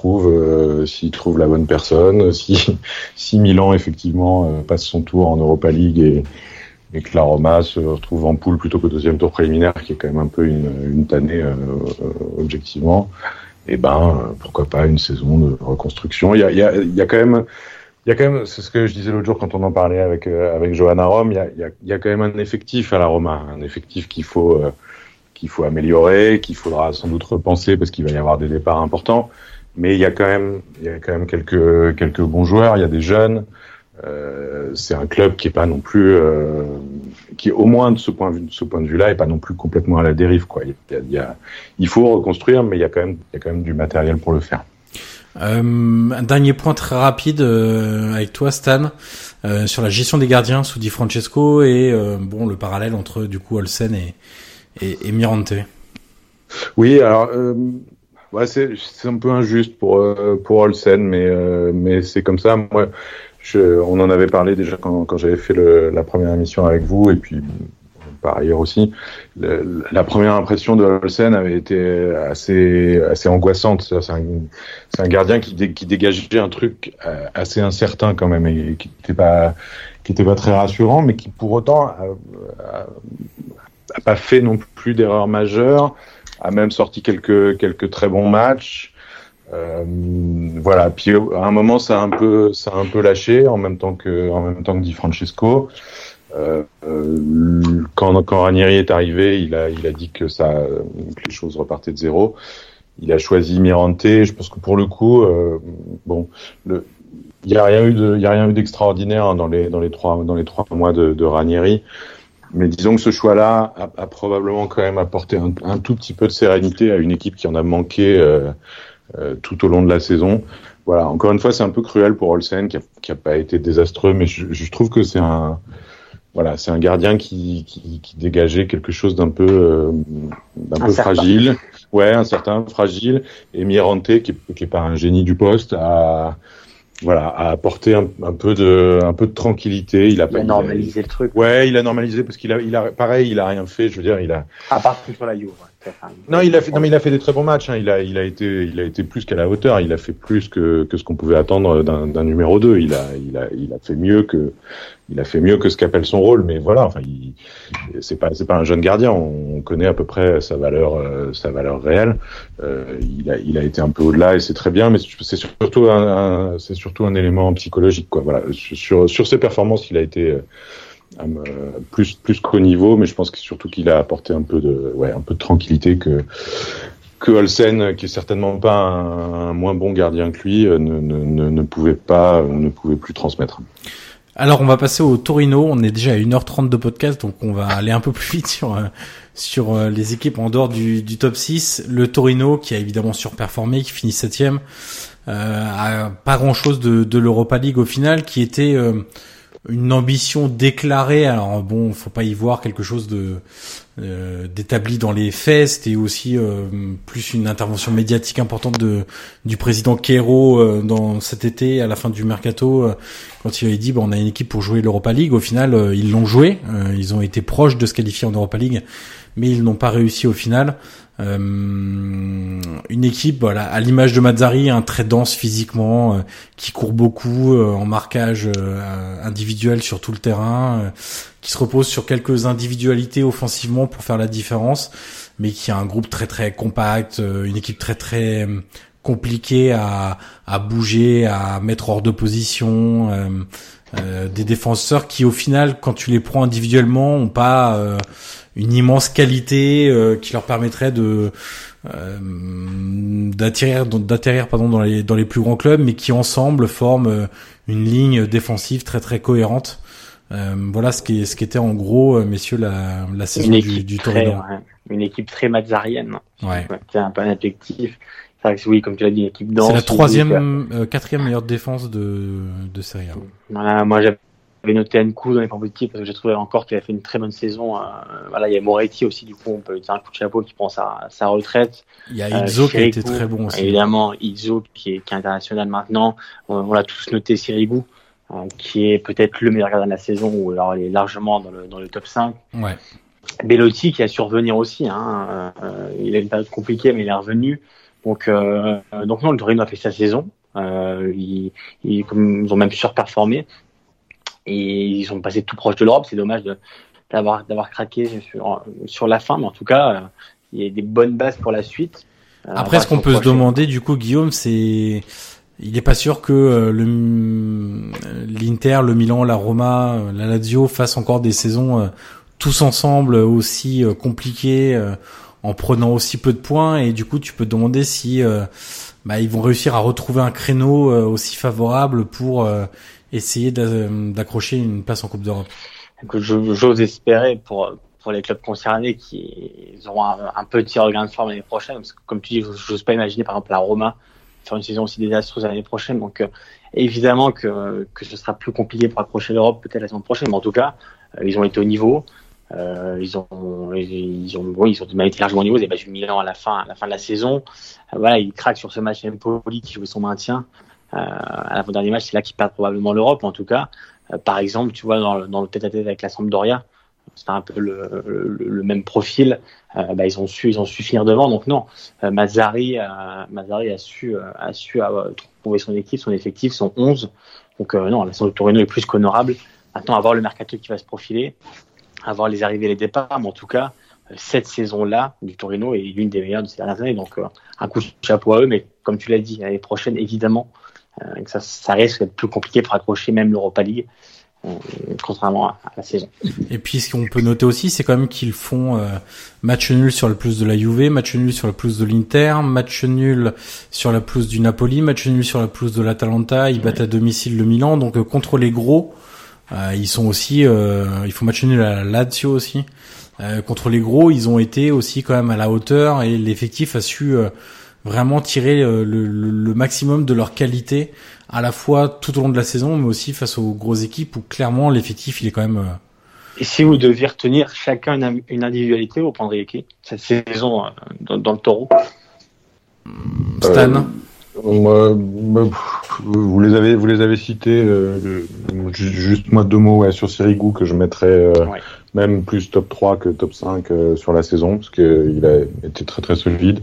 euh, s'il trouve la bonne personne, si si Milan effectivement passe son tour en Europa League et et que la Roma se retrouve en poule plutôt qu'au deuxième tour préliminaire, qui est quand même un peu une, une tannée euh, euh, objectivement, et eh ben pourquoi pas une saison de reconstruction. Y a quand même il y a quand même, c'est ce que je disais l'autre jour quand on en parlait avec euh, avec Johanna Rome, il y a, il y, a, y a quand même un effectif à la Roma, un effectif qu'il faut qu'il faut améliorer, qu'il faudra sans doute repenser parce qu'il va y avoir des départs importants. Mais il y a quand même il y a quand même quelques quelques bons joueurs, il y a des jeunes. Euh, c'est un club qui est pas non plus, euh, qui au moins de ce point de de ce point de vue-là, est pas non plus complètement à la dérive. Quoi. Il, y a, il, y a, il faut reconstruire, mais il y a quand même, il y a quand même du matériel pour le faire. Euh, un dernier point très rapide euh, avec toi, Stan, euh, sur la gestion des gardiens sous Di Francesco et bon le parallèle entre du coup Olsen et, et, Mirante. Oui, alors c'est un peu injuste pour pour Olsen, mais mais c'est comme ça. Moi, on en avait parlé déjà quand, quand j'avais fait la première émission avec vous, et puis par ailleurs aussi. La première impression de Olsen avait été assez assez angoissante. C'est un, gardien qui, dégageait un truc euh, assez incertain quand même et qui n'était pas qui était pas très rassurant, mais qui pour autant a, pas fait non plus d'erreurs majeures, a même sorti quelques quelques très bons matchs. Euh, voilà. Puis à un moment, ça a un peu, ça a un peu lâché en même temps que, en même temps que dit Francesco. Euh, euh, quand, quand Ranieri est arrivé, il a, dit que les choses repartaient de zéro. Il a choisi Mirante. Je pense que pour le coup, euh, bon, il y a rien eu d'extraordinaire hein, dans les, trois, mois de, de Ranieri. Mais disons que ce choix-là a, probablement quand même apporté un, tout petit peu de sérénité à une équipe qui en a manqué tout au long de la saison. Voilà, encore une fois, c'est un peu cruel pour Olsen qui a, qui a pas été désastreux, mais je trouve que c'est un voilà, c'est un gardien qui, qui, qui, dégageait quelque chose d'un peu euh, d'un peu fragile. Ouais, un certain fragile. Et Mirante, qui, qui est pas un génie du poste, a voilà, a apporté un, peu de, un peu de tranquillité. Il a, il a normalisé le truc. Ouais, il a normalisé parce qu'il a, il a, pareil, il a rien fait. Je veux dire, il a. À part sur la Non, il a fait, non, mais il a fait des très bons matchs. Hein. Il a, il a été, il a été plus qu'à la hauteur. Il a fait plus que, que ce qu'on pouvait attendre d'un numéro 2. Il a, il a, il a fait mieux que, il a fait mieux que ce qu'appelle son rôle. Mais voilà, enfin, c'est pas, c'est pas un jeune gardien. On connaît à peu près sa valeur, euh, sa valeur réelle. Euh, il a, il a été un peu au-delà et c'est très bien. Mais c'est surtout un, c'est surtout un élément psychologique, quoi. Voilà, sur, sur ses performances, il a été plus plus qu'au niveau, mais je pense que surtout qu'il a apporté un peu de ouais un peu de tranquillité que que Olsen, qui est certainement pas un, moins bon gardien que lui, ne, ne, ne pouvait pas ne pouvait plus transmettre. Alors on va passer au Torino, on est déjà à 1h30 de podcast donc on va aller un peu plus vite sur euh, sur euh, les équipes en dehors du, du top 6. Le Torino qui a évidemment surperformé, qui finit septième, euh, a pas grand chose de, de l'Europa League au final, qui était euh, une ambition déclarée. Alors bon, faut pas y voir quelque chose de euh, d'établi dans les faits. C'était aussi euh, plus une intervention médiatique importante de du président Quero euh, dans cet été à la fin du mercato quand il avait dit bah, on a une équipe pour jouer l'Europa League. Au final, ils l'ont joué. ils ont été proches de se qualifier en Europa League, mais ils n'ont pas réussi au final. Euh, une équipe voilà à l'image de Mazzari un très dense physiquement euh, qui court beaucoup euh, en marquage individuel sur tout le terrain qui se repose sur quelques individualités offensivement pour faire la différence mais qui a un groupe très très compact une équipe très très compliquée à, à bouger à mettre hors de position des défenseurs qui au final quand tu les prends individuellement ont pas une immense qualité euh, qui leur permettrait de euh, d'atterrir d'atterrir pardon dans les dans les plus grands clubs mais qui ensemble forment euh, une ligne défensive très très cohérente voilà ce qui ce qui était en gros messieurs la la saison du, du Torino une équipe très mazzarienne ouais. c'est un peu un objectif oui, comme tu l'as dit, une équipe dense. C'est la troisième, quatrième meilleure défense de, de Serie A. Voilà, moi j'avais noté coup dans les points positifs parce que j'ai trouvé encore qu'il a fait une très bonne saison. Euh, voilà, il y a Moretti aussi, du coup, on peut lui dire un coup de chapeau qui prend sa, sa retraite. Il y a Izzo euh, qui a été très bon aussi. Évidemment, Izzo qui est, qui est international maintenant. On, l'a tous noté Sirigu, euh, qui est peut-être le meilleur gardien de la saison ou alors il est largement dans le, dans le top 5. Ouais. Bellotti qui a su revenir aussi. Hein, euh, il a une période compliquée, mais il est revenu. Donc, euh, donc non, le Torino a fait sa saison. Euh, ils, ils, ils, ont même surperformé et ils sont passés tout proche de l'Europe. C'est dommage d'avoir d'avoir craqué sur sur la fin, mais en tout cas, euh, il y a des bonnes bases pour la suite. Euh, Après, ce qu'on peut se demander, du coup, Guillaume, c'est il n'est pas sûr que euh, le l'Inter, le Milan, la Roma, la Lazio fassent encore des saisons tous ensemble aussi compliquées en prenant aussi peu de points et du coup tu peux te demander si bah, ils vont réussir à retrouver un créneau aussi favorable pour essayer d'accrocher une place en Coupe d'Europe J'ose espérer pour les clubs concernés qui auront un, petit regain de forme l'année prochaine, comme tu dis, j'ose pas imaginer par exemple la Roma faire une saison aussi désastreuse l'année prochaine. Donc euh, évidemment que, ce sera plus compliqué pour accrocher l'Europe peut-être la saison prochaine, mais en tout cas, euh, ils ont été au niveau. Euh, ils ont, ils ont, oui, ils ont été largement au niveau. Ils avaient battu Milan à la fin, à la fin de la saison. ils craquent sur ce match Empoli qui jouait son maintien. Euh, à l'avant-dernier match, c'est là qu'ils perdent probablement l'Europe. En tout cas, euh, par exemple, tu vois, dans, le tête-à-tête avec la Sampdoria, c'est un peu le, même profil. Euh, bah, ils ont su, ils ont su finir devant. Donc non, euh, Mazzari, Mazzari a su, a su trouver son équipe, son effectif, son 11. Donc non, la saison de Torino est plus qu'honorable. Maintenant, avoir le mercato qui va se profiler, avoir les arrivées et les départs, mais en tout cas, cette saison-là du Torino est l'une des meilleures de ces dernières années. Donc un coup de chapeau à eux, mais comme tu l'as dit, l'année prochaine, évidemment, euh, ça, ça risque d'être plus compliqué pour accrocher même l'Europa League euh, contrairement à, la saison. Et puis ce qu'on peut noter aussi, c'est quand même qu'ils font euh, match nul sur le plus de la Juve, match nul sur la plus de l'Inter, match nul sur la plus du Napoli, match nul sur la plus de l'Atalanta, ils battent à domicile le Milan, donc contre les gros, ils sont aussi, ils font match nul à la Lazio aussi. contre les gros, ils ont été aussi quand même à la hauteur et l'effectif a su vraiment tirer euh, le, maximum de leur qualité à la fois tout au long de la saison, mais aussi face aux grosses équipes où clairement l'effectif il est quand même. Euh, Et si vous deviez retenir chacun une, individualité, vous prendriez qui cette saison euh, dans, le Taureau? Stan. vous les avez, vous les avez cités. Euh, juste moi deux mots ouais, sur Sirigu que je mettrais euh, même plus top 3 que top 5 euh, sur la saison parce qu'il a été très très solide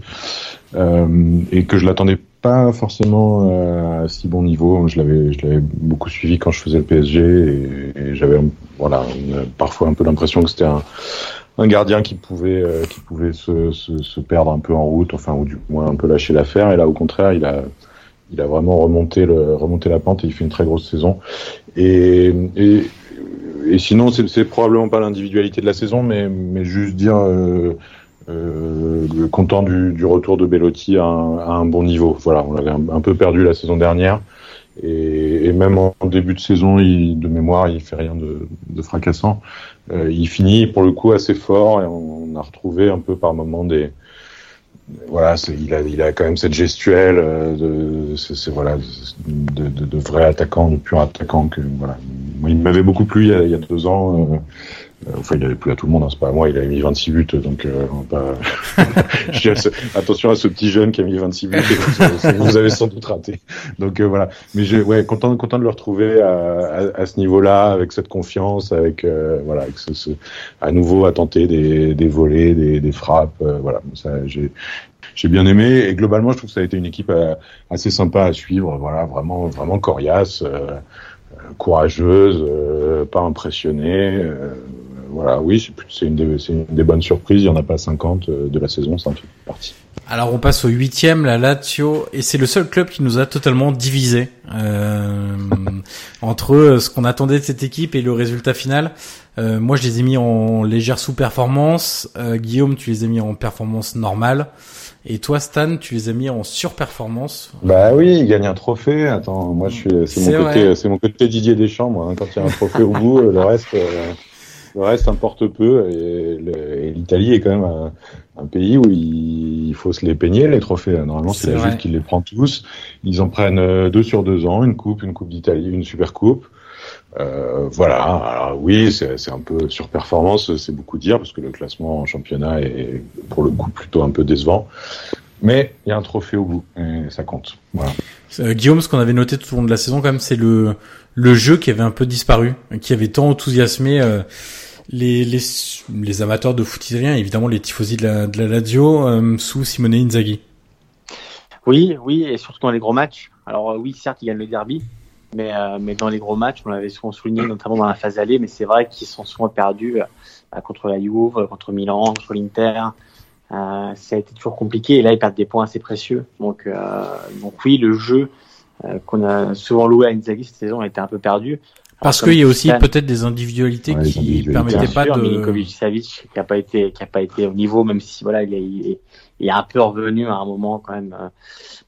et que je l'attendais pas forcément à si bon niveau. Je l'avais, je l'avais beaucoup suivi quand je faisais le PSG et, j'avais voilà parfois un peu l'impression que c'était un un gardien qui pouvait euh, qui pouvait se, se, se, perdre un peu en route, enfin ou du moins un peu lâcher l'affaire. Et là, au contraire, il a il a vraiment remonté le remonté la pente et il fait une très grosse saison. Et et, et sinon, c'est probablement pas l'individualité de la saison, mais mais juste dire euh, euh, content du, du, retour de Bellotti à un, à un, bon niveau. Voilà, on l'avait un, peu perdu la saison dernière. Et, et, même en début de saison, il, de mémoire, il fait rien de, de fracassant. Euh, il finit pour le coup assez fort et on, a retrouvé un peu par moment des voilà, il a, il a quand même cette gestuelle euh, de, c'est, voilà, de, de, de, vrai attaquant, de pur attaquant que voilà. Il m'avait beaucoup plu il y a, il y a deux ans. Euh, enfin, il avait plus à tout le monde, hein, c'est pas à moi, il avait mis 26 buts, donc euh, on va pas... attention à ce petit jeune qui a mis 26 buts, vous avez sans doute raté. Donc euh, voilà, mais j'ai ouais content content de le retrouver à, à, ce niveau-là, avec cette confiance, avec voilà, avec ce, ce, à nouveau à tenter des, des volets, des, des frappes, voilà. Ça, j'ai j'ai bien aimé et globalement je trouve que ça a été une équipe assez sympa à suivre, voilà, vraiment vraiment coriace. courageuse, pas impressionnée, voilà, oui, c'est une, des, une des bonnes surprises. Il n'y en a pas 50 euh, de la saison, ça en fait partie. Alors on passe au huitième, la Lazio, et c'est le seul club qui nous a totalement divisé euh, entre ce qu'on attendait de cette équipe et le résultat final. Euh, moi, je les ai mis en légère sous-performance. Euh, Guillaume, tu les as mis en performance normale. Et toi, Stan, tu les as mis en surperformance. Bah oui, il gagne un trophée. Attends, moi, je suis, c'est mon côté, c'est mon côté Didier Deschamps. Moi, hein. quand il y a un trophée au bout, le reste. Euh, le reste importe peu et, l'Italie est quand même un, un, pays où il faut se les peigner les trophées. Normalement, c'est la Juve qui les prend tous. Ils en prennent euh, deux sur deux ans, une coupe, une coupe d'Italie, une super coupe. Euh, voilà. Alors oui, c'est un peu surperformance, c'est beaucoup dire parce que le classement en championnat est pour le coup plutôt un peu décevant. Mais il y a un trophée au bout et ça compte. Voilà. Euh, Guillaume, ce qu'on avait noté tout au long de la saison, quand même, c'est le le jeu qui avait un peu disparu, qui avait tant enthousiasmé. Euh, les, les, amateurs de foot italien, évidemment les tifosi de la, de la Lazio, euh, sous Simone Inzaghi. Oui, oui, et surtout dans les gros matchs. Alors euh, oui, certes, il gagne le derby, mais, euh, mais dans les gros matchs, on l'avait souvent souligné, notamment dans la phase allée, mais c'est vrai qu'ils sont souvent perdus euh, contre la Juve, contre Milan, contre l'Inter. Ça a été toujours compliqué, et là, ils perdent des points assez précieux. Donc, donc oui, le jeu qu'on a souvent loué à Inzaghi cette saison a été un peu perdu. Parce qu'il y a aussi peut-être des individualités qui permettaient pas de. Milinkovic Savic qui a pas été qui a pas été au niveau, même si voilà il est, il est un peu revenu à un moment quand même. Euh,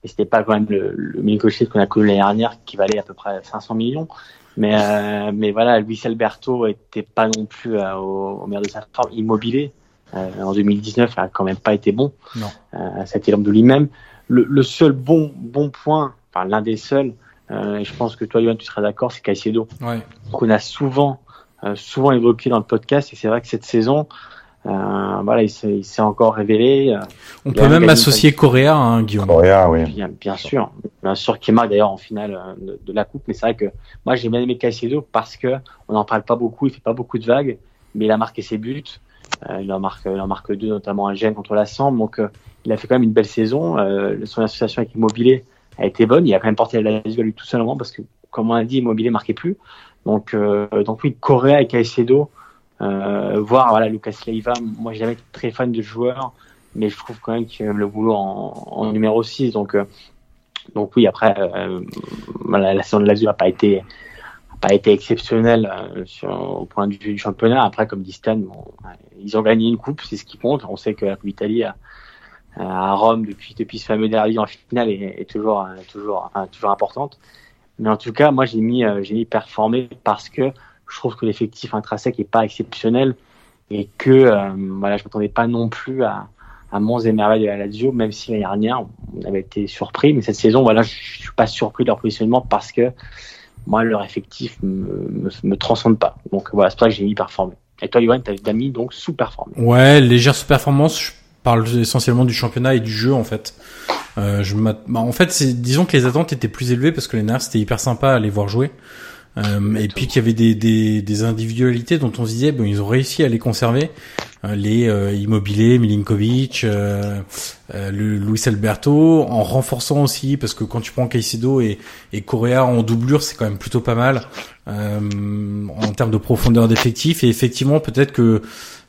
mais c'était pas quand même le, le Milinkovic qu'on a connu l'année dernière qui valait à peu près 500 millions. Mais euh, mais voilà, Luis Alberto était pas non plus euh, au, au meilleur de sa forme. Immobilier euh, en 2019 il a quand même pas été bon. Non. Euh, C'était l'homme de lui-même. Le, le seul bon bon point, enfin l'un des seuls euh, et je pense que toi, Yohan, tu seras d'accord, c'est Caicedo. Ouais. Qu'on a souvent, euh, souvent évoqué dans le podcast. Et c'est vrai que cette saison, euh, voilà, il s'est encore révélé. Euh, On peut même associer Correa, hein, Guillaume. Correa, oui. Bien, bien sûr, bien sûr, qui marque d'ailleurs en finale euh, de, de, la coupe. Mais c'est vrai que moi, j'ai bien aimé Caicedo parce que on n'en parle pas beaucoup, il fait pas beaucoup de vagues, mais il a marqué ses buts. Euh, il en marque, il en marque deux, notamment un gène contre la Sambre. Donc, euh, il a fait quand même une belle saison. son association avec Immobilier a été bonne. Il a quand même porté la Lazio lui tout seulement parce que, comme on a dit, Immobilier marquait plus. Donc, euh, donc oui, Correa et Caicedo, euh, voir voilà Lucas Leiva. Moi, j'ai jamais été très fan de joueur, mais je trouve quand même qu'il a le boulot en, numéro 6. Donc, euh, donc oui, après, euh, voilà, la saison de Lazio n'a pas été pas été exceptionnelle euh, sur, au point de vue du championnat. Après, comme dit Stan, ils ont gagné une coupe, c'est ce qui compte. On sait que la Coupe d'Italie a, à Rome depuis depuis ce fameux derby en finale est, toujours toujours enfin, toujours importante. Mais en tout cas, moi j'ai mis j'ai mis performer parce que je trouve que l'effectif intrinsèque est pas exceptionnel et que euh, voilà, je m'attendais pas non plus à à Mons et merveilles de la Lazio, même si l'année dernière on avait été surpris, mais cette saison, voilà, je, suis pas surpris de leur positionnement parce que moi leur effectif me, me, transcende pas. Donc voilà, c'est pour ça que j'ai mis performer. Et toi, Yoann, t'as mis donc sous-performer. Ouais, légère sous-performance. Parle essentiellement du championnat et du jeu en fait. Euh, je bah, en fait, disons que les attentes étaient plus élevées parce que les Nerfs c'était hyper sympa à les voir jouer. Euh, et puis qu'il y avait des, des, des, individualités dont on se disait bon ils ont réussi à les conserver euh, les euh, Immobilier, Milinkovic, euh, le Luis Alberto en renforçant aussi parce que quand tu prends Caicedo et, et Correa en doublure c'est quand même plutôt pas mal en termes de profondeur d'effectif et effectivement peut-être que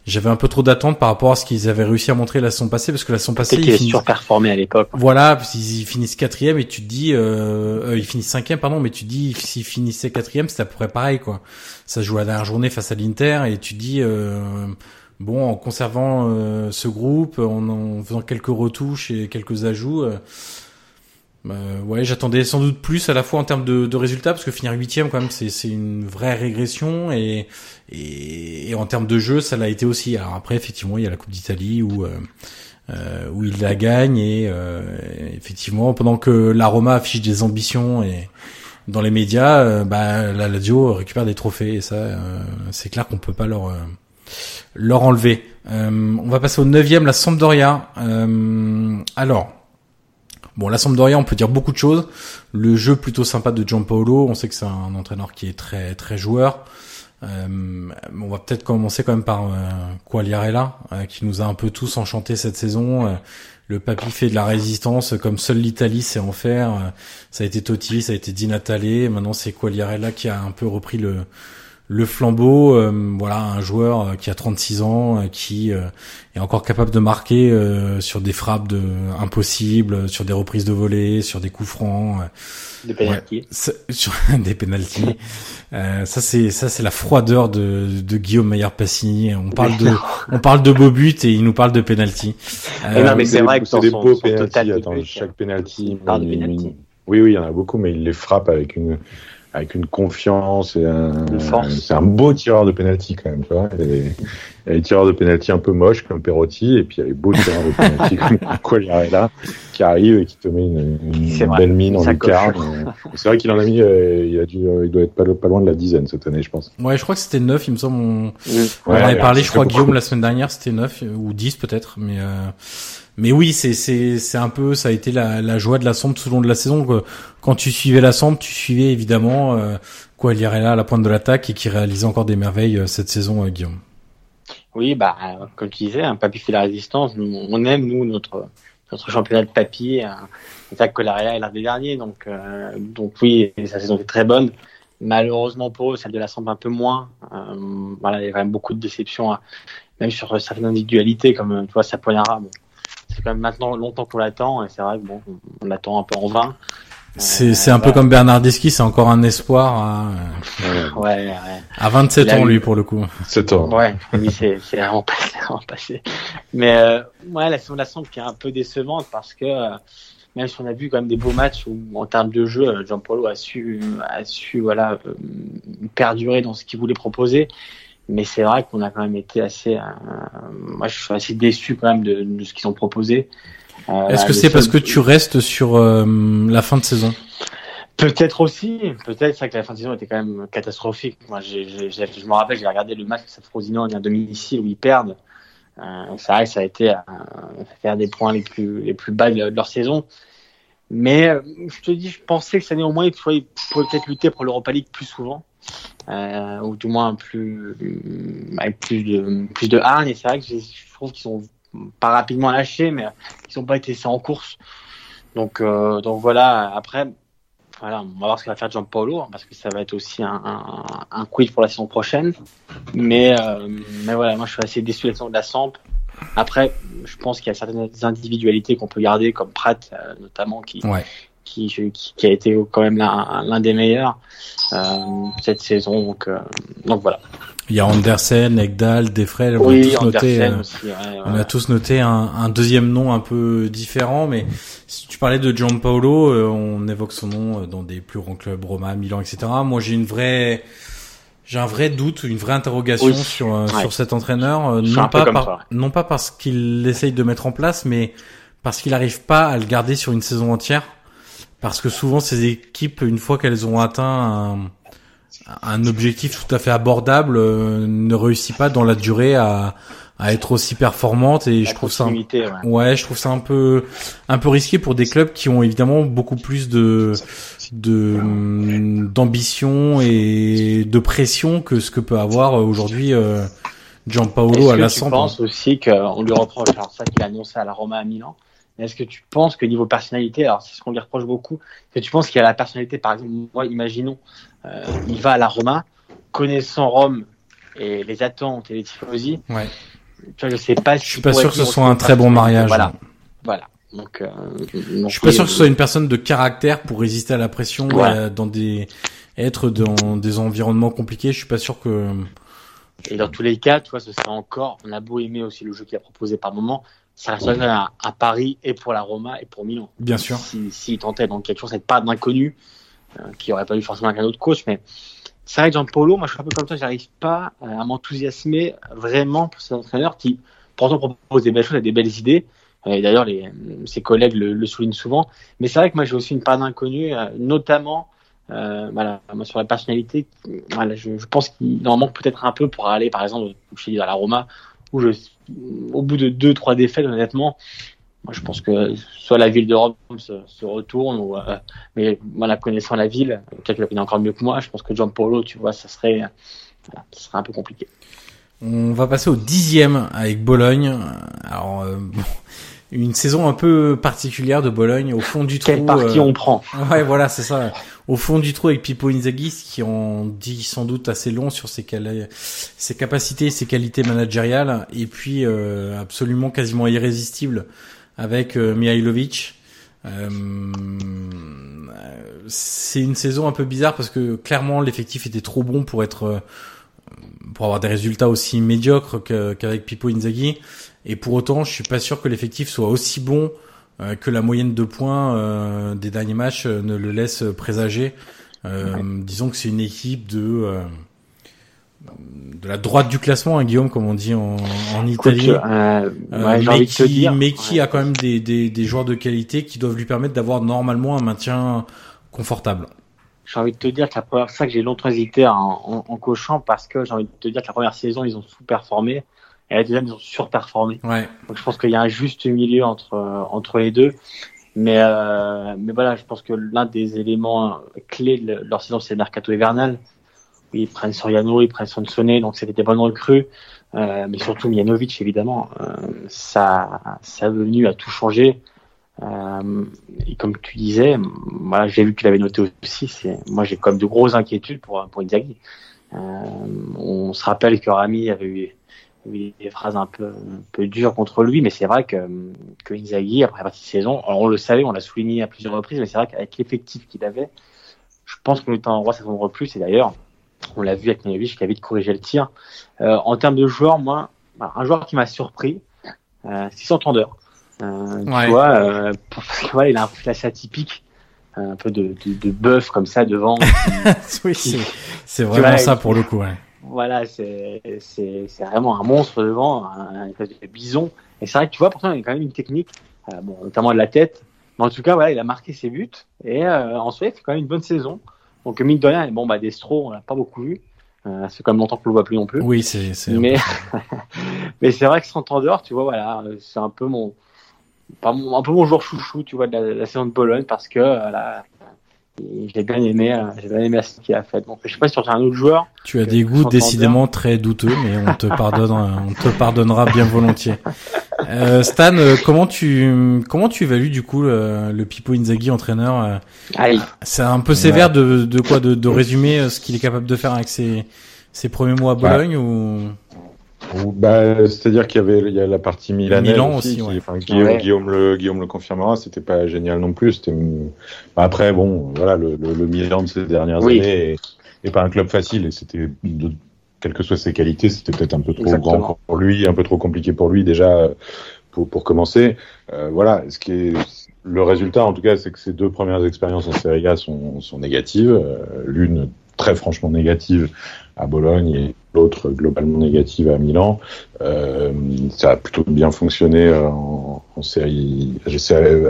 j'avais un peu trop d'attentes par rapport à ce qu'ils avaient réussi à montrer la saison passée parce que la saison passée ils finissent... surperformé à l'époque. Voilà, ils, finissent quatrième et tu te dis, euh, euh, ils finissent cinquième pardon, mais tu te dis s'ils finissaient quatrième, c'était à peu près pareil quoi. Ça joue la dernière journée face à l'Inter et tu te dis euh, bon en conservant euh, ce groupe, en, en, faisant quelques retouches et quelques ajouts. Euh, euh, ouais, j'attendais sans doute plus à la fois en termes de, de résultats parce que finir huitième quand même c'est c'est une vraie régression et, et, et en termes de jeu ça l'a été aussi. Alors après effectivement il y a la Coupe d'Italie où euh, euh, où il la gagne et euh, effectivement pendant que la Roma affiche des ambitions et dans les médias euh, bah la Lazio récupère des trophées et ça c'est clair qu'on peut pas leur leur enlever. on va passer au neuvième la Sampdoria. alors Bon, la Sampdoria, on peut dire beaucoup de choses. Le jeu plutôt sympa de Gianpaolo, on sait que c'est un entraîneur qui est très très joueur. Euh, on va peut-être commencer quand même par euh, Quagliarella, euh, qui nous a un peu tous enchantés cette saison. Euh, le papy fait de la résistance comme seul l'Italie sait en faire. ça a été Totti, ça a été Di Natale. Maintenant, c'est Quagliarella qui a un peu repris le le flambeau, euh, voilà, un joueur euh, qui a 36 ans, euh, qui est encore capable de marquer sur des frappes de impossibles, sur des reprises de volée, sur des coups francs, des pénalties, sur des pénalties. ça c'est ça c'est la froideur de, de Guillaume Maillard Passini. On parle de on parle de beaux buts et il nous parle de pénalty. non mais c'est vrai que c'est des beaux pénalties. chaque pénalty. Oui oui, il y en a beaucoup, mais il les frappe avec une avec une confiance et un, c'est un beau tireur de penalty quand même, tu vois. Il y, a des tireurs de penalty un peu moches comme Perotti et puis il y a les beaux tireurs de penalty comme Quagliarella qui arrive et qui te met une, une belle mine en lucarne. C'est vrai qu'il en a mis, euh, il a dû, euh, il doit être pas, pas, loin de la dizaine cette année, je pense. Ouais, je crois que c'était 9, il me semble. On, on en avait parlé, je crois, Guillaume, la semaine dernière, c'était 9 ou 10 peut-être, mais euh, mais oui, c'est c'est c'est un peu ça a été la, la joie de la Samp tout au long de la saison. Quand tu suivais la Samp, tu suivais évidemment euh, là à la pointe de l'attaque et qui réalisait encore des merveilles euh, cette saison, euh, Guillaume. Oui, bah comme tu disais, un papy fait la résistance. on aime nous notre notre championnat de papy. C'est ça que est l'un des derniers, donc euh, donc oui, sa saison était très bonne. Malheureusement pour eux, celle de la Samp un peu moins. voilà, il y a quand même beaucoup de déceptions, hein. même sur certaines individualités comme tu vois Sapoyara. Bon, c'est quand même maintenant longtemps qu'on l'attend et c'est vrai que bon, on l'attend un peu en vain. C'est c'est un peu comme Bernardeschi, c'est encore un espoir. À, ouais, ouais. À 27 ans lui pour le coup. 7 ans. Ouais, oui c'est c'est vraiment passé, vraiment passé. Mais euh, ouais, la saison de la Samp qui est un peu décevante parce que euh, même si on a vu quand même des beaux matchs où en termes de jeu, euh, Jean-Paulo a su a su voilà euh, perdurer dans ce qu'il voulait proposer mais c'est vrai qu'on a quand même été assez. Euh, moi, je suis assez déçu quand même de, de ce qu'ils ont proposé. Euh, Est-ce que c'est parce que tu restes sur euh, la fin de saison? Peut-être aussi, peut-être c'est que la fin de saison était quand même catastrophique. Moi, j'ai, je me rappelle, j'ai regardé le match de Frosinone à domicile où ils perdent. Euh, c'est vrai que ça a été euh, des points les plus les plus bas de, leur saison. Mais je te dis, je pensais que cette année au moins, ils pourraient peut-être lutter pour l'Europa League plus souvent euh, ou du moins plus avec plus de plus de hargne. Et c'est vrai que je trouve qu'ils sont pas rapidement lâchés, mais ils n'ont pas été en course. Donc euh, donc voilà. Après, voilà, on va voir ce qu'il va faire Gianpaolo hein, parce que ça va être aussi un, un, un quiz pour la saison prochaine. Mais euh, mais voilà, moi je suis assez déçu de la saison de la Samp. Après, je pense qu'il y a certaines individualités qu'on peut garder, comme Pratt euh, notamment, qui, ouais qui, qui, a été quand même l'un des meilleurs cette saison. Donc, donc voilà. Il y a Andersen, Egdal, Defrel. On, a tous noté, euh, on a tous noté un, un, deuxième nom un peu différent, mais si tu parlais de Gianpaolo, euh, on évoque son nom dans des plus grands clubs, Roma, Milan, etc. Moi, j'ai une vraie, j'ai un vrai doute, une vraie interrogation sur sur cet entraîneur, non pas par, non pas parce qu'il essaye de mettre en place, mais parce qu'il n'arrive pas à le garder sur une saison entière. Parce que souvent ces équipes, une fois qu'elles ont atteint un, un, objectif tout à fait abordable, euh, ne réussissent pas dans la durée à, à être aussi performante et je trouve ça ouais. je trouve ça un peu un peu risqué pour des clubs qui ont évidemment beaucoup plus de de d'ambition et de pression que ce que peut avoir aujourd'hui euh, Gianpaolo à la Je pense aussi qu'on lui reproche alors ça qu'il a annoncé à la Roma à Milan est-ce que tu penses que niveau personnalité, alors c'est ce qu'on lui reproche beaucoup, que tu penses qu'il a la personnalité, par exemple, moi, imaginons, euh, il va à la Roma, connaissant Rome et les attentes et les tifosi, ouais. tu vois, je sais pas si Je suis pas sûr que ce soit un très bon mariage. Voilà. Voilà. Donc, euh, je suis pas sûr que ce soit une personne de caractère pour résister à la pression euh, dans des être dans des environnements compliqués. Je suis pas sûr que. Et dans tous les cas, tu vois, ce serait encore. On a beau aimer aussi le jeu qu'il a proposé par moment, ça reste un, un pari et pour la Roma et pour Milan. Bien sûr. S'il si, tentait donc quelque chose, cette part d'inconnu euh, qui aurait pas eu forcément un autre coach, mais c'est vrai que Jean-Paulo, moi je suis un peu comme toi, j'arrive pas à m'enthousiasmer vraiment pour cet entraîneur qui pourtant propose des belles choses et des belles idées. Et d'ailleurs, ses collègues le, soulignent souvent. Mais c'est vrai que moi j'ai aussi une part d'inconnu, euh, notamment euh, voilà, moi, sur la personnalité. Voilà, je, je pense qu'il en manque peut-être un peu pour aller, par exemple, chez à la Roma, où je, au bout de deux, trois défaites, honnêtement, moi, je pense que soit la ville de Rome se, retourne, ou, euh, mais voilà, connaissant la ville, peut-être la connaît encore mieux que moi, je pense que Paulo, tu vois, ça serait, ça serait un peu compliqué. On va passer au dixième avec Bologne. Alors, euh, une saison un peu particulière de Bologne au fond du trou. Quelle partie euh, on prend? Ouais, voilà, c'est ça. Au fond du trou avec Pippo Inzaghi, qui en dit sans doute assez long sur ses, ses capacités, ses qualités managériales, et puis euh, absolument quasiment irrésistible avec euh, Mihailovic. Euh, c'est une saison un peu bizarre parce que clairement l'effectif était trop bon pour être pour avoir des résultats aussi médiocres qu'avec Pippo Inzaghi. Et pour autant, je suis pas sûr que l'effectif soit aussi bon que la moyenne de points euh, des derniers matchs euh, ne le laisse présager. Disons que c'est une équipe de de la droite du classement, hein, Guillaume, comme on dit en, en Italie, mais qui, mais qui a quand même des, des, des joueurs de qualité qui doivent lui permettre d'avoir normalement un maintien confortable. J'ai envie de te dire que la première, ça que j'ai longtemps hésité en, en, cochant parce que j'ai envie de te dire que la première saison, ils ont sous-performé et la deuxième, ils ont surperformé. Ouais. Donc je pense qu'il y a un juste milieu entre, euh, entre les deux. Mais, euh, mais voilà, je pense que l'un des éléments clés de leur saison, c'est le mercato hivernal. Ils prennent Soriano, ils prennent Sonsone, donc c'était des bonnes recrues. Euh, mais surtout Mianovic, évidemment. Euh, ça, ça est venu à tout changer. Euh, et comme tu disais, voilà, j'ai vu que tu l'avais noté aussi. C'est, moi, j'ai comme de grosses inquiétudes pour pour Inzaghi. Euh, on se rappelle que Rami avait eu, eu, des phrases un peu un peu dures contre lui, mais c'est vrai que que Inzaghi après la partie de saison, alors on le savait, on l'a souligné à plusieurs reprises, mais c'est vrai qu'avec l'effectif qu'il avait, je pense qu'on était en roi saison plus. Et d'ailleurs, on l'a vu avec Mianovic qui a vite corrigé le tir. Euh, en termes de joueurs, moi, un joueur qui m'a surpris, euh, c'est Santander. Euh, Tu vois, euh, parce que il a un assez atypique, un peu de, de, de bœuf comme ça devant. oui, c'est vraiment ça pour le coup. Ouais. Voilà, c'est vraiment un monstre devant, un, un espèce de bison. Et c'est vrai que tu vois, pourtant, il a quand même une technique, euh, bon, notamment de la tête. Mais en tout cas, voilà, il a marqué ses buts et euh, en soi, il fait quand même une bonne saison. Donc mine de rien, bon bah Destro, on l'a pas beaucoup vu. Euh, c'est quand même longtemps qu'on le voit plus non plus. Oui, c'est. Mais mais c'est vrai que dehors tu vois, voilà, c'est un peu mon pas un peu mon joueur chouchou, tu vois, de la, saison de Bologne parce que euh, j'ai bien aimé, euh, j'ai bien aimé ce qu'il a fait. Donc, je sais pas si as un autre joueur. Tu as des goûts décidément très douteux, mais on te pardonne, on te pardonnera bien volontiers. Euh, Stan, euh, comment tu comment tu évalues du coup le, le Pipo Inzaghi entraîneur C'est un peu sévère de, de quoi de, de résumer ce qu'il est capable de faire avec ses ses premiers mois à Bologne ou? Bah, c'est-à-dire qu'il y avait il y a la partie milanaise Milan aussi, enfin, Guillaume, Guillaume, le Guillaume le confirmera, c'était pas génial non plus. C'était bah, après bon, voilà le, le, le, Milan de ces dernières années est, pas un club facile et c'était quelles que soient ses qualités, c'était peut-être un peu trop grand pour lui, un peu trop compliqué pour lui déjà pour, pour commencer. Euh, voilà, ce qui est le résultat en tout cas, c'est que ces deux premières expériences en Serie A sont, sont négatives. Euh, l'une très franchement négative à Bologne et l'autre globalement négative à Milan. Euh, ça a plutôt bien fonctionné euh, en, en série.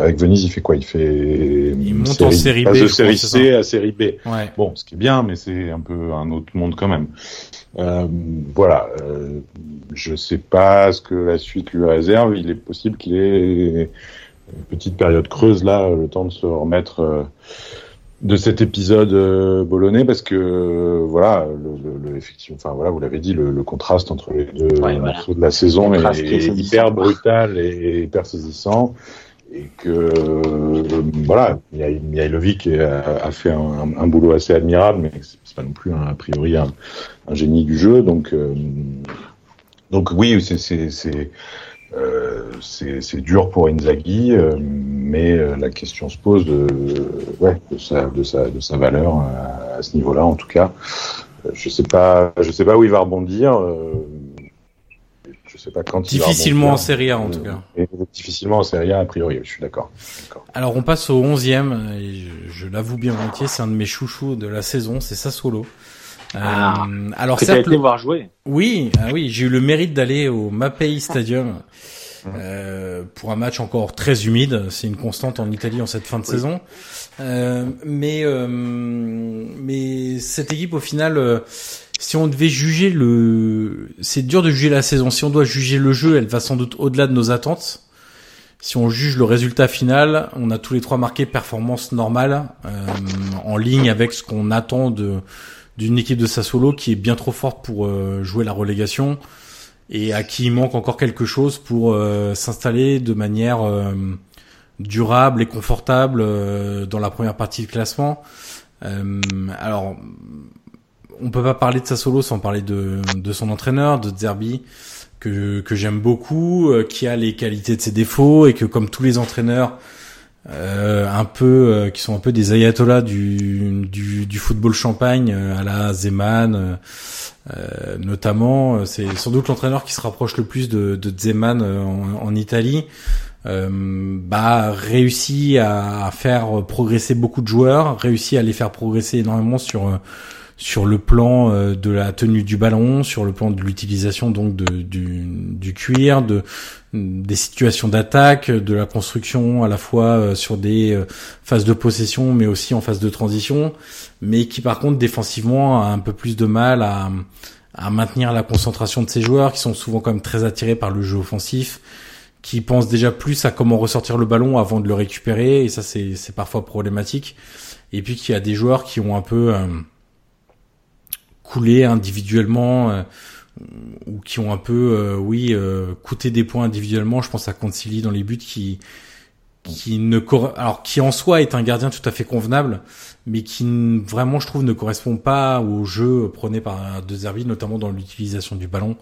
Avec Venise, il fait quoi? Il fait. Il monte en série B. De série C à série B. Ouais. Bon, ce qui est bien, mais c'est un peu un autre monde quand même. Euh, voilà. Euh, je sais pas ce que la suite lui réserve. Il est possible qu'il ait une petite période creuse là, le temps de se remettre. Euh, de cet épisode euh, bolonais parce que euh, voilà le, le, effectivement enfin voilà vous l'avez dit le, le, contraste entre les deux morceaux de la saison est, est hyper brutal et hyper saisissant et que euh, voilà Mihailovic a, a fait un, un, boulot assez admirable mais c'est pas non plus un, a priori un, un, génie du jeu donc euh, donc oui c'est c'est euh, c'est dur pour Inzaghi, euh, mais euh, la question se pose de, ouais, de, sa, de, sa, de sa valeur à, ce niveau-là, en tout cas. Je sais pas, je sais pas où il va rebondir. je sais pas quand. Difficilement en Serie A, en tout cas. Et difficilement en Serie A, a priori. Je suis d'accord. Alors on passe au 11e. Et je, je l'avoue bien volontiers, c'est un de mes chouchous de la saison, c'est Sassuolo. Ah, euh, alors certes, été voir jouer. Oui, ah oui, j'ai eu le mérite d'aller au Mapei Stadium euh, pour un match encore très humide. C'est une constante en Italie en cette fin de saison. Euh, mais euh, mais cette équipe au final, euh, si on devait juger le, c'est dur de juger la saison. Si on doit juger le jeu, elle va sans doute au-delà de nos attentes. Si on juge le résultat final, on a tous les trois marqué performance normale, en ligne avec ce qu'on attend de d'une équipe de Sassuolo qui est bien trop forte pour euh, jouer la relégation et à qui il manque encore quelque chose pour euh, s'installer de manière euh, durable et confortable dans la première partie du classement. alors, on peut pas parler de Sassuolo sans parler de, de son entraîneur, de Zerbi, que, que j'aime beaucoup, qui a les qualités de ses défauts et que comme tous les entraîneurs euh, un peu euh, qui sont un peu des ayatollahs du, du, du football champagne euh, à la Zeman euh, notamment. C'est sans doute l'entraîneur qui se rapproche le plus de, de Zeman en, en, Italie. Bah réussit à, faire progresser beaucoup de joueurs réussit à les faire progresser énormément sur sur le plan de la tenue du ballon, sur le plan de l'utilisation donc de, du, du cuir, de des situations d'attaque, de la construction à la fois euh, sur des euh, phases de possession mais aussi en phase de transition, mais qui par contre défensivement a un peu plus de mal à, à maintenir la concentration de ses joueurs qui sont souvent quand même très attirés par le jeu offensif, qui pensent déjà plus à comment ressortir le ballon avant de le récupérer et ça c'est parfois problématique. Et puis qu'il y a des joueurs qui ont un peu euh, coulé individuellement ou qui ont un peu, euh, oui, euh, coûté des points individuellement. Je pense à Concili dans les buts qui qui ne alors qui en soi est un gardien tout à fait convenable, mais qui vraiment je trouve ne correspond pas au jeu prôné par De Zerbi, notamment dans l'utilisation du ballon.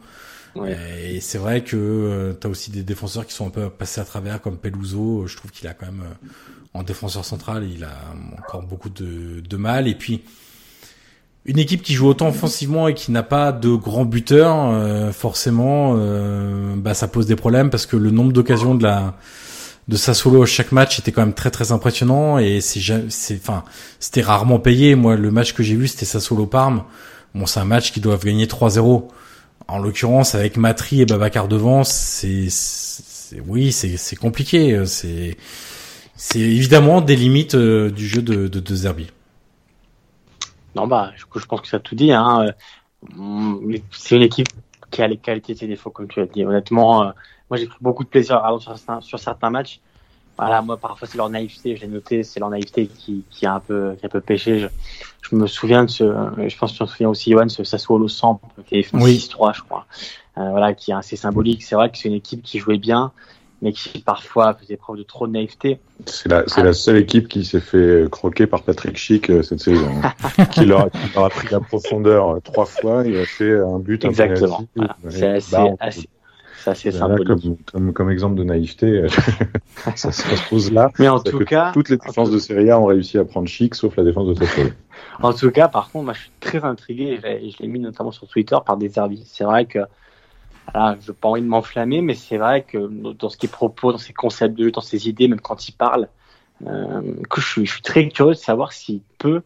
Ouais. Et c'est vrai que euh, tu as aussi des défenseurs qui sont un peu passés à travers, comme Peluso. Je trouve qu'il a quand même, en défenseur central, il a encore beaucoup de, de mal. Et puis, une équipe qui joue autant offensivement et qui n'a pas de grands buteurs, euh, forcément, euh, bah, ça pose des problèmes parce que le nombre d'occasions de la de à chaque match était quand même très très impressionnant et c'est c'est enfin c'était rarement payé. Moi, le match que j'ai vu, c'était Sassuolo Parme. Bon, c'est un match qui doivent gagner 3-0. En l'occurrence, avec Matri et Babacar devant, c'est oui, c'est compliqué. C'est c'est évidemment des limites euh, du jeu de de, de Zerbi. Non, bah, je, je pense que ça tout dit. Hein. Euh, c'est une équipe qui a les qualités et ses défauts, comme tu as dit. Honnêtement, euh, moi, j'ai pris beaucoup de plaisir à sur, sur certains matchs. Voilà, moi, parfois, c'est leur naïveté, je l'ai noté, c'est leur naïveté qui, qui, a un peu, qui a un peu pêché. Je, je me souviens de ce, je pense que tu te souviens aussi, Johan, ce Sassuolo 100, qui est fait 6-3, je crois. Euh, voilà, qui est assez symbolique. C'est vrai que c'est une équipe qui jouait bien, mais qui parfois faisait preuve de trop de naïveté. C'est la, la seule équipe qui s'est fait croquer par Patrick Schick euh, cette saison, qui, leur, a pris la profondeur euh, trois fois, il a fait un but Exactement. Voilà. C'est assez, assez, assez symbolique. Comme, comme, comme, exemple de naïveté, euh, ça, ça, se pose là. Mais en tout cas, toutes les défenses de Serie A ont réussi à prendre Schick, sauf la défense de Sassuolo. en tout cas, par contre, moi, je suis très intrigué. Je l'ai mis notamment sur Twitter par des Zerbi. C'est vrai que je n'ai pas envie de m'enflammer, mais c'est vrai que dans ce qu'il propose, dans ses concepts de jeu, dans ses idées, même quand il parle, euh, je suis, très curieux de savoir s'il peut,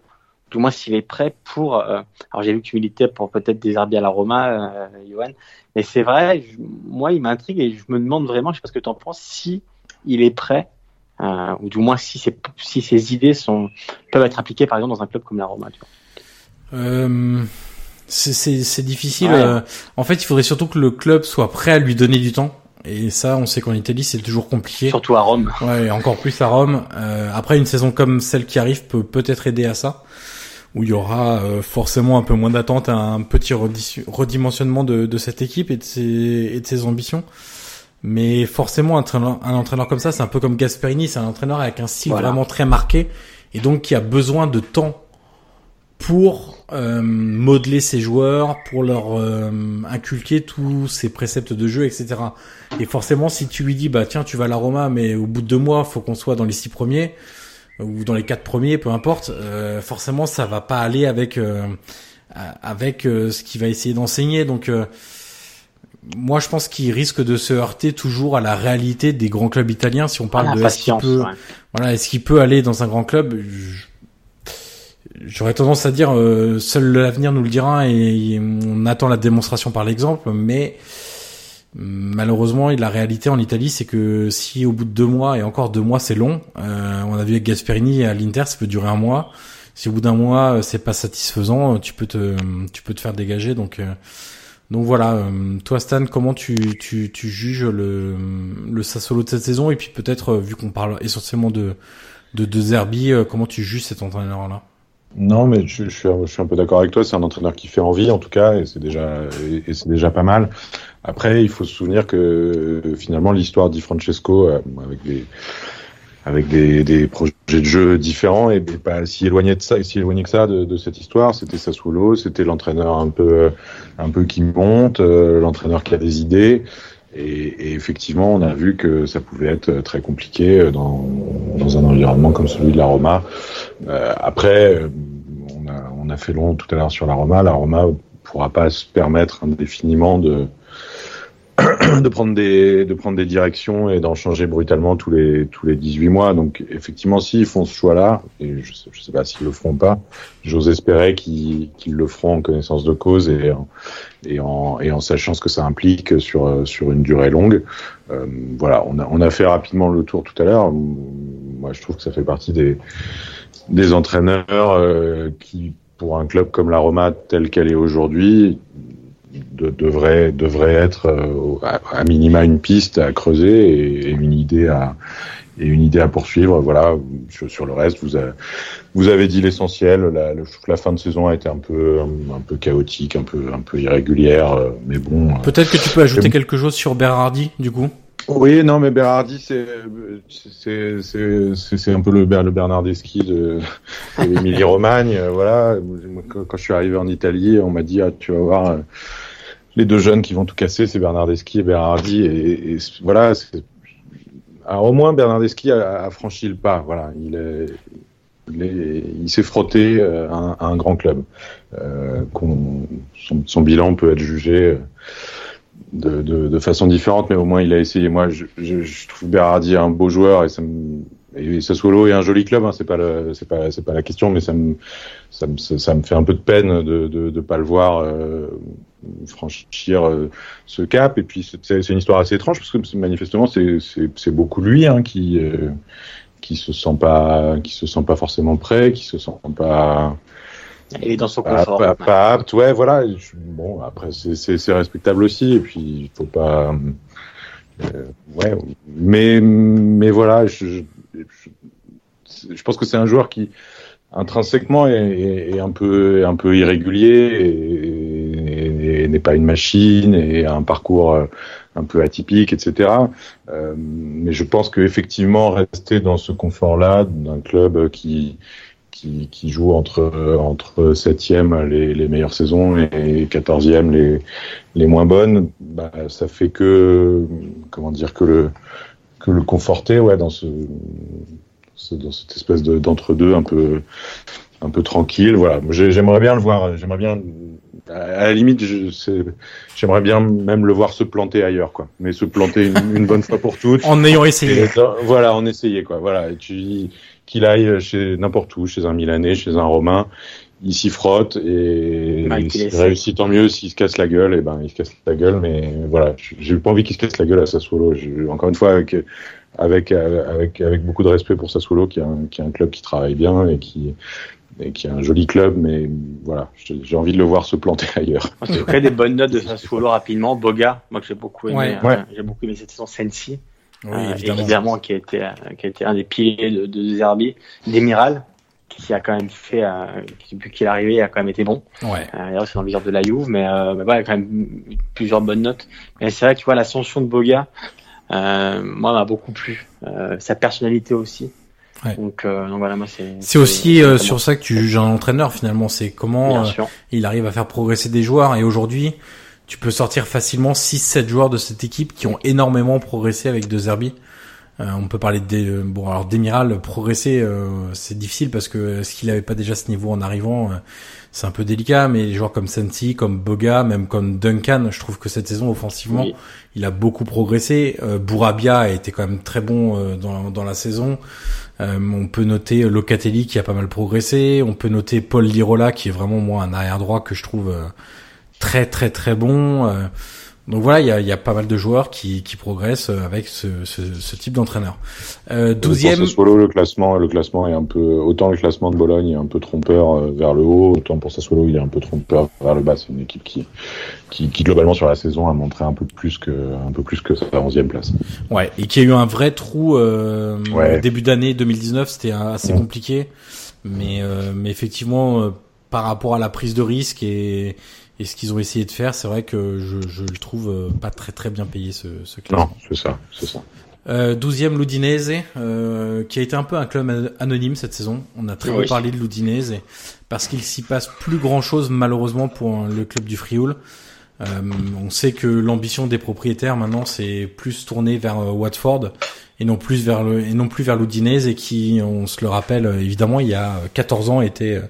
du moins s'il est prêt pour. Euh, alors j'ai vu que tu militais pour peut-être des Herbies à la Roma, euh, Johan, mais c'est vrai, moi il m'intrigue et je me demande vraiment, je sais pas ce que tu en penses, si il est prêt, euh, ou du moins si, ses idées peuvent être appliquées par exemple dans un club comme la Roma. C'est difficile. Euh, en fait, il faudrait surtout que le club soit prêt à lui donner du temps. Et ça, on sait qu'en Italie, c'est toujours compliqué. Surtout à Rome. Ouais, encore plus à Rome. Euh, après, une saison comme celle qui arrive peut peut-être aider à ça où il y aura euh, forcément un peu moins d'attente, un petit redimensionnement de, de, cette équipe et de ses, et de ses ambitions. Mais forcément, un entraîneur, un entraîneur comme ça, c'est un peu comme Gasperini, c'est un entraîneur avec un style vraiment très marqué et donc qui a besoin de temps pour euh, modeler ses joueurs, pour leur euh, inculquer tous ses préceptes de jeu, etc. Et forcément, si tu lui dis, bah tiens, tu vas à la Roma, mais au bout de deux mois, faut qu'on soit dans les six premiers, ou dans les quatre premiers, peu importe, euh, forcément ça va pas aller avec euh, avec euh, ce qu'il va essayer d'enseigner. Donc moi je pense qu'il risque de se heurter toujours à la réalité des grands clubs italiens. Si on parle de est-ce qu'il peut, voilà, est-ce qu'il peut aller dans un grand club? J'aurais tendance à dire seul l'avenir nous le dira et on attend la démonstration par l'exemple, mais Malheureusement, la réalité en Italie, c'est que si au bout de deux mois, et encore deux mois, c'est long, euh, on a vu avec Gasperini à l'Inter, ça peut durer un mois. Si au bout d'un mois, euh, c'est pas satisfaisant, tu peux te, tu peux te faire dégager. Donc, euh, donc voilà. toi, Stan, comment tu, tu, tu juges le, le Sassolo de cette saison? Et puis peut-être, vu qu'on parle essentiellement de, de, de Zerbi, comment tu juges cet entraîneur-là? Non, mais je, suis, je suis un peu d'accord avec toi. C'est un entraîneur qui fait envie, en tout cas, et c'est déjà, et, c'est déjà pas mal. Après, il faut se souvenir que finalement l'histoire Di Francesco, euh, avec des avec des, des, projets de jeu différents et pas si éloigné de ça, si éloigné que ça de, de cette histoire. C'était Sassuolo, c'était l'entraîneur un peu un peu qui monte, euh, l'entraîneur qui a des idées. Et, effectivement, on a vu que ça pouvait être très compliqué dans, dans un environnement comme celui de la Roma. Euh, après, on a, on a fait long tout à l'heure sur la Roma. La pourra pas se permettre indéfiniment de de prendre des de prendre des directions et d'en changer brutalement tous les tous les 18 mois. Donc effectivement, s'ils font ce choix-là, et je sais, sais pas s'ils le feront pas, j'ose espérer qu'ils qu'ils le feront en connaissance de cause et et en et en sachant ce que ça implique sur sur une durée longue. Euh, voilà, on a on a fait rapidement le tour tout à l'heure. Moi, je trouve que ça fait partie des des entraîneurs euh, qui pour un club comme la Roma tel qu'elle est aujourd'hui de, devrait devrait être euh, à, minima une piste à creuser et, une idée à et une idée à poursuivre. Voilà. Sur, le reste, vous avez, vous avez dit l'essentiel. La, la, fin de saison a été un peu un, peu chaotique, un peu un peu irrégulière, euh, mais bon. Euh, Peut-être que tu peux ajouter quelque chose sur Berardi, du coup? Oui, non, mais Berardi, c'est c'est un peu le, le Bernardeschi de, Emilie Romagne. voilà. Quand je suis arrivé en Italie, on m'a dit ah, tu vas voir les deux jeunes qui vont tout casser, c'est Bernardeschi et Berardi. Et, voilà, alors au moins Bernardeschi a, franchi le pas. Voilà, il est, il s'est frotté euh, à un, grand club. Euh, son, bilan peut être jugé de, de, de, façon différente, mais au moins il a essayé. Moi, je, trouve Berardi un beau joueur et ça me et est un joli club, hein, c'est pas c'est pas c'est pas la question, mais ça me ça me ça me fait un peu de peine de de, de pas le voir euh, franchir euh, ce cap. Et puis c'est une histoire assez étrange parce que manifestement c'est c'est beaucoup lui hein, qui euh, qui se sent pas qui se sent pas forcément prêt, qui se sent pas il est dans son confort. Pas, pas, apte, ouais, voilà. Bon, après, c'est respectable aussi. Et puis, il faut pas. Euh, ouais, mais mais voilà, je, je, pense que c'est un joueur qui intrinsèquement est, un peu un peu irrégulier et, n'est pas une machine et a un parcours euh, un peu atypique, etc. Euh, mais je pense qu'effectivement rester dans ce confort-là d'un club qui qui, qui, joue entre entre septième les, les meilleures saisons et quatorzième les les moins bonnes, bah, ça fait que comment dire que le que le conforter ouais dans ce, dans cette espèce d'entre deux un peu un peu tranquille voilà. J'aimerais bien le voir j'aimerais bien à la limite j'aimerais bien même le voir se planter ailleurs quoi. Mais se planter une, bonne fois pour toutes. En ayant essayé. Voilà en essayé quoi. Voilà et tu qu'il aille chez n'importe où chez un Milanais chez un Romain il s'y frotte et s'il réussit tant mieux. S'il se casse la gueule, et eh ben il se casse la gueule. Mais voilà, j'ai pas envie qu'il se casse la gueule à Sassuolo. Encore une fois, avec avec avec avec beaucoup de respect pour Sassuolo, qui est un, qui est un club qui travaille bien et qui et qui est un joli club, mais voilà, j'ai envie de le voir se planter ailleurs. En tout cas, des bonnes notes de Sassuolo rapidement. Boga, moi que j'ai beaucoup aimé, hein, j'ai beaucoup aimé cette saison. Sensi, oui, euh, évidemment. qui a été qui a été un des piliers de, de Zerbi, Demiral, qui a quand même fait, euh, depuis qu'il est arrivé, a quand même été bon. Ouais. Euh, c'est dans le de la Juve, mais, euh, mais voilà, quand même plusieurs bonnes notes. Mais c'est vrai que tu vois l'ascension de Boga, euh, moi m'a beaucoup plu. Euh, sa personnalité aussi. Ouais. Donc, euh, donc, voilà, moi c'est. C'est aussi sur ça que tu juges un entraîneur finalement. C'est comment il arrive à faire progresser des joueurs. Et aujourd'hui, tu peux sortir facilement 6-7 joueurs de cette équipe qui ont énormément progressé avec De Zerbi. Euh, on peut parler de bon alors Demiral progresser euh, c'est difficile parce que ce qu'il avait pas déjà ce niveau en arrivant euh, c'est un peu délicat mais les joueurs comme Sensi comme Boga même comme Duncan je trouve que cette saison offensivement il a beaucoup progressé. Bourabia a été quand même très bon dans, dans la saison. On peut noter Locatelli qui a pas mal progressé. On peut noter Paul Lirola qui est vraiment moi un arrière droit que je trouve très très très bon donc voilà, il y a, y a, pas mal de joueurs qui, qui progressent avec ce, ce, ce type d'entraîneur. Euh, douzième. Pour Sassuolo, le classement, le classement est un peu autant le classement de Bologne est un peu trompeur euh, vers le haut, autant pour Sassuolo il est un peu trompeur vers le bas. C'est une équipe qui, qui, qui, globalement sur la saison a montré un peu plus que un peu plus que sa onzième place. Ouais, et qui a eu un vrai trou euh, début d'année 2019, c'était assez compliqué, mais euh, mais effectivement euh, par rapport à la prise de risque et et ce qu'ils ont essayé de faire, c'est vrai que je, je, le trouve euh, pas très très bien payé ce, ce club. Non, c'est ça, c'est ça. Euh, 12e l'Udinese, euh, qui a été un peu un club anonyme cette saison. On a très peu parlé de l'Udinese parce qu'il s'y passe plus grand chose malheureusement pour le club du Frioul. Euh, on sait que l'ambition des propriétaires maintenant c'est plus tourné vers euh, Watford et non plus vers le et non plus vers l'Udinese et qui, on se le rappelle évidemment, il y a 14 ans était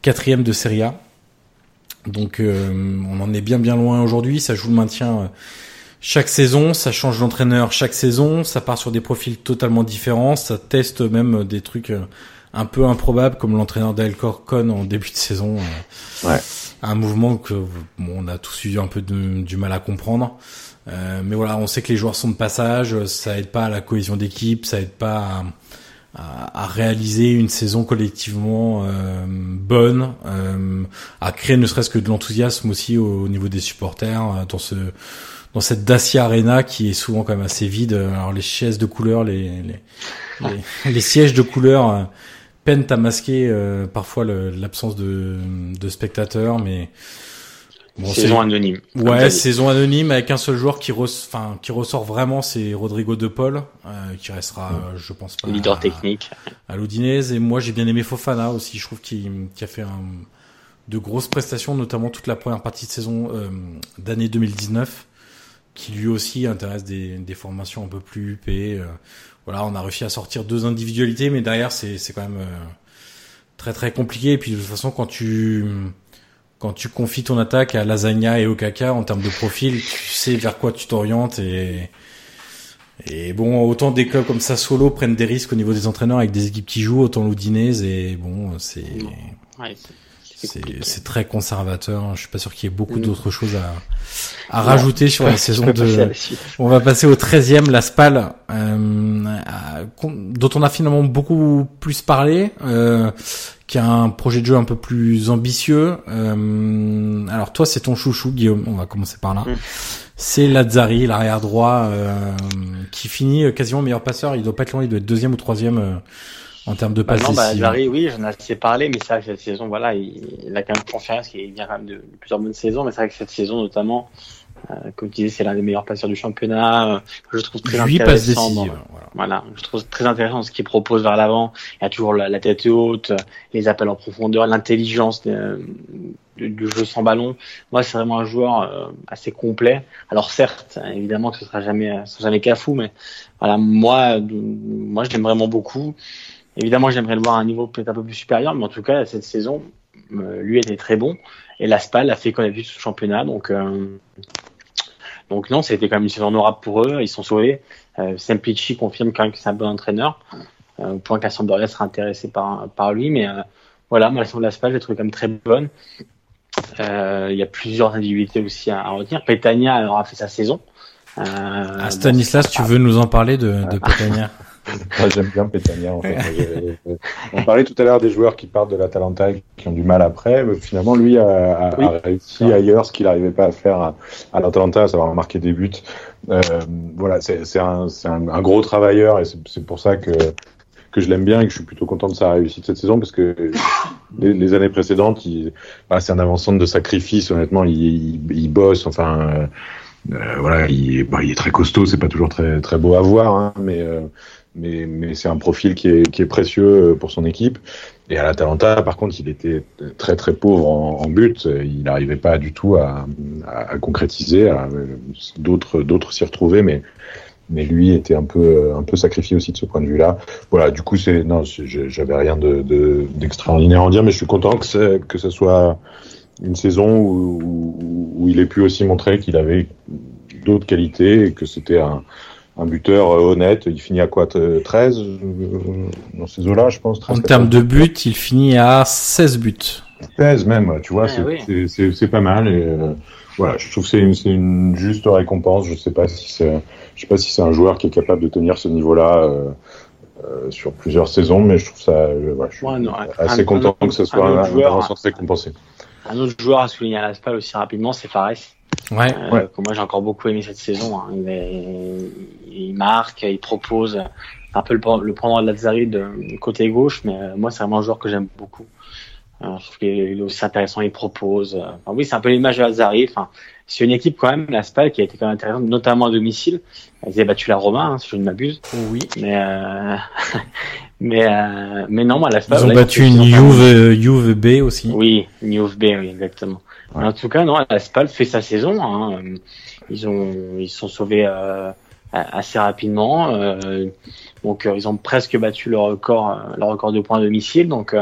quatrième de Serie A. Donc euh, on en est bien bien loin aujourd'hui. Ça joue le maintien euh, chaque saison, ça change d'entraîneur chaque saison, ça part sur des profils totalement différents, ça teste même des trucs euh, un peu improbables comme l'entraîneur d'El Corcon en début de saison. Ouais. Un mouvement que on a tous eu un peu du mal à comprendre. mais voilà, on sait que les joueurs sont de passage, ça aide pas à la cohésion d'équipe, ça aide pas à à, réaliser une saison collectivement euh, bonne, euh, à créer ne serait-ce que de l'enthousiasme aussi au, niveau des supporters euh, dans ce dans cette Dacia Arena qui est souvent quand même assez vide. Alors les chaises de couleur, les les, les, sièges de couleur euh, peinent à masquer parfois l'absence de, de spectateurs, mais saison anonyme. Ouais, saison anonyme avec un seul joueur qui, enfin, qui ressort vraiment, c'est Rodrigo De Paul, euh, qui restera, euh, je pense pas. Leader technique. À l'Odinese. Et moi, j'ai bien aimé Fofana aussi. Je trouve qu'il a fait un, de grosses prestations, notamment toute la première partie de saison euh, d'année 2019, qui lui aussi intéresse des, des formations un peu plus huppées. Euh. voilà, on a réussi à sortir deux individualités, mais derrière, c'est quand même très très compliqué. Et puis de toute façon, quand tu quand tu confies ton attaque à Lasagna et Okaka en termes de profil, tu sais vers quoi tu t'orientes et et bon, autant des clubs comme ça solo prennent des risques au niveau des entraîneurs avec des équipes qui jouent, autant l'Oudinez et bon, c'est c'est très conservateur. Je suis pas sûr qu'il y ait beaucoup d'autres choses à, à rajouter sur la saison de. On va passer au 13e, la Spal, euh, dont on a finalement beaucoup plus parlé, euh, qui a un projet de jeu un peu plus ambitieux. Euh, alors toi, c'est ton chouchou, Guillaume. On va commencer par là. Mm. C'est Lazzari, l'arrière droit, euh, qui finit quasiment meilleur passeur. Il doit pas être loin, il doit être deuxième ou troisième euh, en termes de passes. Bah non, bah, Zari, oui, j'en ai assez parlé, mais c'est vrai que cette saison, voilà, il, a quand même confiance, il vient quand même de, plusieurs bonnes saisons, mais c'est vrai que cette saison, notamment, euh, comme tu disais, c'est l'un des meilleurs passeurs du championnat. Euh, je trouve très intéressant. Dans, voilà. je trouve très intéressant ce qu'il propose vers l'avant. Il y a toujours la, tête haute, les appels en profondeur, l'intelligence du jeu sans ballon. Moi, c'est vraiment un joueur euh, assez complet. Alors certes, évidemment que ce sera jamais, ce sera jamais cafou, mais voilà, moi, moi, je l'aime vraiment beaucoup. Évidemment, j'aimerais le voir à un niveau peut-être un peu plus supérieur, mais en tout cas, cette saison, euh, lui était très bon. Et l'Aspal a fait qu'on a vu ce championnat. Donc, euh, donc non, c'était quand même une saison honorable pour eux. Ils sont sauvés. Euh, Semplici confirme quand même que c'est un bon entraîneur. Euh, au point qu'à Sampdoria sera intéressé par, par lui. Mais voilà, moi la saison de l'Aspal, j'ai trouvé quand même très bonne. Il y a plusieurs individualités aussi à, retenir. Petania aura fait sa saison. Euh, ah, Stanislas, tu veux nous en parler de, de Petania J'aime bien Petania. En fait. On parlait tout à l'heure des joueurs qui partent de l'Atalanta et qui ont du mal après. Finalement, lui a, réussi ailleurs ce qu'il n'arrivait pas à faire à, à l'Atalanta, à savoir marquer des buts. Euh, voilà, c'est un, un, un, gros travailleur et c'est pour ça que que je l'aime bien et que je suis plutôt content de sa réussite cette saison parce que les, années précédentes, bah, c'est un avant-centre de sacrifice. Honnêtement, il, il, bosse. Enfin, euh, euh, voilà, il, bah, il, est très costaud. C'est pas toujours très très beau à voir, hein, mais euh, mais, mais c'est un profil qui est, qui est précieux euh, pour son équipe. Et à l'Atalanta, par contre, il était très très pauvre en, en but. Il n'arrivait pas du tout à, à, à concrétiser. D'autres d'autres s'y retrouvaient, mais mais lui était un peu un peu sacrifié aussi de ce point de vue-là. Voilà, du coup, c'est non, j'avais rien de d'extraordinaire de, à dire, mais je suis content que que ce soit une saison où, où, il ait pu aussi montrer qu'il avait d'autres qualités et que c'était un, un buteur euh, honnête. Il finit à quoi 13 euh, dans ces eaux-là, je pense. 13, en termes de buts, il finit à 16 buts. 16 même, tu vois, ah c'est pas mal. Et, euh, voilà, je trouve que c'est une, une, juste récompense. Je sais pas si c'est, je sais pas si c'est un joueur qui est capable de tenir ce niveau-là euh, euh, sur plusieurs saisons, mais je trouve ça, voilà, je suis ouais, non, assez content que ce soit un, un, joueur, un récompensé. Un autre joueur à souligner à l'Aspal aussi rapidement, c'est Fares. Ouais. Euh, ouais. Que moi j'ai encore beaucoup aimé cette saison. Hein. Il, il, marque, il propose un peu le, le prendre de Lazzari de côté gauche, mais moi c'est vraiment un joueur que j'aime beaucoup. Euh, je trouve qu'il est aussi intéressant, il propose. Enfin, oui, c'est un peu l'image de Lazari. Enfin, c'est une équipe quand même, la SPAL, qui a été quand même intéressante, notamment à domicile. Ils avaient battu la Roma, hein, si je ne m'abuse. Oui. Mais euh... mais euh... mais non, moi la SPAL. Ils ont battu une Juve, Juve B aussi. Oui, Juve B, oui, exactement. En tout cas, non, la SPAL fait sa saison. Hein. Ils ont ils sont sauvés euh, assez rapidement. Euh, donc euh, ils ont presque battu le record leur record de points à domicile. Donc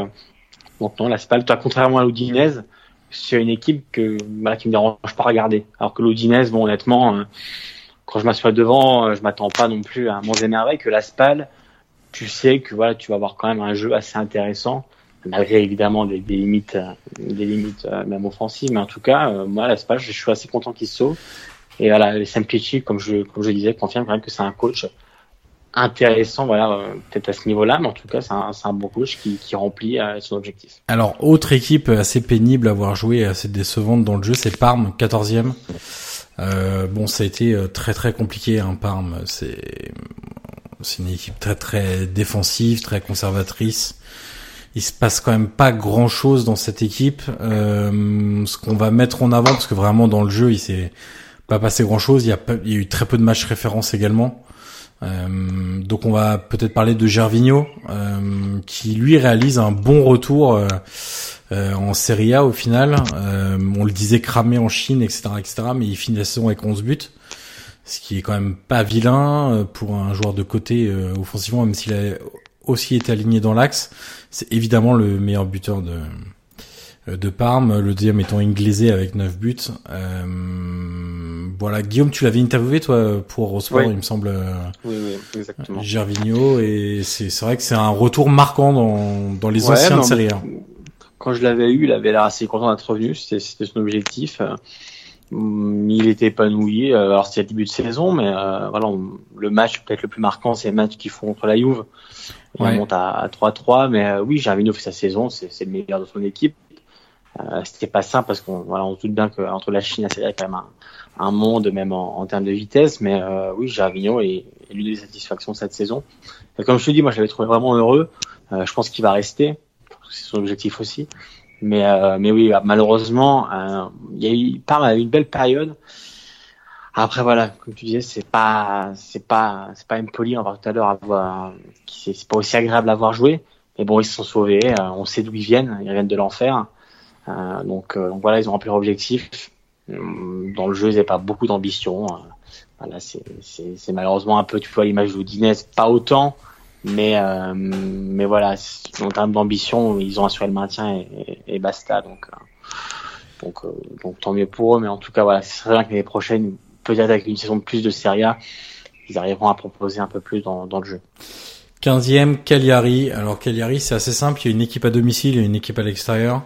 donc non, la SPAL, toi, contrairement à l'Oudinez, c'est une équipe que voilà, qui me dérange pas à regarder. Alors que l'Oudinez, bon honnêtement, euh, quand je m'assois devant, euh, je m'attends pas non plus à m'en énerver. Que la SPAL, tu sais que voilà, tu vas avoir quand même un jeu assez intéressant, malgré évidemment des, des limites, euh, limites même offensives. Mais en tout cas, moi, la je suis assez content qu'il se sauve. Et voilà, les Simplici, comme je, comme je disais, confirme quand même que c'est un coach intéressant, voilà, euh, peut-être à ce niveau-là, mais en tout cas, c'est un, bon coach qui, remplit euh, son objectif. Alors, autre équipe assez pénible à avoir joué, assez décevante dans le jeu, c'est Parme, 14e. Euh, bon, ça a été euh, très très compliqué, hein, Parme. C'est une équipe très très défensive, très conservatrice. Il se passe quand même pas grand chose dans cette équipe. Euh, ce qu'on va mettre en avant, parce que vraiment dans le jeu, il s'est pas passé grand chose. Il y a, il y a eu très peu de matchs références également. Euh, donc on va peut-être parler de Gervinho, euh, qui lui réalise un bon retour euh, en Serie A au final. on le disait cramé en Chine, etc., etc. Mais il finit la saison avec 11 buts, ce qui est quand même pas vilain pour un joueur de côté offensivement, même s'il a aussi été aligné dans l'axe. C'est évidemment le meilleur buteur de euh, de Parme, le deuxième étant Inglésé avec 9 buts. Euh, voilà, Guillaume, tu l'avais interviewé toi pour Eurosport, il me semble. Euh, oui, oui, exactement. Gervinho et c'est c'est vrai que c'est un retour marquant dans dans les ouais, anciennes séries. Quand je l'avais eu, il avait l'air assez content d'être revenu, c'était c'était son objectif. Il était épanoui. Alors c'est le début de saison, mais euh, voilà, le match peut-être le plus marquant, c'est le match qu'ils font contre la Juve. On monte à 3-3, mais oui, Gervinho fait sa saison, c'est le meilleur de son équipe. Euh, c'était pas simple parce qu'on voilà, on se doute bien qu'entre la Chine et la il y a quand même un, un monde, même en, en, termes de vitesse. Mais euh, oui, Gervinho est, est l'une des satisfactions de cette saison. Et comme je te dis, moi, je l'avais trouvé vraiment heureux. Euh, je pense qu'il va rester. C'est son objectif aussi. Mais, euh, mais oui, malheureusement, euh, il y a eu, Parme a eu une belle période. Après voilà, comme tu disais, c'est pas, c'est pas, c'est pas impoli. On va tout à l'heure avoir, c'est pas aussi agréable à voir jouer. Mais bon, ils se sont sauvés. Euh, on sait d'où ils viennent. Ils viennent de l'enfer. Euh, donc, euh, donc, voilà, ils ont rempli leur objectif. Euh, dans le jeu, ils n'avaient pas beaucoup d'ambition. voilà, c'est malheureusement un peu, tu vois, l'image d'Oudinez, pas autant, mais mais voilà, en termes d'ambition, ils ont assuré le maintien et, et, basta. Donc donc donc tant mieux pour eux, mais en tout cas voilà, c'est très bien que les prochaines, peut-être avec une saison de plus de Serie A, ils arriveront à proposer un peu plus dans, le jeu. 15e, Cagliari. Alors Cagliari, c'est assez simple. Il y a une équipe à domicile et une équipe à l'extérieur.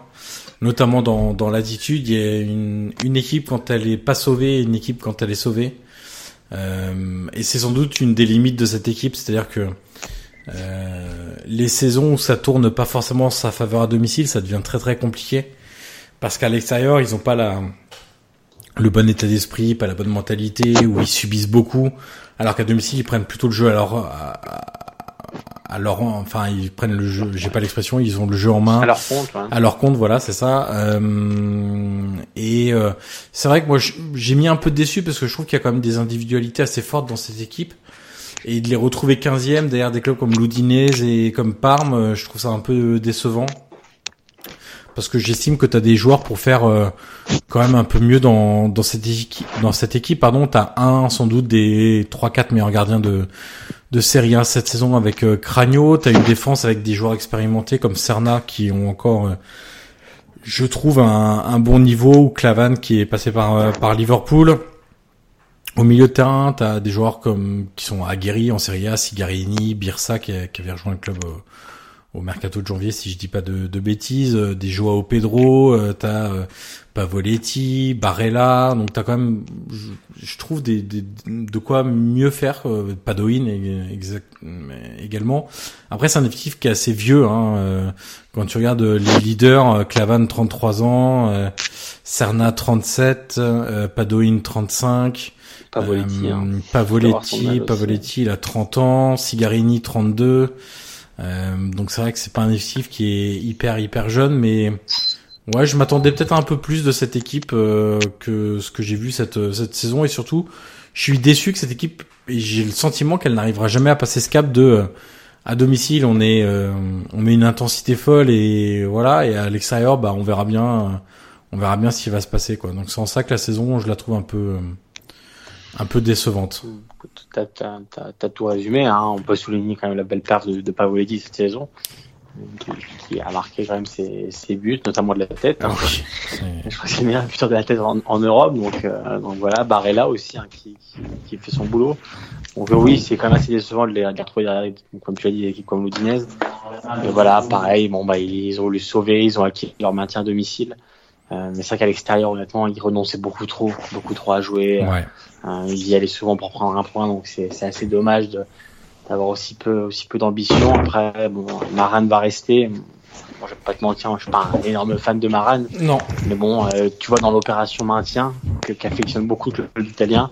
Notamment dans, dans l'attitude, il y a une, une équipe quand elle est pas sauvée et une équipe quand elle est sauvée. Euh, et c'est sans doute une des limites de cette équipe, c'est-à-dire que euh, les saisons où ça tourne pas forcément en sa faveur à domicile, ça devient très très compliqué parce qu'à l'extérieur, ils ont pas la le bon état d'esprit, pas la bonne mentalité, où ils subissent beaucoup, alors qu'à domicile ils prennent plutôt le jeu à leur à, leur enfin ils prennent le jeu, j'ai pas l'expression, ils ont le jeu en main. À leur compte. Ouais. À leur compte, voilà, c'est ça. Euh, et euh, c'est vrai que moi j'ai mis un peu déçu parce que je trouve qu'il y a quand même des individualités assez fortes dans cette équipe et de les retrouver 15e derrière des clubs comme l'Udinese et comme Parme, euh, je trouve ça un peu décevant. Parce que j'estime que tu as des joueurs pour faire euh, quand même un peu mieux dans, cette équipe. Dans cette équipe, pardon, tu as un sans doute des 3-4 meilleurs gardiens de, de Serie A cette saison avec euh, Cragno. Tu as une défense avec des joueurs expérimentés comme Serna qui ont encore, euh, je trouve, un, bon niveau. Ou Clavan qui est passé par, par Liverpool. Au milieu de terrain, tu as des joueurs comme qui sont aguerris en Serie A, Sigarini, Birsa qui, qui avait rejoint le club au, mercato de janvier, si je dis pas de, de bêtises, euh, des Joao Pedro, euh, t'as euh, Pavoletti, Barella, donc t'as quand même, je, je trouve des, des, de quoi mieux faire. Euh, Padoin exact, également. Après, c'est un effectif qui est assez vieux. Hein, euh, quand tu regardes les leaders, Clavan 33 ans, Serna 37, Padoin 35. Pavoletti. Euh, hein. Pavoletti, Pavoletti, il a 30 ans, Sigarini 32. Euh, donc c'est vrai que c'est pas un effectif qui est hyper hyper jeune, mais ouais, je m'attendais peut-être un peu plus de cette équipe euh, que ce que j'ai vu cette cette saison et surtout, je suis déçu que cette équipe j'ai le sentiment qu'elle n'arrivera jamais à passer ce cap de euh, à domicile on est euh, on met une intensité folle et voilà et à l'extérieur bah on verra bien on verra bien ce qui va se passer quoi. Donc c'est en ça que la saison je la trouve un peu un peu décevante. T'as as, tout résumé. Hein. On peut souligner quand même la belle perte de, de Pavoletti cette saison, qui, qui, a marqué quand même ses, ses, buts, notamment de la tête. Hein. Oui, je crois que c'est le meilleur buteur de la tête en, en Europe. Donc, euh, donc voilà, Barella aussi, hein, qui, qui, qui, fait son boulot. Donc oui, c'est quand même assez décevant de les, de les retrouver derrière, comme tu as dit, des équipes comme l'Udinese. Et voilà, pareil, bon bah ils ont voulu sauver, ils ont acquis leur maintien à domicile. Euh, mais c'est vrai qu'à l'extérieur, honnêtement, ils renonçaient beaucoup trop, beaucoup trop à jouer. Ouais. Euh, ils y allaient souvent pour prendre un point, donc c'est assez dommage d'avoir aussi peu, aussi peu d'ambition. Après, bon, Maran va rester. Bon, je vais pas te mentir, je suis pas un énorme fan de Maran. Non. Mais bon, euh, tu vois dans l'opération maintien, qu'affectionne beaucoup le club italien,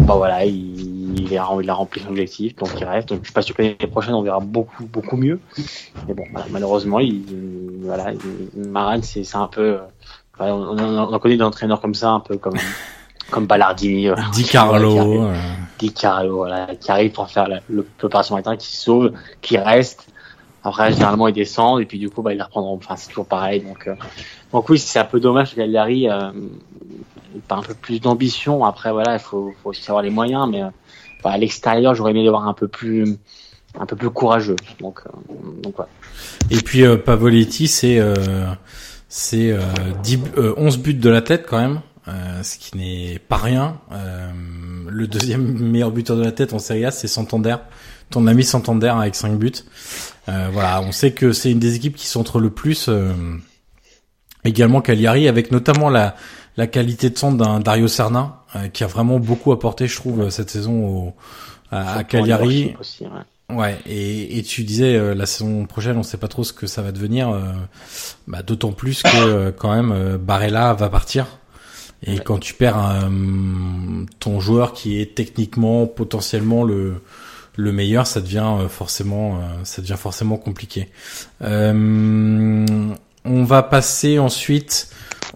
bah voilà, il, il, a, il a rempli son objectif, donc il reste. Donc je suis pas sûr que l'année prochaine on verra beaucoup, beaucoup mieux. Mais bon, voilà, malheureusement, il, voilà, Maran, c'est un peu, voilà, on, on, on connaît des entraîneurs comme ça, un peu comme comme Ballardini, euh, Di Carlo, euh... Di Carlo, voilà, qui arrive pour faire l'opération matin, qui sauve, qui reste. Après, généralement, il descend et puis du coup, bah, ils la reprendront. Enfin, c'est toujours pareil. Donc, euh... donc oui, c'est un peu dommage que Cagliari euh, pas un peu plus d'ambition. Après, voilà, il faut, faut aussi avoir les moyens, mais bah, à l'extérieur, j'aurais aimé les voir un peu plus, un peu plus courageux. Donc, euh, donc voilà. Et puis euh, Pavoletti, c'est c'est 11 buts de la tête quand même. Euh, ce qui n'est pas rien. Euh, le deuxième meilleur buteur de la tête en Serie A, c'est Santander, ton ami Santander avec 5 buts. Euh, voilà, on sait que c'est une des équipes qui centre le plus. Euh, également Cagliari, avec notamment la, la qualité de centre d'un Dario Serna, euh, qui a vraiment beaucoup apporté, je trouve, cette saison au, à, à Cagliari. Aussi, ouais. Ouais, et, et tu disais euh, la saison prochaine, on sait pas trop ce que ça va devenir. Euh, bah, D'autant plus que euh, quand même Barella va partir. Et ouais. quand tu perds un, ton joueur qui est techniquement potentiellement le le meilleur, ça devient forcément ça devient forcément compliqué. Euh, on va passer ensuite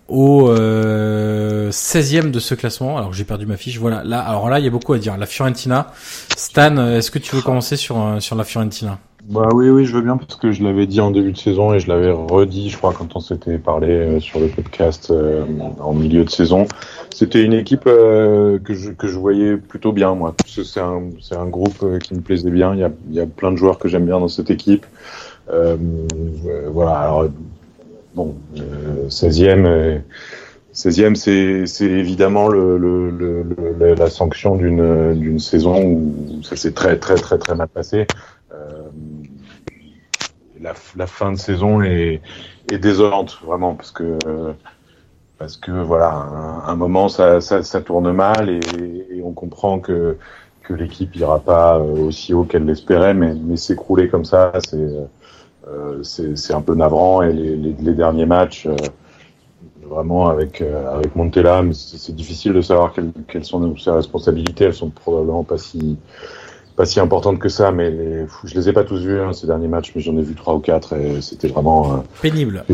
au euh, 16e de ce classement. Alors j'ai perdu ma fiche. Voilà. Là, alors là, il y a beaucoup à dire. La Fiorentina. Stan, est-ce que tu veux commencer sur sur la Fiorentina? Bah oui, oui, je veux bien parce que je l'avais dit en début de saison et je l'avais redit, je crois, quand on s'était parlé euh, sur le podcast euh, en milieu de saison. C'était une équipe euh, que je que je voyais plutôt bien, moi. C'est un c'est un groupe euh, qui me plaisait bien. Il y a il y a plein de joueurs que j'aime bien dans cette équipe. Euh, voilà. Bon, 16e 16e, c'est évidemment le, le, le, la sanction d'une saison où ça s'est très très très très mal passé. Euh, la, la, fin de saison est, est désolante vraiment parce que parce que voilà un, moment ça, ça, ça tourne mal et, et, on comprend que que l'équipe ira pas aussi haut qu'elle l'espérait mais mais s'écrouler comme ça c'est euh, c'est un peu navrant et les, les, les derniers matchs euh, vraiment avec euh, avec Montella, c'est difficile de savoir quelles, quelles, sont ses responsabilités. Elles sont probablement pas si pas si importantes que ça, mais les, je les ai pas tous vus hein, ces derniers matchs, mais j'en ai vu trois ou quatre et c'était vraiment euh, pénible.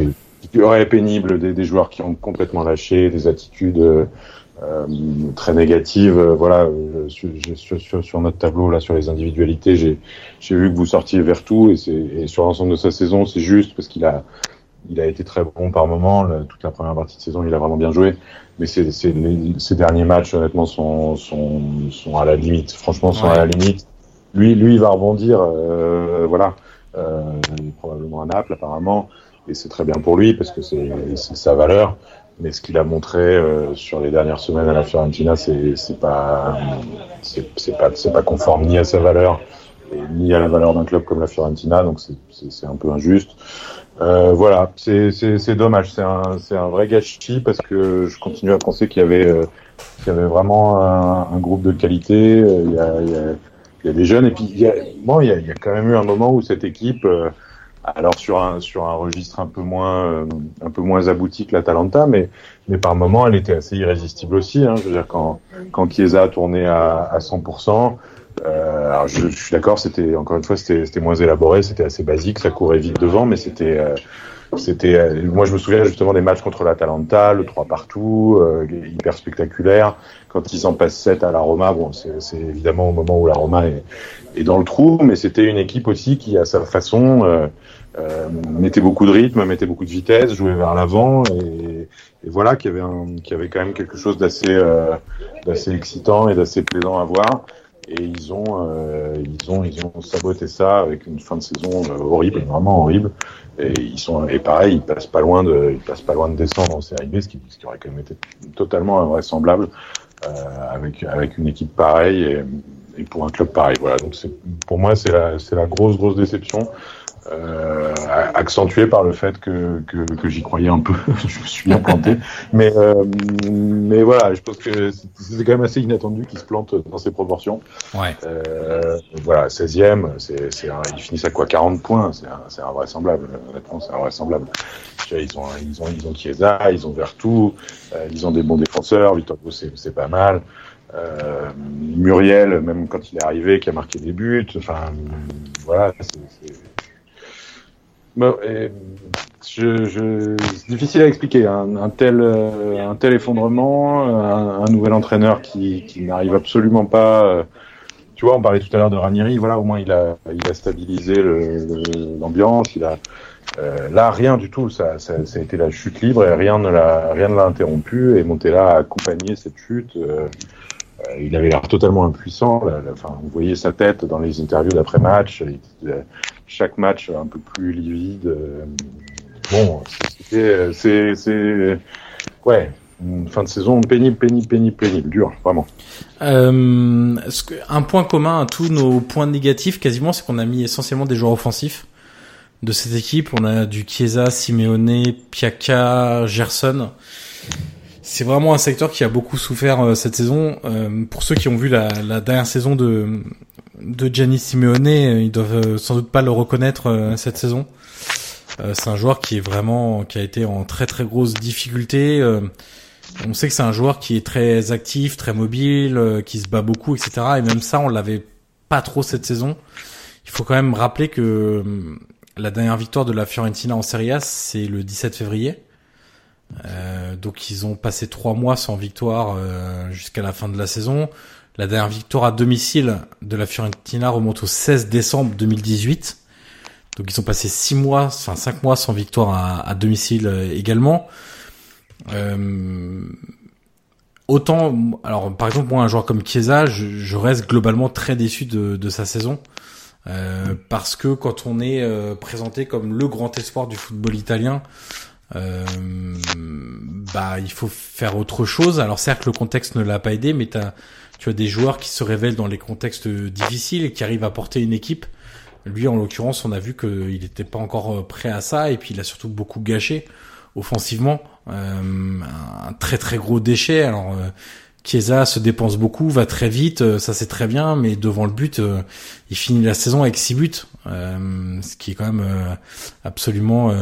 Ouais, pénible. Des, des, joueurs qui ont complètement lâché, des attitudes euh, très négatives. voilà, sur, sur, sur, notre tableau là, sur les individualités, j'ai vu que vous sortiez vers tout et, et sur l'ensemble de sa saison, c'est juste parce qu'il a il a été très bon par moment. toute la première partie de saison, il a vraiment bien joué. Mais c'est, c'est ces derniers matchs, honnêtement, sont, sont, sont à la limite. Franchement, sont à la limite. Lui, lui, il va rebondir. Euh, voilà. Euh, il est probablement à Naples, apparemment. Et c'est très bien pour lui parce que c'est sa valeur. Mais ce qu'il a montré euh, sur les dernières semaines à la Fiorentina, c'est, c'est pas, c'est, c'est pas, c'est pas conforme ni à sa valeur ni à la valeur d'un club comme la Fiorentina. Donc c'est, c'est, c'est un peu injuste. Euh, voilà, c'est dommage, c'est un, un vrai gâchis parce que je continue à penser qu'il y avait, euh, qu'il y avait vraiment un, un, groupe de qualité. Euh, il y, a, il, y a, il y a des jeunes et puis il y a, bon, il y a, il y a quand même eu un moment où cette équipe, euh, alors sur un sur un registre un peu moins un peu moins abouti que l'Atalanta, mais mais par moment elle était assez irrésistible aussi. Hein, je veux dire quand quand Chiesa a tourné à, à 100%. Euh, alors je, je suis d'accord, c'était encore une fois c'était moins élaboré, c'était assez basique, ça courait vite devant, mais c'était euh, c'était euh, moi je me souviens justement des matchs contre l'Atalanta, le 3 partout, euh, hyper spectaculaire. Quand ils en passent 7 à la Roma, bon c'est évidemment au moment où la Roma est, est dans le trou, mais c'était une équipe aussi qui à sa façon euh, euh, mettait beaucoup de rythme, mettait beaucoup de vitesse, jouait vers l'avant et, et, voilà qui avait un, qui avait quand même quelque chose d'assez d'assez excitant et d'assez plaisant à voir et ils ont, euh, ils ont, ils ont saboté ça avec une fin de saison euh, horrible, vraiment horrible. Et ils sont, et pareil, ils passent pas loin de, ils passent pas loin de descendre en série B, ce qui, ce qui aurait quand même été totalement invraisemblable euh, avec avec une équipe pareille et, et pour un club pareil. Voilà, donc pour moi, c'est la, c'est la grosse grosse déception euh, accentué par le fait que, que, que j'y croyais un peu. je me suis bien planté. mais, euh, mais voilà, je pense que c'est quand même assez inattendu qu'il se plante dans ses proportions. Ouais. Euh, voilà, 16e, c'est, c'est un, ils finissent à quoi 40 points, c'est, un, c'est invraisemblable. Honnêtement, c'est invraisemblable. Ils ont, ils ont, ils ont Chiesa, ils ont Vertu, euh, ils ont des bons défenseurs. Victor c'est, c'est pas mal. Euh, Muriel, même quand il est arrivé, qui a marqué des buts. Enfin, voilà, c'est, c'est Je, je, c'est difficile à expliquer. Un, un tel, euh, un tel effondrement, un, un nouvel entraîneur qui, qui n'arrive absolument pas. Euh, tu vois, on parlait tout à l'heure de Ranieri. Voilà, au moins il a, il a stabilisé l'ambiance. Il a euh, là rien du tout. Ça, ça, ça, a été la chute libre et rien ne l'a, rien ne l'a interrompu. Et Montella a accompagné cette chute. Euh, il avait l'air totalement impuissant. enfin, vous voyez sa tête dans les interviews d'après match chaque match un peu plus livide. Euh, bon, c'est, c'est, ouais, une fin de saison pénible, pénible, pénible, pénible, dur, vraiment. Euh, un point commun à tous nos points négatifs, quasiment, c'est qu'on a mis essentiellement des joueurs offensifs de cette équipe. On a du Chiesa, Simeone, Piaka, Gerson. C'est vraiment un secteur qui a beaucoup souffert euh, cette saison. Euh, pour ceux qui ont vu la, dernière saison de de Gianni Simeone, euh, ils doivent sans doute pas le reconnaître cette saison. c'est un joueur qui est vraiment, qui a été en très très grosse difficulté. on sait que c'est un joueur qui est très actif, très mobile, qui se bat beaucoup, etc. Et même ça, on l'avait pas trop cette saison. Il faut quand même rappeler que la dernière victoire de la Fiorentina en Serie A, c'est le 17 février. Euh, donc ils ont passé trois mois sans victoire jusqu'à la fin de la saison. La dernière victoire à domicile de la Fiorentina remonte au 16 décembre 2018. Donc ils sont passés six mois, enfin cinq mois sans victoire à, domicile euh, également. Euh, autant, alors par exemple moi un joueur comme Chiesa, je, reste globalement très déçu de, sa saison. Euh, parce que quand on est présenté comme le grand espoir du football italien, bah il faut faire autre chose. Alors certes le contexte ne l'a pas aidé, mais t'as tu as des joueurs qui se révèlent dans les contextes difficiles et qui arrivent à porter une équipe. Lui, en l'occurrence, on a vu qu'il n'était pas encore prêt à ça et puis il a surtout beaucoup gâché offensivement. Euh, un très très gros déchet. Alors euh, Chiesa se dépense beaucoup, va très vite, euh, ça c'est très bien, mais devant le but, il finit la saison avec 6 buts, ce qui est quand même absolument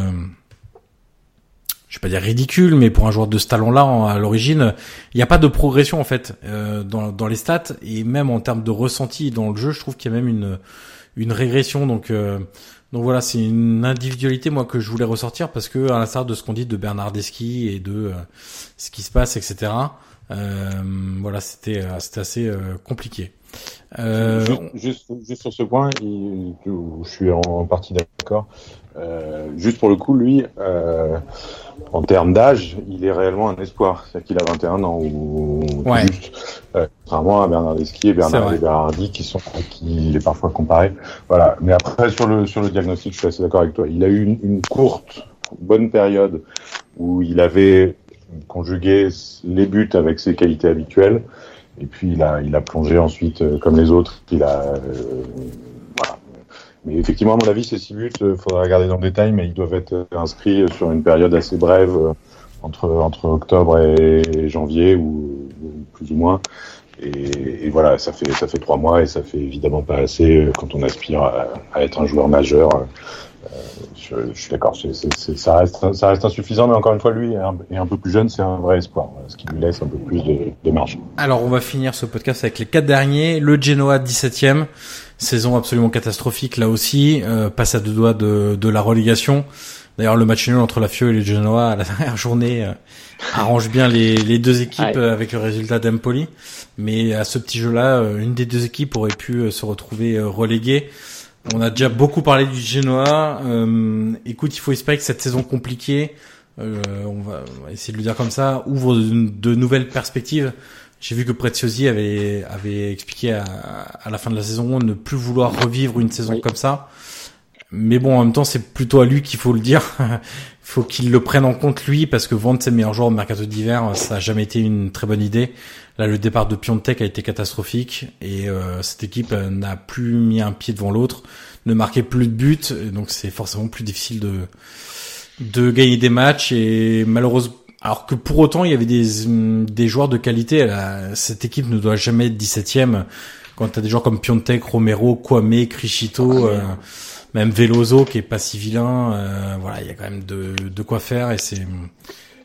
je vais pas dire ridicule, mais pour un joueur de ce talent-là, à l'origine, il n'y a pas de progression en fait euh, dans, dans les stats et même en termes de ressenti dans le jeu, je trouve qu'il y a même une une régression. Donc euh, donc voilà, c'est une individualité moi que je voulais ressortir parce que à l'instar de ce qu'on dit de Bernardeschi et de euh, ce qui se passe, etc. voilà, c'était c'était assez compliqué. Juste, juste, sur ce point, je suis en partie d'accord. Juste pour le coup, lui, en termes d'âge, il est réellement un espoir. C'est-à-dire qu'il a 21 ans ou ouais. juste. Euh, contrairement à Bernard Desquier et Bernard Berardi qui sont qui il est parfois comparé. Voilà. Mais après sur le sur le diagnostic, je suis assez d'accord avec toi. Il a eu une, une, courte bonne période où il avait conjugué les buts avec ses qualités habituelles. Et puis il a il a plongé ensuite euh, comme les autres. Il a euh, mais effectivement, à mon avis, ces six buts, il euh, faudra regarder dans le détail, mais ils doivent être euh, inscrits sur une période assez brève, euh, entre, entre octobre et janvier, ou, plus ou moins. Et, voilà, ça fait, ça fait trois mois et ça fait évidemment pas assez quand on aspire à, être un joueur majeur. Je, suis d'accord, ça, reste, ça reste insuffisant, mais encore une fois, lui est un, est un peu plus jeune, c'est un vrai espoir, ce qui lui laisse un peu plus de, de marge. Alors, on va finir ce podcast avec les quatre derniers. Le Genoa 17e. Saison absolument catastrophique là aussi, euh, passe à deux doigts de, de la relégation. D'ailleurs, le match nul entre la Fio et les Genoa à la dernière journée euh, arrange bien les, les deux équipes euh, avec le résultat d'Empoli. Mais à ce petit jeu-là, euh, une des deux équipes aurait pu se retrouver reléguée. On a déjà beaucoup parlé du Genoa. écoute, il faut espérer que cette saison compliquée, on va essayer de le dire comme ça, ouvre de, de nouvelles perspectives j'ai vu que Preziosi avait, avait expliqué à, à, la fin de la saison ne plus vouloir revivre une saison comme ça. Mais bon, en même temps, c'est plutôt à lui qu'il faut le dire. Il faut qu'il le prenne en compte lui, parce que vendre ses meilleurs joueurs au mercato d'hiver, ça a jamais été une très bonne idée. Là, le départ de Piontek a été catastrophique et euh, cette équipe n'a plus mis un pied devant l'autre, ne marquait plus de buts, donc c'est forcément plus difficile de de gagner des matchs et malheureusement alors que pour autant, il y avait des, des joueurs de qualité. cette équipe ne doit jamais être 17ème. Quand tu as des joueurs comme Piontek, Romero, Kwame, Krishito, euh, même Veloso qui est pas si vilain. Euh, voilà, il y a quand même de, de quoi faire et c'est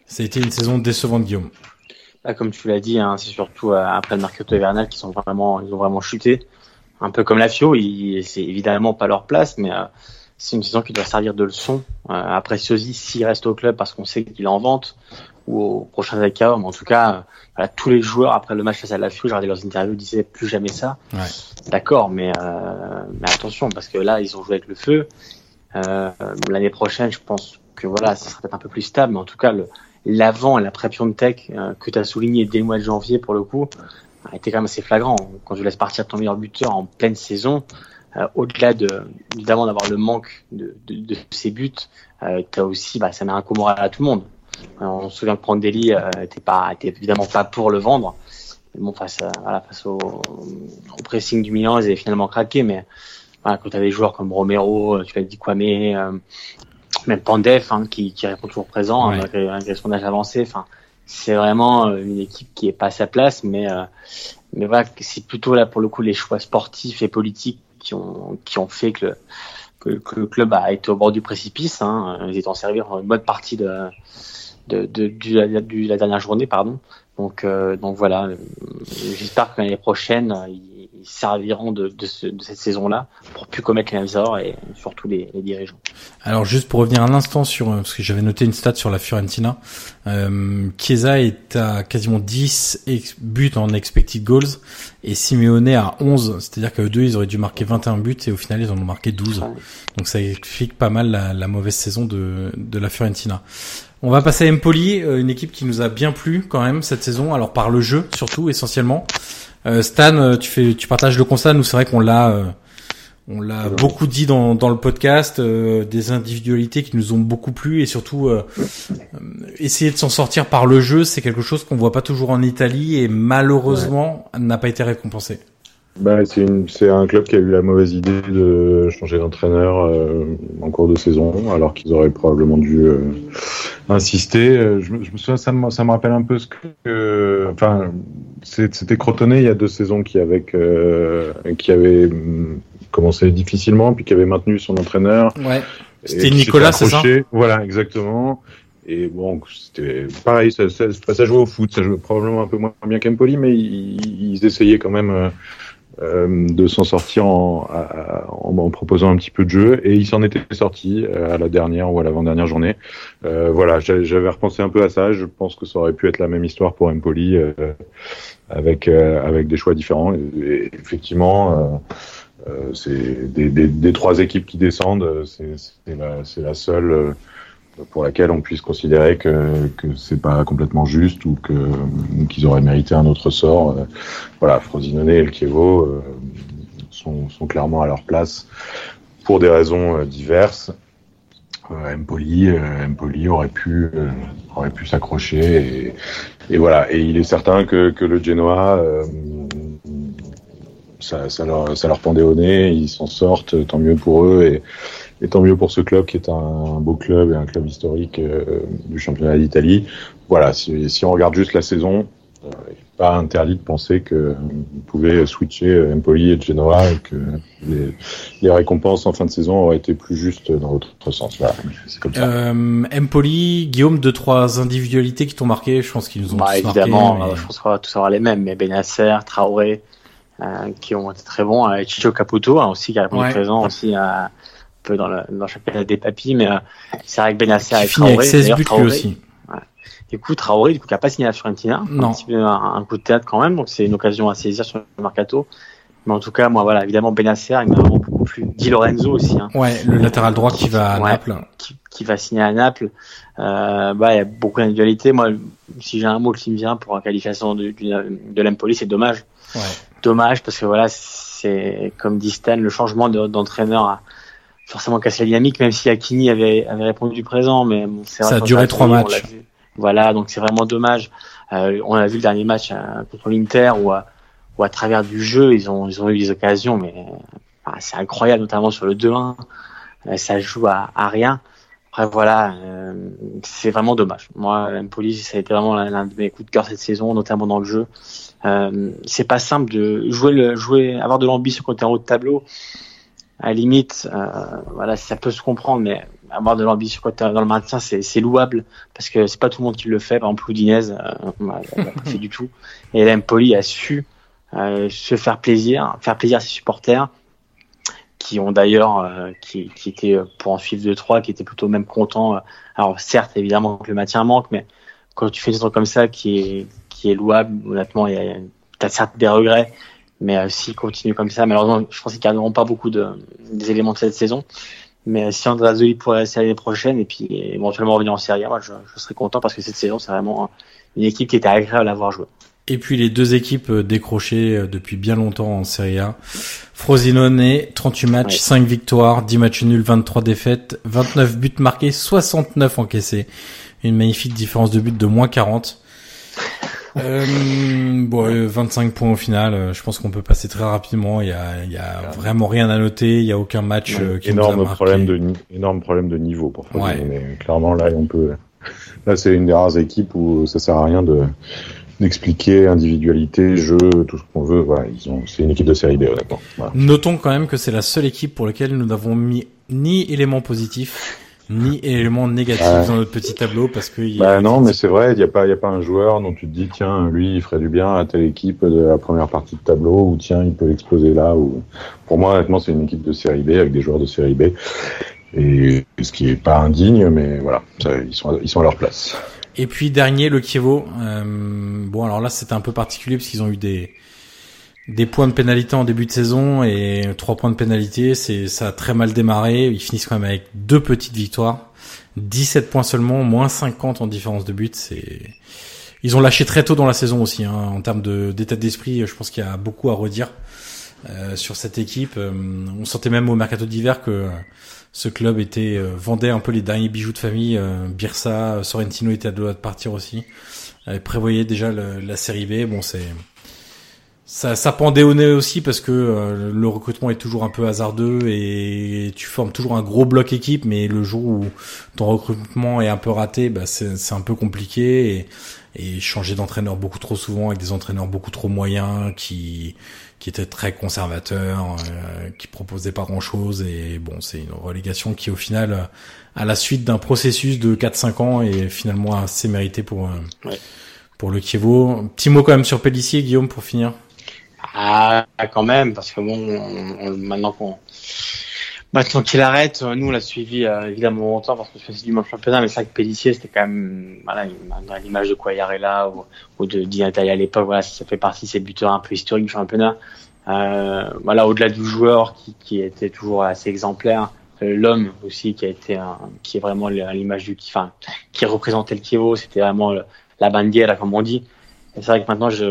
ça a été une saison décevante, Guillaume. Là, comme tu l'as dit, hein, c'est surtout euh, après le mercato hivernal qui sont vraiment, ils ont vraiment chuté. Un peu comme la Fio, c'est évidemment pas leur place, mais c'est une saison qui doit servir de leçon. Euh, après Siosi, s'il reste au club parce qu'on sait qu'il est en vente ou au prochain AKO, mais en tout cas, euh, tous les joueurs après le match face à la FIO, j'ai regardé leurs interviews, disaient plus jamais ça. Ouais. D'accord, mais, euh, mais attention parce que là, ils ont joué avec le feu. Euh, L'année prochaine, je pense que voilà, ça sera peut-être un peu plus stable, mais en tout cas, l'avant et l'après Pion de Tech euh, que tu as souligné dès le mois de janvier pour le coup a été quand même assez flagrant. Quand tu laisses partir ton meilleur buteur en pleine saison, au-delà de évidemment d'avoir le manque de, de, de ses buts, euh, as aussi, bah, ça met un coup moral à tout le monde. Euh, on se souvient que Prandelli euh, était pas, était évidemment pas pour le vendre. Mais bon, face, à, voilà, face au, au, pressing du Milan, ils avaient finalement craqué. Mais voilà, quand tu as des joueurs comme Romero, euh, tu l'as dit Kwame, euh, même Pandef, hein, qui, qui répond toujours présent, hein, ouais. malgré, malgré son âge avancé. Enfin, c'est vraiment une équipe qui est pas à sa place, mais mais voilà, c'est plutôt là pour le coup les choix sportifs et politiques qui ont, qui ont fait que le, que, le club a été au bord du précipice. Hein. Ils étaient en servir une bonne partie de, de, de, de, de la dernière journée. pardon. Donc, euh, donc voilà, j'espère que l'année prochaine, ils serviront de, de, ce, de cette saison-là pour plus commettre les mêmes erreurs et surtout les, les, dirigeants. Alors juste pour revenir un instant sur, euh, parce que j'avais noté une stat sur la Fiorentina, euh, Chiesa est à quasiment 10 buts en expected goals et Simeone à 11, c'est-à-dire qu'eux deux ils auraient dû marquer 21 buts et au final ils en ont marqué 12. Ouais. Donc ça explique pas mal la, la mauvaise saison de, de la Fiorentina. On va passer à Empoli, euh, une équipe qui nous a bien plu quand même cette saison, alors par le jeu surtout essentiellement. Euh, Stan, euh, tu fais, tu partages le constat. Nous, c'est vrai qu'on l'a, euh, On l'a beaucoup dit dans, dans le podcast, des individualités qui nous ont beaucoup plu et surtout essayer de s'en sortir par le jeu, c'est quelque chose qu'on voit pas toujours en Italie et malheureusement n'a pas été récompensé. Bah, c'est, une, c'est un club qui a eu la mauvaise idée de changer d'entraîneur euh, en cours de saison, alors qu'ils auraient probablement dû euh, insister. Je me souviens, ça me, ça me rappelle un peu ce que, enfin, c'était Crotonnet il y a deux saisons qui avec, qui avait mm, commencé difficilement, puis qui avait maintenu son entraîneur. Ouais. C'était Nicolas, c'est ça Voilà, exactement. Et bon, c'était pareil, ça, ça, ça, jouait au foot, ça jouait probablement un peu moins bien qu'Empoli, mais ils, ils, essayaient quand même euh, de s'en sortir en, en, en, proposant un petit peu de jeu et il s'en était sorti euh, à la dernière ou à l'avant-dernière journée. Euh, voilà, j'avais repensé un peu à ça. Je pense que ça aurait pu être la même histoire pour Empoli euh, avec avec des choix différents. Et, effectivement, c'est des, des, des, trois équipes qui descendent, c'est la, la seule pour laquelle on puisse considérer que que c'est pas complètement juste ou que qu'ils auraient mérité un autre sort. Euh, voilà, Frosinone et le Chievo euh, sont, sont clairement à leur place pour des raisons euh, diverses. Empoli, Empoli aurait pu aurait pu s'accrocher et, voilà. Et il est certain que que le Genoa ça, leur, ça leur pendait au nez, ils s'en sortent, tant mieux pour eux. Et, et tant mieux pour ce club qui est un, beau club et un club historique euh, du championnat d'Italie. Voilà, si, on regarde juste la saison, euh, pas interdit de penser que vous pouvez switcher euh, Empoli et Genoa et que les, les, récompenses en fin de saison auraient été plus justes dans l'autre sens. Voilà, c'est comme ça. Euh, Empoli, Guillaume, deux trois individualités qui t'ont marqué. Je pense qu'ils nous ont bah, tous évidemment, marqué, mais... je pense qu'on va tous avoir les mêmes. Mais Benasser, Traoré, euh, qui ont été très bons. Euh, Chicho Caputo hein, aussi qui a répondu ouais. présent aussi à peu dans le, dans le championnat des papilles, mais euh, c'est vrai que Benacer et Traoré. Avec 16 buts Traoré, lui aussi. Du coup, Traoré, du coup, qui a pas signé la Fiorentina. Non. Un, petit peu, un, un, coup de théâtre quand même, donc c'est une occasion à saisir sur le mercato. Mais en tout cas, moi, voilà, évidemment, Benacer, il m'a vraiment beaucoup plu. Di Lorenzo aussi. Hein. Ouais, le latéral droit qui va à ouais, Naples. Qui, qui, va signer à Naples. Euh, bah, il y a beaucoup d'individualité. Moi, si j'ai un mot qui me vient pour la qualification de, de, de l'Empoli, c'est dommage. Ouais. Dommage parce que voilà, c'est comme dit Stan, le changement d'entraîneur a forcément cassé la dynamique, même si Akini avait, avait répondu du présent. Mais bon, ça a duré trois matchs. Voilà, donc c'est vraiment dommage. Euh, on a vu le dernier match euh, contre l'Inter où, où à travers du jeu, ils ont, ils ont eu des occasions, mais enfin, c'est incroyable, notamment sur le 2-1. Euh, ça joue à, à rien. Après voilà, euh, c'est vraiment dommage. Moi, Empoli, ça a été vraiment l'un de mes coups de cœur cette saison, notamment dans le jeu. Euh, c'est pas simple de jouer, le, jouer, avoir de l'ambition quand t'es en haut de tableau. À la limite, euh, voilà, ça peut se comprendre, mais avoir de l'ambition quand dans le maintien, c'est louable parce que c'est pas tout le monde qui le fait. Par exemple, Houdinez, euh, bah, il a pas fait du tout. Et l'Empoli a su euh, se faire plaisir, faire plaisir à ses supporters qui ont d'ailleurs euh, qui, qui étaient pour en suivre deux trois qui étaient plutôt même contents alors certes évidemment que le maintien manque mais quand tu fais des trucs comme ça qui est qui est louable honnêtement il y a t'as certes des regrets mais euh, s'ils continuent comme ça malheureusement je pense qu'ils garderont pas beaucoup de des éléments de cette saison mais euh, si Andrea Zoli pourrait rester l'année prochaine et puis éventuellement revenir en Serie A moi je, je serais content parce que cette saison c'est vraiment une équipe qui était agréable à voir jouer et puis les deux équipes décrochées depuis bien longtemps en Serie A. Frosinone, 38 matchs, ouais. 5 victoires, 10 matchs nuls, 23 défaites, 29 buts marqués, 69 encaissés. Une magnifique différence de but de moins 40. Euh, bon, 25 points au final. Je pense qu'on peut passer très rapidement. Il y a, il y a vraiment rien à noter. Il y a aucun match ouais, qui énorme nous a problème de énorme problème de niveau pour Frosinone. Ouais. Clairement là, on peut. Là, c'est une des rares équipes où ça sert à rien de d'expliquer individualité, jeu, tout ce qu'on veut. Voilà, ils ont, c'est une équipe de série B, honnêtement. Voilà. Notons quand même que c'est la seule équipe pour laquelle nous n'avons mis ni élément positif, ni élément négatif ouais. dans notre petit tableau parce que. Bah non, mais c'est vrai, il n'y a pas, il y a pas un joueur dont tu te dis tiens, lui, il ferait du bien à telle équipe de la première partie de tableau ou tiens, il peut exploser là. Ou pour moi, honnêtement, c'est une équipe de série B avec des joueurs de série B. Et ce qui est pas indigne, mais voilà, ça, ils sont, ils sont à leur place. Et puis dernier, le Kievo. Euh, bon, alors là, c'était un peu particulier parce qu'ils ont eu des des points de pénalité en début de saison et trois points de pénalité. C'est ça a très mal démarré. Ils finissent quand même avec deux petites victoires, 17 points seulement, moins 50 en différence de but. C'est ils ont lâché très tôt dans la saison aussi hein, en termes d'état d'esprit. Je pense qu'il y a beaucoup à redire. euh, sur cette équipe. Euh, on sentait même au mercato d'hiver que ce club était vendait un peu les derniers bijoux de famille. Birsa, Sorrentino était à deux de partir aussi. prévoyait déjà la série B. Bon, c'est ça, ça pendait au nez aussi parce que euh, le recrutement est toujours un peu hasardeux et tu formes toujours un gros bloc équipe, mais le jour où ton recrutement est un peu raté, bah c'est un peu compliqué et, et changer d'entraîneur beaucoup trop souvent avec des entraîneurs beaucoup trop moyens qui qui étaient très conservateurs, euh, qui proposaient pas grand chose et bon c'est une relégation qui au final à la suite d'un processus de 4-5 ans est finalement assez mérité pour euh, pour le Kievo. Petit mot quand même sur Pellissier, Guillaume pour finir. Ah, quand même, parce que bon, maintenant qu'on maintenant qu'il arrête, nous on l'a suivi euh, évidemment longtemps parce que c'est du même championnat, mais c'est vrai que Pellissier c'était quand même voilà l'image de Quayarella ou, ou de Dinatali à l'époque, voilà ça fait partie de ces buteurs un peu historiques du championnat. Euh, voilà au-delà du joueur qui, qui était toujours assez exemplaire, euh, l'homme aussi qui a été un, qui est vraiment l'image du enfin qui représentait le Kievo, c'était vraiment la bandiera comme on dit c'est vrai que maintenant, je,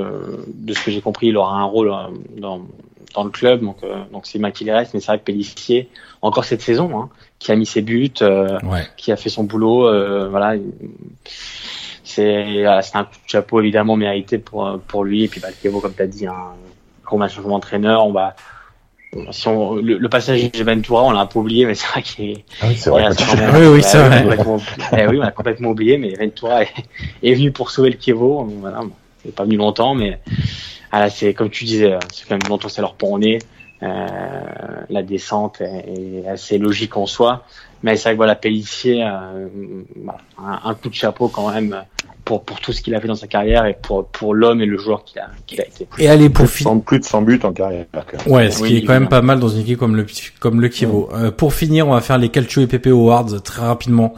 de ce que j'ai compris, il aura un rôle euh, dans, dans le club, donc euh, donc c'est qui reste. Mais c'est vrai que Pellissier, encore cette saison, hein, qui a mis ses buts, euh, qui a fait son boulot, euh, voilà. C'est c'est un coup de chapeau évidemment mérité pour pour lui et puis bah, comme tu as dit, un gros changement d'entraîneur, on va si on, le, passage de Ventura, on l'a un peu oublié, mais c'est vrai qu'il est. Ah oui, c'est vrai. oui, oui, c'est vrai. Eh oui, on a complètement oublié, mais Ventura est, est venu pour sauver le Kievo. Voilà c'est pas venu longtemps, mais ah c'est comme tu disais, c'est quand même longtemps c'est leur au nez. Euh, la descente est, assez logique en soi, mais c'est vrai que voilà Pellissier, euh, bah, un, coup de chapeau quand même pour pour tout ce qu'il a fait dans sa carrière et pour pour l'homme et le joueur qu'il a qu'il a été. Et allez pour finir plus de 100 buts en carrière. Ouais, ce qui est quand même pas mal dans une équipe comme le comme le Kivo. Euh, pour finir, on va faire les Calcio et PP Awards très rapidement.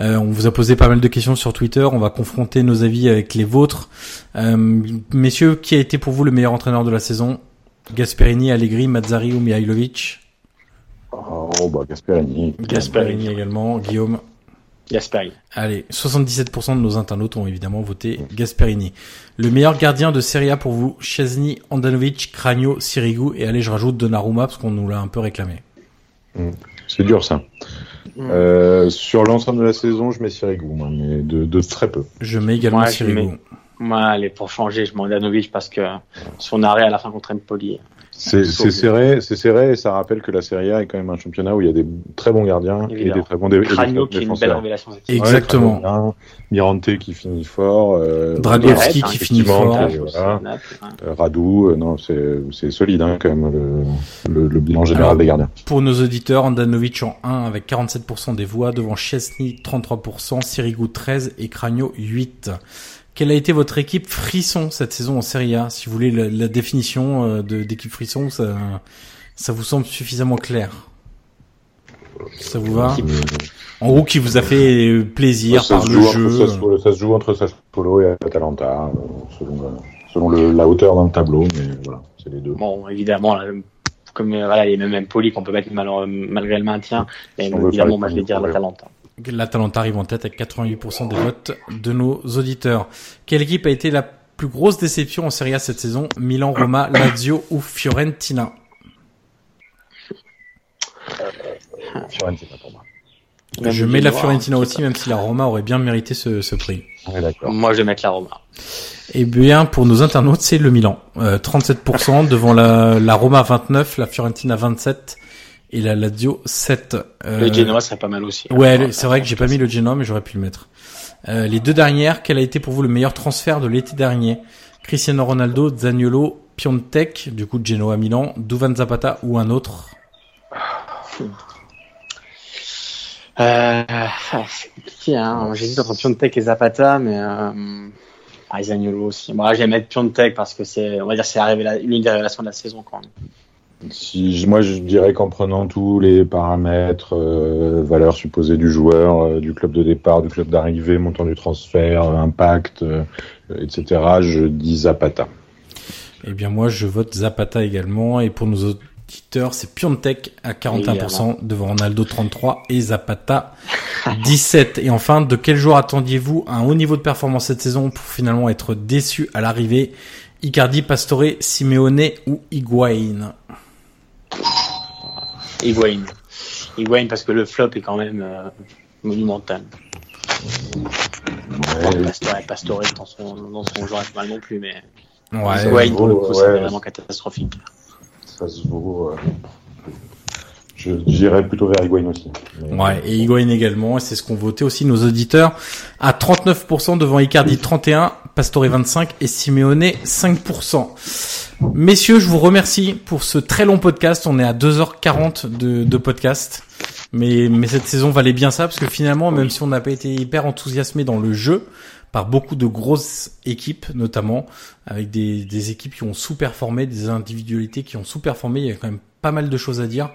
Euh, on vous a posé pas mal de questions sur Twitter. On va confronter nos avis avec les vôtres. Euh, messieurs, qui a été pour vous le meilleur entraîneur de la saison? Gasperini, Allegri, Mazzari ou Mihailovic? Oh, bah Gasperini. Gasperini également. Guillaume Gasperini. Allez, 77% de nos internautes ont évidemment voté Gasperini. Le meilleur gardien de Serie A pour vous, Chesney, Andanovic, Cragno, Sirigu et allez, je rajoute Donnarumma parce qu'on nous l'a un peu réclamé. Hmm. C'est dur ça. Mm. Euh, sur l'ensemble de la saison, je mets Sirigu, mais de, de, très peu. Je mets également Sirigu. Moi, allez, pour changer, je mets Andanovic parce que son arrêt à la fin contre Empoli. C'est serré, c'est serré et ça rappelle que la Serie A est quand même un championnat où il y a des très bons gardiens et des très bons dé Cragno qui est une belle révélation. Exactement. Mirante qui finit fort. Euh, Dragowski qui finit fort. Voilà. Euh, Radou, euh, non, c'est solide hein, quand même le, le, le bilan général des gardiens. Pour nos auditeurs, Andanovic en 1 avec 47% des voix devant Chesney 33%, Sirigu 13 et Cragno 8. Quelle a été votre équipe frisson cette saison en Serie A? Si vous voulez la, définition euh, d'équipe frisson, ça, ça vous semble suffisamment clair? Ça vous va? En gros, qui vous a fait plaisir par le jeu ça, se joue entre Sassuolo et Atalanta, euh, selon, selon le, la hauteur dans le tableau, mais voilà, c'est les deux. Bon, évidemment, comme voilà, il y a même Poli qu'on peut mettre malgré le maintien, et évidemment, moi je vais dire l'Atalanta. L'Atalanta arrive en tête avec 88% des votes de nos auditeurs. Quelle équipe a été la plus grosse déception en Serie A cette saison? Milan, Roma, Lazio ou Fiorentina? Fiorentina pour moi. Je mets la Fiorentina aussi, même si la Roma aurait bien mérité ce, prix. Moi, je vais mettre la Roma. Eh bien, pour nos internautes, c'est le Milan. 37% devant la, la Roma 29, la Fiorentina 27 et la Lazio 7. Euh... Le Genoa serait pas mal aussi. Ouais, c'est vrai que j'ai pas mis le Genoa, mais j'aurais pu le mettre. Euh, les deux dernières, quel a été pour vous le meilleur transfert de l'été dernier? Cristiano Ronaldo, Zaniolo, Piontek, du coup Genoa Milan, Duvan Zapata ou un autre? Euh, C'est compliqué, hein. J'hésite entre Piontek et Zapata, mais euh, ah, Zaniolo aussi. Moi, je vais mettre Piontek parce que c'est, on va dire, c'est l'une des révélations de la saison quand même. Si, moi, je dirais qu'en prenant tous les paramètres, euh, valeur supposée du joueur, euh, du club de départ, du club d'arrivée, montant du transfert, euh, impact, euh, etc., je dis Zapata. Eh bien, moi, je vote Zapata également. Et pour nos auditeurs, c'est Piontek à 41% devant Ronaldo 33 et Zapata 17. Et enfin, de quel joueur attendiez-vous un haut niveau de performance cette saison pour finalement être déçu à l'arrivée? Icardi, Pastore, Simeone ou Higuain Higuain. Higuain parce que le flop est quand même euh, monumental. Ouais. Pastore, Pastore dans son, dans son genre mal non plus, mais ouais, Higuain pour le coup c'est vraiment catastrophique. Ça se vaut. Euh... Je dirais plutôt vers Higuain aussi. Ouais, et Higuain également, et c'est ce qu'ont voté aussi nos auditeurs, à 39% devant Icardi 31, Pastore 25 et Simeone 5%. Messieurs, je vous remercie pour ce très long podcast. On est à 2h40 de, de podcast. Mais, mais cette saison valait bien ça parce que finalement, même si on n'a pas été hyper enthousiasmé dans le jeu, par beaucoup de grosses équipes, notamment avec des, des équipes qui ont sous-performé, des individualités qui ont sous-performé, il y a quand même pas mal de choses à dire.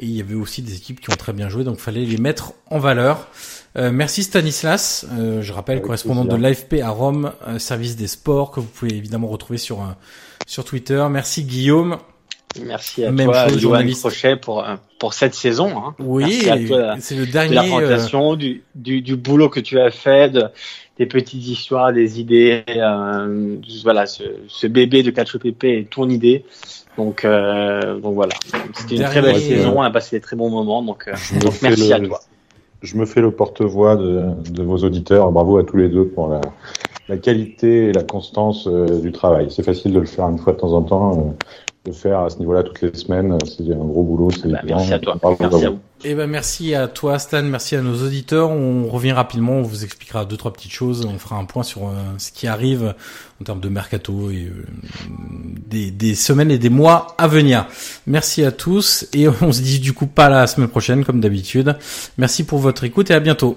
Et il y avait aussi des équipes qui ont très bien joué, donc fallait les mettre en valeur. Euh, merci Stanislas, euh, je rappelle, correspondant de l'AFP à Rome, euh, service des sports, que vous pouvez évidemment retrouver sur, sur Twitter. Merci Guillaume. Merci à Même toi, Johan Crochet, pour, pour cette saison. Hein. Oui, c'est le dernier. De la présentation, du, du, du, boulot que tu as fait, de, des petites histoires, des idées. voilà, ce, ce, bébé de Cacho Pepe est ton idée. Donc, euh, donc voilà, c'était une très belle saison, on a passé des très bons moments, donc, euh, donc merci à toi. Je me fais le porte-voix de, de, vos auditeurs, bravo à tous les deux pour la, la qualité et la constance euh, du travail. C'est facile de le faire une fois de temps en temps, euh, de faire à ce niveau-là toutes les semaines, c'est un gros boulot. Bah, merci à toi, merci à vous. Eh ben merci à toi Stan, merci à nos auditeurs. On revient rapidement, on vous expliquera deux trois petites choses, on fera un point sur euh, ce qui arrive en termes de mercato et euh, des, des, semaines et des mois à venir. Merci à tous et on se dit du coup pas la semaine prochaine comme d'habitude. Merci pour votre écoute et à bientôt.